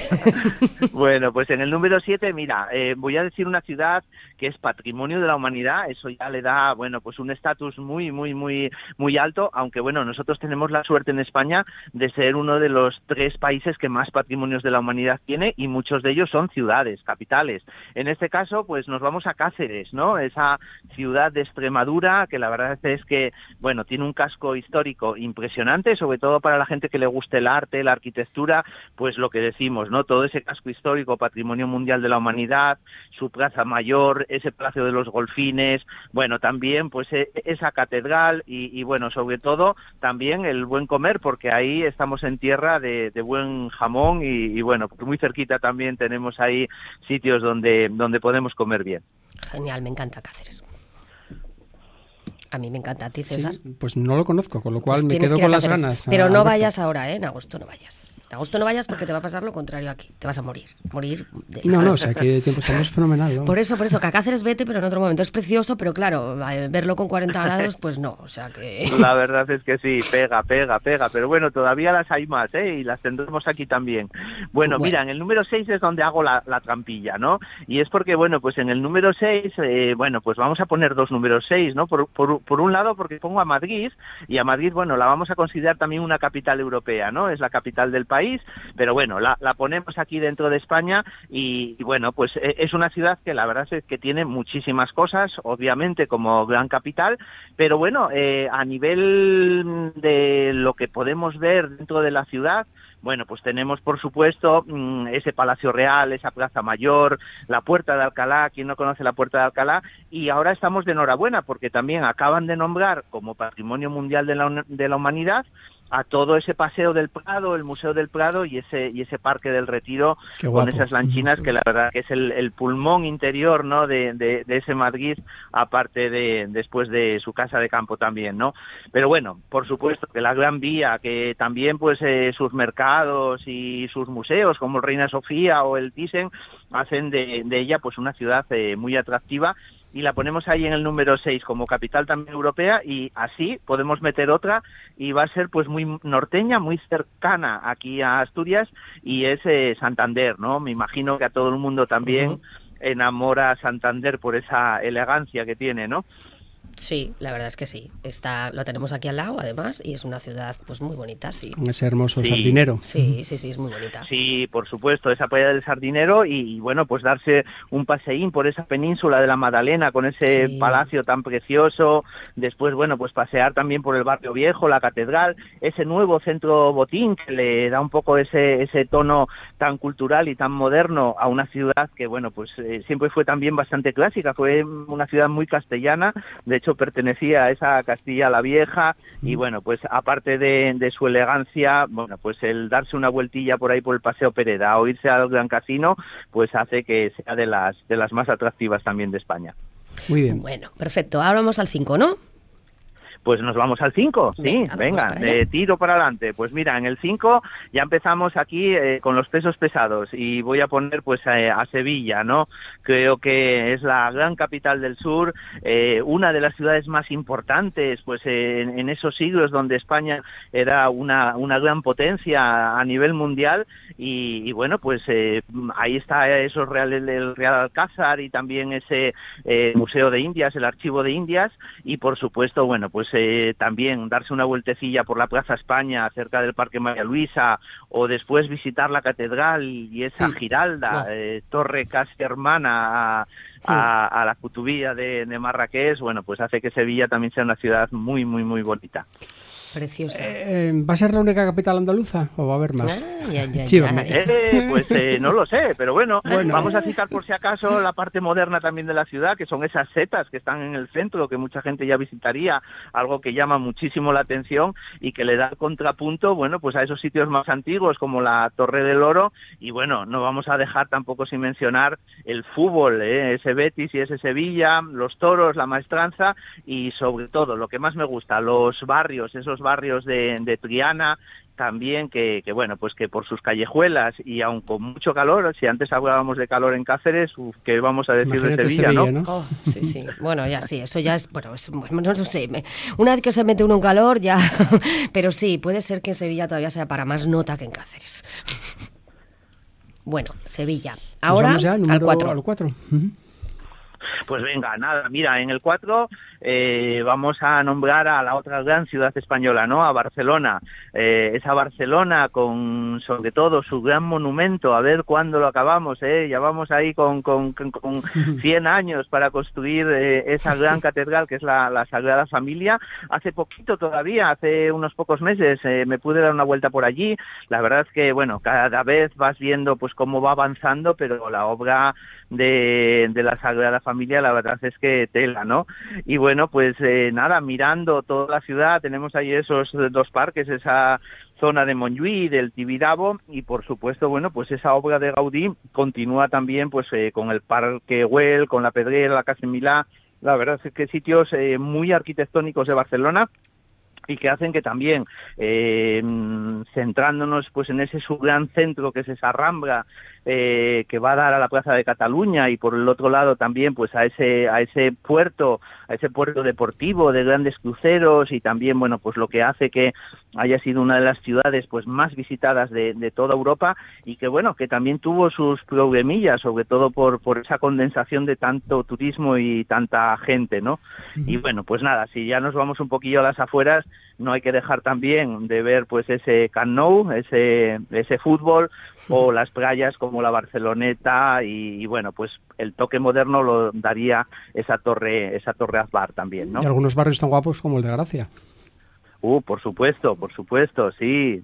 Bueno, pues en el número 7, mira, eh, voy a decir una ciudad que es patrimonio de la humanidad, eso ya le da, bueno, pues un estatus muy, muy, muy, muy alto, aunque bueno, nosotros tenemos la suerte en España de ser uno de los tres países que más patrimonios de la humanidad tiene y muchos de ellos son ciudades, capitales. En este caso, pues nos vamos a Cáceres, ¿no? Esa ciudad de Extremadura que la verdad es que, bueno, tiene un casco histórico impresionante, sobre todo para la gente que le guste el arte, la arquitectura, pues lo que decimos, ¿no? Todo ese casco histórico, patrimonio mundial de la humanidad, su plaza mayor, ese palacio de los golfines, bueno, también pues e- esa catedral y, y, bueno, sobre todo también el buen comer, porque ahí estamos en tierra de, de buen jamón y, y, bueno, pues muy cerquita también tenemos ahí sitios donde, donde podemos comer bien. Genial, me encanta Cáceres. A mí me encanta a ti, César. Sí, pues no lo conozco, con lo cual Pues me tienes quedo que con las ganas. Pero no vayas ahora, ¿eh? En agosto no vayas. En agosto no vayas porque te va a pasar lo contrario aquí. Te vas a morir. Morir de No, no, o sea, que de tiempo estamos fenomenal. Por eso, por eso, que a Cáceres vete, pero en otro momento. Es precioso, pero claro, eh, verlo con 40 grados, pues no. O sea que. La verdad es que sí, pega, pega, pega, pero bueno, todavía las hay más, ¿eh? Y las tendremos aquí también. Bueno, Bueno. mira, en el número 6 es donde hago la, la trampilla, ¿no? Y es porque, bueno, pues en el número 6, eh, bueno, pues vamos a poner dos números 6, ¿no? Por, por, por un lado, porque pongo a Madrid, y a Madrid, bueno, la vamos a considerar también una capital europea, ¿no? Es la capital del país, pero bueno, la, la ponemos aquí dentro de España y, bueno, pues eh, es una ciudad que la verdad es que tiene muchísimas cosas, obviamente como gran capital, pero bueno, eh, a nivel de lo que podemos ver dentro de la ciudad, bueno, pues tenemos por supuesto mm, ese Palacio Real, esa Plaza Mayor, la Puerta de Alcalá, quien no conoce la Puerta de Alcalá, y ahora estamos de enhorabuena porque también acaban de nombrar como Patrimonio Mundial de la, de la Humanidad a todo ese paseo del Prado, el Museo del Prado y ese y ese Parque del Retiro con esas lanchinas que la verdad que es el, el pulmón interior no de, de- de ese Madrid aparte de después de su casa de campo también no pero bueno por supuesto que la Gran Vía que también pues eh, sus mercados y sus museos como el Reina Sofía o el Thyssen hacen de, de ella pues una ciudad eh, muy atractiva y la ponemos ahí en el número 6 como capital también europea y así podemos meter otra y va a ser pues muy norteña, muy cercana aquí a Asturias y es eh, Santander, ¿no? Me imagino que a todo el mundo también enamora a Santander por esa elegancia que tiene, ¿no? Sí, la verdad es que sí. Está, lo tenemos aquí al lado, además, y es una ciudad pues muy bonita, sí. Con ese hermoso Sí. sardinero. Sí, sí, sí, es muy bonita. Sí, por supuesto, esa playa del Sardinero y, y, bueno, pues darse un paseín por esa península de la Magdalena con ese Sí. palacio tan precioso, después, bueno, pues pasear también por el barrio viejo, la catedral, ese nuevo centro botín que le da un poco ese, ese tono tan cultural y tan moderno a una ciudad que, bueno, pues eh, siempre fue también bastante clásica, fue una ciudad muy castellana, de hecho pertenecía a esa Castilla la Vieja y bueno, pues aparte de, de su elegancia, bueno, pues el darse una vueltilla por ahí por el Paseo Pereda o irse al Gran Casino, pues hace que sea de las de las más atractivas también de España. Muy bien. Bueno, perfecto. Ahora vamos al 5, ¿no? Pues nos vamos al 5, sí, Venga, vamos venga, allá. tiro para adelante. Pues mira, en el 5 ya empezamos aquí eh, con los pesos pesados y voy a poner pues eh, a Sevilla, ¿no? Creo que es la gran capital del sur, eh, una de las ciudades más importantes pues eh, en, en esos siglos donde España era una, una gran potencia a nivel mundial y, y bueno, pues eh, ahí está esos real, el Real Alcázar y también ese eh, Museo de Indias, el Archivo de Indias y por supuesto, bueno, pues eh, también darse una vueltecilla por la Plaza España, cerca del Parque María Luisa, o después visitar la catedral y esa Giralda, eh, torre casi hermana a, a, a la Cutubía de, de Marrakech, bueno, pues hace que Sevilla también sea una ciudad muy, muy, muy bonita. Preciosa. Eh, ¿Va a ser la única capital andaluza o va a haber más? Ay, Sí, ay. hombre. Eh, pues eh, no lo sé, pero bueno, Bueno. vamos a citar por si acaso la parte moderna también de la ciudad, que son esas setas que están en el centro, que mucha gente ya visitaría, algo que llama muchísimo la atención y que le da contrapunto, bueno, pues a esos sitios más antiguos como la Torre del Oro y bueno, no vamos a dejar tampoco sin mencionar el fútbol, ¿eh? ese Betis y ese Sevilla, los toros, la maestranza y sobre todo lo que más me gusta, los barrios, esos barrios de, de Triana, también que, que, bueno pues que por sus callejuelas y aun con mucho calor si antes hablábamos de calor en Cáceres uf, que vamos a decir Imagínate de Sevilla, Sevilla, ¿no? ¿no? Oh, sí, sí. Bueno, ya sí, eso ya es, bueno, es- bueno, no, sé, me- una vez que se mete uno en calor ya, pero sí, puede ser que en Sevilla todavía sea para más nota que en Cáceres. Bueno, Sevilla. Nos Ahora ya al al número 4. al cuatro. Pues venga, nada, mira, en el 4 eh, vamos a nombrar a la otra gran ciudad española, ¿no? A Barcelona. Eh, esa Barcelona con, sobre todo, su gran monumento, a ver cuándo lo acabamos, ¿eh? Ya vamos ahí con, con, con, con 100 años para construir eh, esa gran catedral que es la, la Sagrada Familia. Hace poquito todavía, hace unos pocos meses, eh, me pude dar una vuelta por allí. La verdad es que, bueno, cada vez vas viendo pues cómo va avanzando, pero la obra de, de la Sagrada Familia, la verdad es que tela, ¿no? Y bueno, pues eh, nada, mirando toda la ciudad, tenemos ahí esos dos parques, esa zona de Montjuïc, del Tibidabo y por supuesto, bueno, pues esa obra de Gaudí continúa también pues eh, con el Parque Güell, con la Pedrera, la Casa Milá, la verdad es que sitios eh, muy arquitectónicos de Barcelona y que hacen que también eh, centrándonos pues en ese su gran centro que es esa rambla eh, que va a dar a la plaza de Cataluña y por el otro lado también pues a ese a ese puerto a ese puerto deportivo de grandes cruceros y también bueno pues lo que hace que haya sido una de las ciudades pues más visitadas de, de toda Europa y que bueno que también tuvo sus problemillas sobre todo por por esa condensación de tanto turismo y tanta gente no y bueno pues nada si ya nos vamos un poquillo a las afueras no hay que dejar también de ver pues ese Camp Nou, ese ese fútbol o las playas como la Barceloneta y, y, bueno pues el toque moderno lo daría esa torre esa torre Azbar también no Y algunos barrios tan guapos como el de Gracia. uh por supuesto por supuesto sí.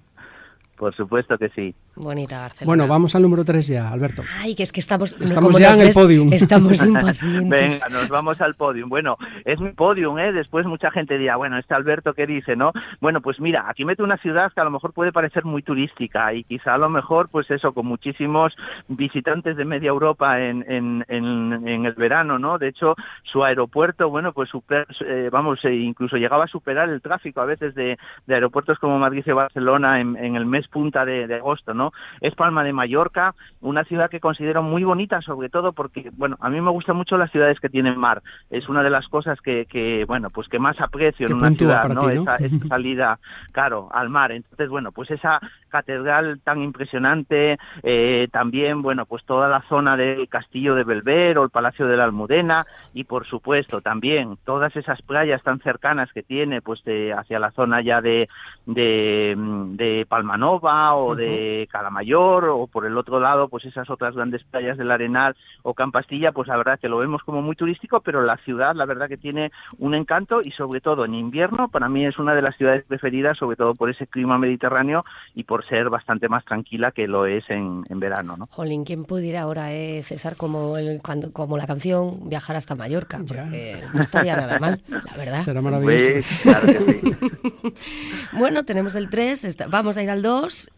Por supuesto que sí Bonita Barcelona. Bueno, vamos al número 3 ya, Alberto. Ay, que es que estamos... Estamos ya en el podium. Estamos impacientes. Venga, nos vamos al podium. Bueno, es mi podium, ¿eh? Después mucha gente dirá, bueno, este Alberto, ¿qué dice, no? Bueno, pues mira, aquí meto una ciudad que a lo mejor puede parecer muy turística y quizá a lo mejor, pues eso, con muchísimos visitantes de media Europa en, en, en, en el verano, ¿no? De hecho, su aeropuerto, bueno, pues super, eh, vamos, eh, incluso llegaba a superar el tráfico a veces de, de aeropuertos como Madrid y Barcelona en, en el mes punta de, de agosto, ¿no? Es Palma de Mallorca, una ciudad que considero muy bonita, sobre todo porque, bueno, a mí me gustan mucho las ciudades que tienen mar. Es una de las cosas que, que bueno, pues que más aprecio en una ciudad, ¿no? ti, ¿no? Esa, esa salida, claro, al mar. Entonces, bueno, pues esa catedral tan impresionante, eh, también, bueno, pues toda la zona del Castillo de Belver o el Palacio de la Almudena y, por supuesto, también todas esas playas tan cercanas que tiene, pues de, hacia la zona ya de, de, de Palmanova o de Calamayor o por el otro lado, pues esas otras grandes playas del Arenal o Campastilla, pues la verdad que lo vemos como muy turístico, pero la ciudad, la verdad que tiene un encanto y sobre todo en invierno, para mí es una de las ciudades preferidas, sobre todo por ese clima mediterráneo y por ser bastante más tranquila que lo es en, en verano, ¿no? Jolín, ¿quién pudiera ahora, eh, César, como, el, cuando, como la canción, viajar hasta Mallorca? Porque no estaría nada mal, la verdad. Será maravilloso. Pues, claro que sí. Bueno, tenemos el 3, vamos a ir al 2.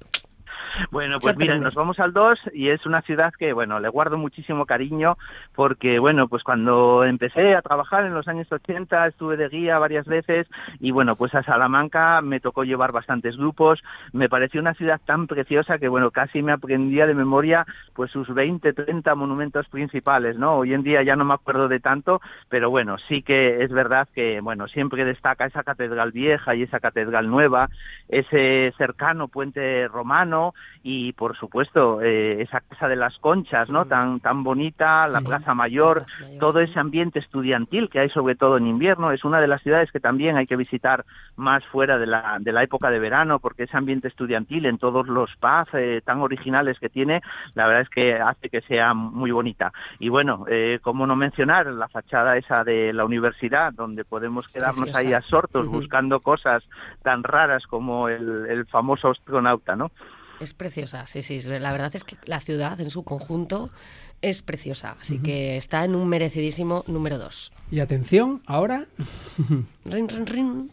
Bueno, pues mira, nos vamos al 2 y es una ciudad que, bueno, le guardo muchísimo cariño porque, bueno, pues cuando empecé a trabajar en los años 80 estuve de guía varias veces y, bueno, pues a Salamanca me tocó llevar bastantes grupos. Me pareció una ciudad tan preciosa que, bueno, casi me aprendía de memoria pues sus 20, 30 monumentos principales, ¿no? Hoy en día ya no me acuerdo de tanto, pero bueno, sí que es verdad que, bueno, siempre destaca esa catedral vieja y esa catedral nueva, ese cercano puente romano, y por supuesto eh, esa casa de las conchas, ¿no? Tan tan bonita, la Plaza Mayor, todo ese ambiente estudiantil que hay sobre todo en invierno, es una de las ciudades que también hay que visitar más fuera de la de la época de verano porque ese ambiente estudiantil en todos los pubs eh, tan originales que tiene, la verdad es que hace que sea muy bonita. Y bueno, eh, cómo no mencionar la fachada esa de la universidad donde podemos quedarnos ahí absortos buscando cosas tan raras como el, el famoso astronauta, ¿no? Es preciosa, sí, sí. La verdad es que la ciudad en su conjunto es preciosa, así que está en un merecidísimo número dos. Y atención, ahora. rin, rin, rin.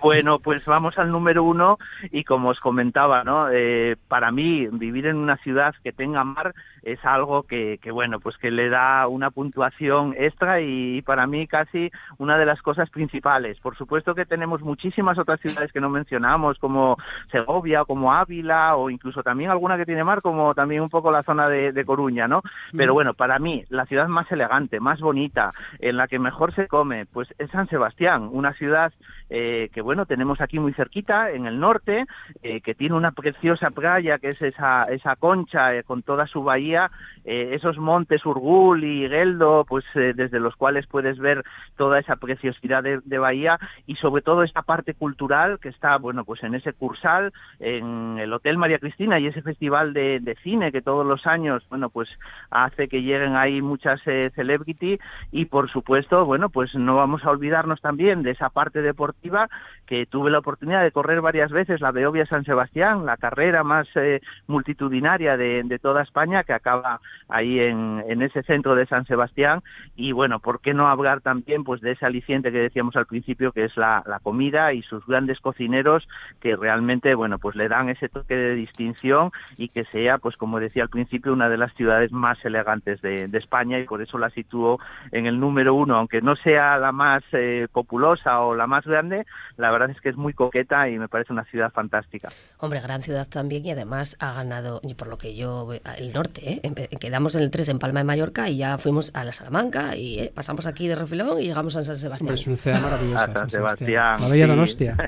Bueno, pues vamos al número uno y como os comentaba, ¿no? Eh, para mí vivir en una ciudad que tenga mar es algo que, que, bueno, pues que le da una puntuación extra y para mí casi una de las cosas principales. Por supuesto que tenemos muchísimas otras ciudades que no mencionamos, como Segovia, como Ávila o incluso también alguna que tiene mar, como también un poco la zona de, de Coruña, ¿no? Pero bueno, para mí la ciudad más elegante, más bonita, en la que mejor se come, pues es San Sebastián, una ciudad eh, que bueno, tenemos aquí muy cerquita, en el norte, eh, que tiene una preciosa playa, que es esa, esa concha eh, con toda su bahía, eh, esos montes Urgul y Geldo, pues eh, desde los cuales puedes ver toda esa preciosidad de, de, bahía y sobre todo esta parte cultural que está, bueno, pues en ese cursal, en el Hotel María Cristina y ese festival de, de cine que todos los años, bueno, pues hace que lleguen ahí muchas eh, celebrity. Y por supuesto, bueno, pues no vamos a olvidarnos también de esa parte deportiva que tuve la oportunidad de correr varias veces la Beovia San Sebastián, la carrera más eh, multitudinaria de, de, toda España que acaba ahí en, en, ese centro de San Sebastián y bueno, ¿por qué no hablar también pues de ese aliciente que decíamos al principio que es la, la comida y sus grandes cocineros que realmente bueno pues le dan ese toque de distinción y que sea pues como decía al principio una de las ciudades más elegantes de, de España y por eso la sitúo en el número uno, aunque no sea la más eh, populosa o la más grande, la verdad es que es muy coqueta y me parece una ciudad fantástica. Hombre, gran ciudad también y además ha ganado, y por lo que yo, el norte, ¿eh? quedamos en el 3 en Palma de Mallorca y ya fuimos a la Salamanca y ¿eh? pasamos aquí de refilón y llegamos a San Sebastián. Es una ciudad maravillosa. A San, San Sebastián. La bella sí. Donostia.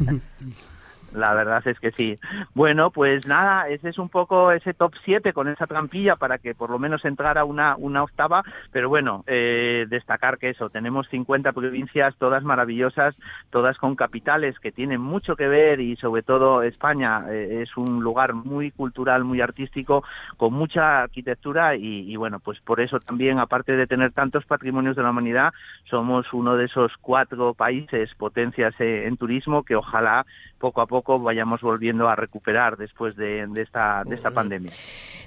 La verdad es que sí. Bueno, pues nada, ese es un poco ese top 7 con esa trampilla para que por lo menos entrara una, una octava, pero bueno, eh, destacar que eso, tenemos 50 provincias, todas maravillosas, todas con capitales que tienen mucho que ver y sobre todo España eh, es un lugar muy cultural, muy artístico, con mucha arquitectura y, y bueno, pues por eso también, aparte de tener tantos patrimonios de la humanidad, somos uno de esos cuatro países potencias eh, en turismo que ojalá poco a poco vayamos volviendo a recuperar después de, de esta, de esta pandemia.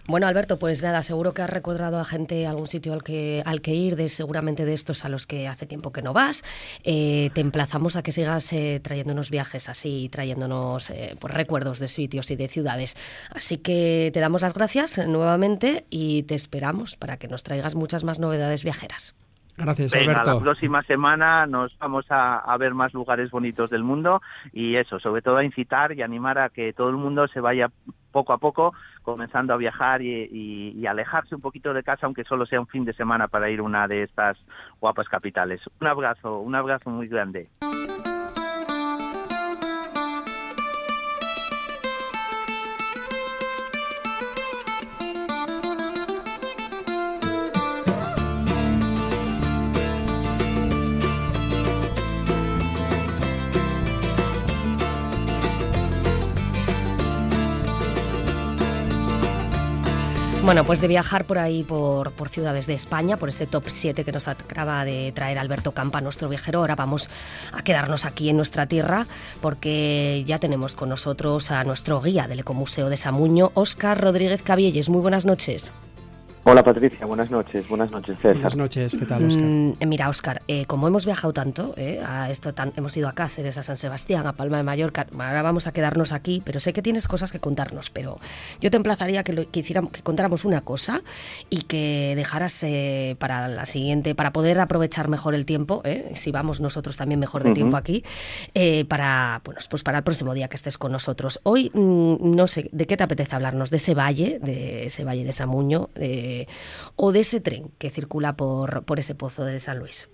Bueno, Alberto, pues nada, seguro que has recordado a gente algún sitio al que, al que ir, de seguramente de estos a los que hace tiempo que no vas. Eh, te emplazamos a que sigas eh, trayéndonos viajes así, trayéndonos eh, pues, recuerdos de sitios y de ciudades. Así que te damos las gracias nuevamente y te esperamos para que nos traigas muchas más novedades viajeras. Gracias, Venga, Alberto. La próxima semana nos vamos a, a, ver más lugares bonitos del mundo y eso, sobre todo a incitar y animar a que todo el mundo se vaya poco a poco comenzando a viajar y, y, y alejarse un poquito de casa, aunque solo sea un fin de semana para ir a una de estas guapas capitales. Un abrazo, un abrazo muy grande. Bueno, pues de viajar por ahí, por, por, ciudades de España, por ese top 7 que nos acaba de traer Alberto Campa, nuestro viajero, ahora vamos a quedarnos aquí en nuestra tierra porque ya tenemos con nosotros a nuestro guía del Ecomuseo de Samuño, Óscar Rodríguez Cabielles. Muy buenas noches. Hola Patricia, buenas noches, buenas noches César. Buenas noches, ¿qué tal Óscar? Mm, mira Óscar, eh, como hemos viajado tanto, eh, a esto tan, hemos ido a Cáceres, a San Sebastián, a Palma de Mallorca, ahora vamos a quedarnos aquí, pero sé que tienes cosas que contarnos, pero yo te emplazaría que, lo, que, hiciéramos, que contáramos una cosa y que dejaras eh, para la siguiente, para poder aprovechar mejor el tiempo, si vamos nosotros también mejor de uh -huh. tiempo aquí, para, bueno, pues para el próximo día que estés con nosotros. Hoy, mm, no sé, ¿de qué te apetece hablarnos? ¿De ese valle, de ese valle de Samuño? de o de ese tren que circula por, por ese pozo de San Luis?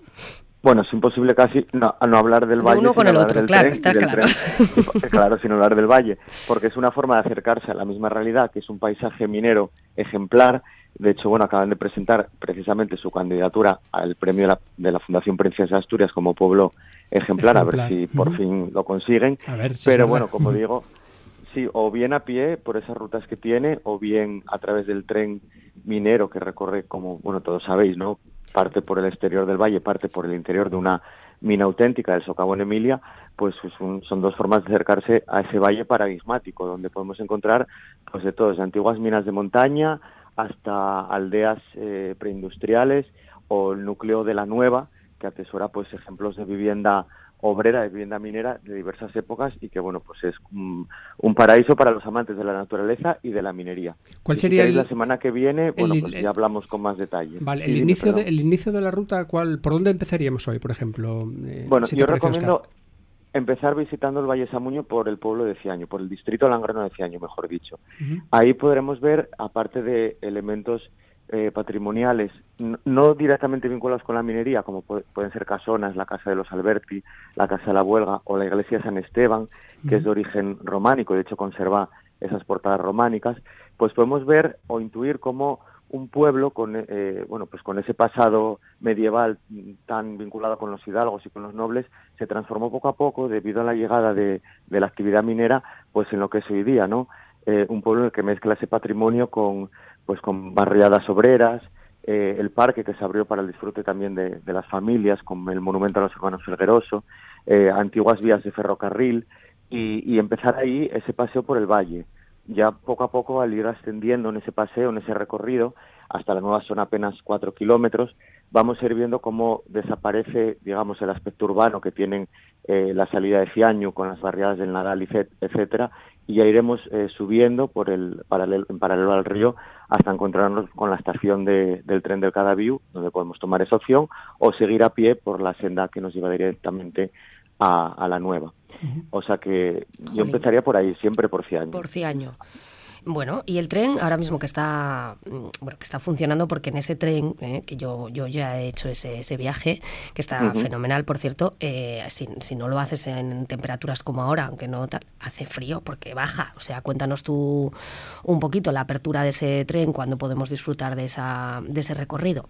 Bueno, es imposible casi no, no hablar del De valle uno con el otro, claro, tren está claro. tren. claro, sin hablar del valle, porque es una forma de acercarse a la misma realidad, que es un paisaje minero ejemplar. De hecho, bueno, acaban de presentar precisamente su candidatura al premio de la, de la Fundación Princesa de Asturias como pueblo ejemplar, a ver si por fin lo consiguen. A ver si Pero bueno, como digo, sí, o bien a pie por esas rutas que tiene, o bien a través del tren minero que recorre, como bueno todos sabéis, ¿no? Parte por el exterior del valle, parte por el interior de una mina auténtica del socavón Emilia, pues es un- son dos formas de acercarse a ese valle paradigmático, donde podemos encontrar pues de todo, desde antiguas minas de montaña hasta aldeas eh, preindustriales o el núcleo de la nueva, que atesora pues ejemplos de vivienda obrera, de vivienda minera de diversas épocas y que bueno pues es un, un paraíso para los amantes de la naturaleza y de la minería. ¿Cuál si sería el- la semana que viene? Bueno, el- pues ya hablamos con más detalle. Vale, Sí, el dime, inicio, de, el inicio de la ruta, ¿cuál, ¿por dónde empezaríamos hoy, por ejemplo? Eh, Bueno, si yo recomiendo empezar visitando el Valle Samuño por el pueblo de Ciaño, por el distrito langrano de Ciaño, mejor dicho. Ahí podremos ver, aparte de elementos eh, patrimoniales, no directamente vinculados con la minería, como pu- pueden ser casonas, la Casa de los Alberti, la Casa de la Huelga o la Iglesia de San Esteban, que es de origen románico, de hecho conserva esas portadas románicas, pues podemos ver o intuir cómo un pueblo con eh, bueno pues con ese pasado medieval mm, tan vinculado con los hidalgos y con los nobles se transformó poco a poco debido a la llegada de, de la actividad minera pues en lo que es hoy día no Eh, un pueblo en el que mezcla ese patrimonio con pues con barriadas obreras eh, el parque que se abrió para el disfrute también de, las familias con el monumento a los hermanos Felgueroso eh, antiguas vías de ferrocarril y, empezar ahí ese paseo por el valle. Ya poco a poco al ir ascendiendo en ese paseo, en ese recorrido, hasta la nueva zona apenas cuatro kilómetros, vamos a ir viendo cómo desaparece, digamos, el aspecto urbano que tienen eh, la salida de Ciaño con las barriadas del Nadal, etc- etcétera, y ya iremos eh, subiendo por el paralelo, en paralelo al río hasta encontrarnos con la estación de- del tren del Cadaviu, donde podemos tomar esa opción, o seguir a pie por la senda que nos lleva directamente a, a la nueva. O sea que yo empezaría por ahí, siempre por Ciaño. Por Ciaño. Bueno, y el tren ahora mismo que está, mm, bueno, que está funcionando porque en ese tren, eh, que yo, yo ya he hecho ese, ese viaje, que está fenomenal, por cierto, eh, si, si no lo haces en temperaturas como ahora, aunque no tal, hace frío porque baja. O sea, cuéntanos tú un poquito la apertura de ese tren, cuando podemos disfrutar de, esa, de ese recorrido.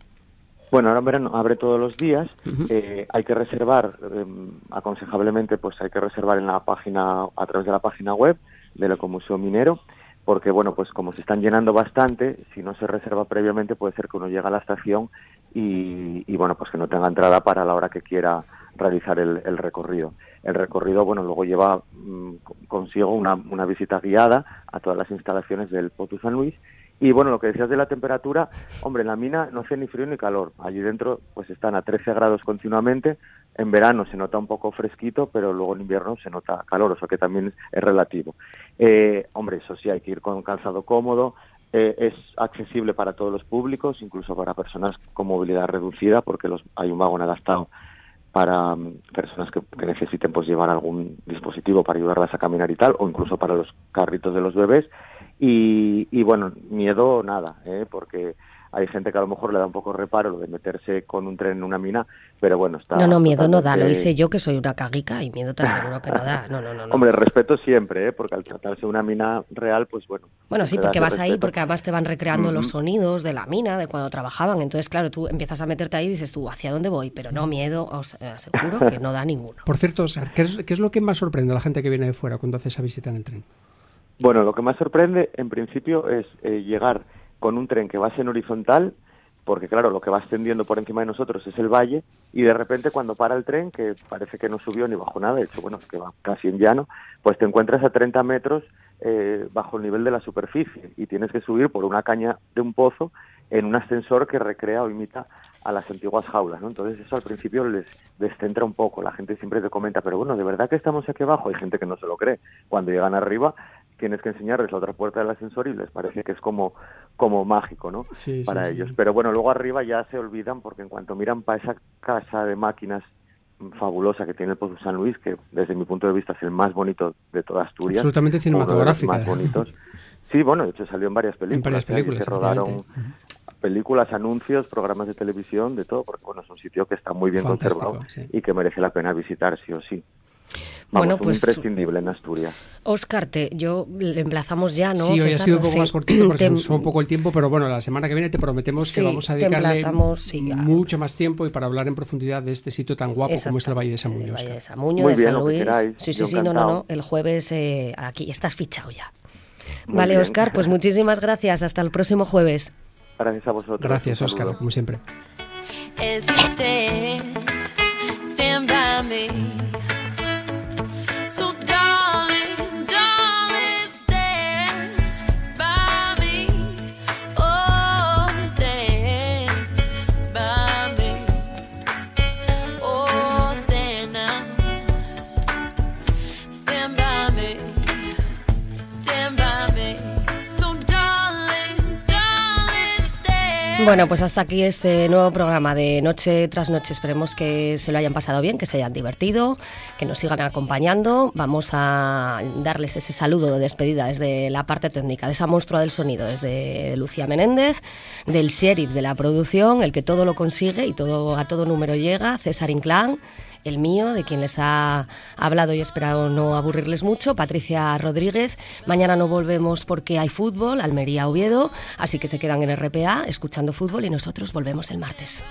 Bueno, ahora en verano abre todos los días. eh, hay que reservar, eh, aconsejablemente, pues hay que reservar en la página, a través de la página web del Ecomuseo Minero, porque bueno, pues como se están llenando bastante, si no se reserva previamente puede ser que uno llegue a la estación y, bueno, pues que no tenga entrada para la hora que quiera realizar el, el recorrido. El recorrido, bueno, luego lleva mm, consigo una, una visita guiada a todas las instalaciones del Potu San Luis y bueno, lo que decías de la temperatura, hombre, en la mina no hace ni frío ni calor. Allí dentro pues están a 13 grados continuamente. En verano se nota un poco fresquito, pero luego en invierno se nota calor, o sea que también es relativo. Eh, hombre, eso sí, hay que ir con calzado cómodo. Eh, es accesible para todos los públicos, incluso para personas con movilidad reducida, porque los, hay un vagón adaptado para mm, personas que, necesiten pues llevar algún dispositivo para ayudarlas a caminar y tal, o incluso para los carritos de los bebés. Y, y bueno, miedo nada, ¿eh? porque hay gente que a lo mejor le da un poco reparo lo de meterse con un tren en una mina, pero bueno, está... No, no, miedo no da, lo hice yo que soy una caguica y miedo te aseguro que no da. No, no, no. no. Hombre, respeto siempre, ¿eh? porque al tratarse de una mina real, pues bueno. Bueno, sí, porque vas ahí, porque además te van recreando los sonidos de la mina, de cuando trabajaban. Entonces, claro, tú empiezas a meterte ahí y dices tú, ¿hacia dónde voy? Pero no, miedo, os aseguro que no da ninguno. Por cierto, Óscar, ¿qué es, qué es lo que más sorprende a la gente que viene de fuera cuando hace esa visita en el tren? Bueno, lo que más sorprende, en principio, es eh, llegar con un tren que va en horizontal, porque claro, lo que va ascendiendo por encima de nosotros es el valle, y de repente cuando para el tren, que parece que no subió ni bajó nada, de hecho, bueno, que va casi en llano, pues te encuentras a 30 metros eh, bajo el nivel de la superficie y tienes que subir por una caña de un pozo en un ascensor que recrea o imita a las antiguas jaulas, ¿no? Entonces eso al principio les descentra un poco, la gente siempre te comenta, pero bueno, ¿de verdad que estamos aquí abajo? Hay gente que no se lo cree. Cuando llegan arriba tienes que enseñarles la otra puerta del ascensor y les parece que es como, como mágico, ¿no? Sí, Para sí, sí. ellos. Pero bueno, luego arriba ya se olvidan porque en cuanto miran para esa casa de máquinas fabulosa que tiene el Pozo San Luis, que desde mi punto de vista es el más bonito de toda Asturias. Absolutamente cinematográfica. más bonitos. Sí, bueno, de hecho salió en varias películas. varias ¿eh? Películas, se rodaron películas, anuncios, programas de televisión, de todo, porque bueno, es un sitio que está muy bien Fantástico, conservado sí. y que merece la pena visitar, sí o sí. Bueno, Vamos, un pues- imprescindible en Asturias. Oscar, te, yo le emplazamos ya, ¿no? Sí, hoy ha César? sido un poco Sí. más cortito porque Te- nos fue un poco el tiempo, pero bueno, la semana que viene te prometemos Sí, que vamos a dedicarle sí, mucho más tiempo y para hablar en profundidad de este sitio tan guapo como es el Valle de Samuño. Valle de Samuño, Muy de bien, San Luis. Sí, sí, yo sí, no, no, no. El jueves eh, aquí estás fichado ya. Muy vale, bien. Oscar, pues muchísimas gracias. Hasta el próximo jueves. Gracias a vosotros. Gracias, un Oscar, como siempre. Bueno, pues hasta aquí este nuevo programa de Noche tras Noche. Esperemos que se lo hayan pasado bien, que se hayan divertido, que nos sigan acompañando. Vamos a darles ese saludo de despedida desde la parte técnica, de esa monstrua del sonido, desde Lucía Menéndez, del sheriff de la producción, el que todo lo consigue y todo a todo número llega, César Inclán. El mío, de quien les ha hablado y espero no aburrirles mucho, Patricia Rodríguez. Mañana no volvemos porque hay fútbol, Almería Oviedo, así que se quedan en RPA escuchando fútbol y nosotros volvemos el martes.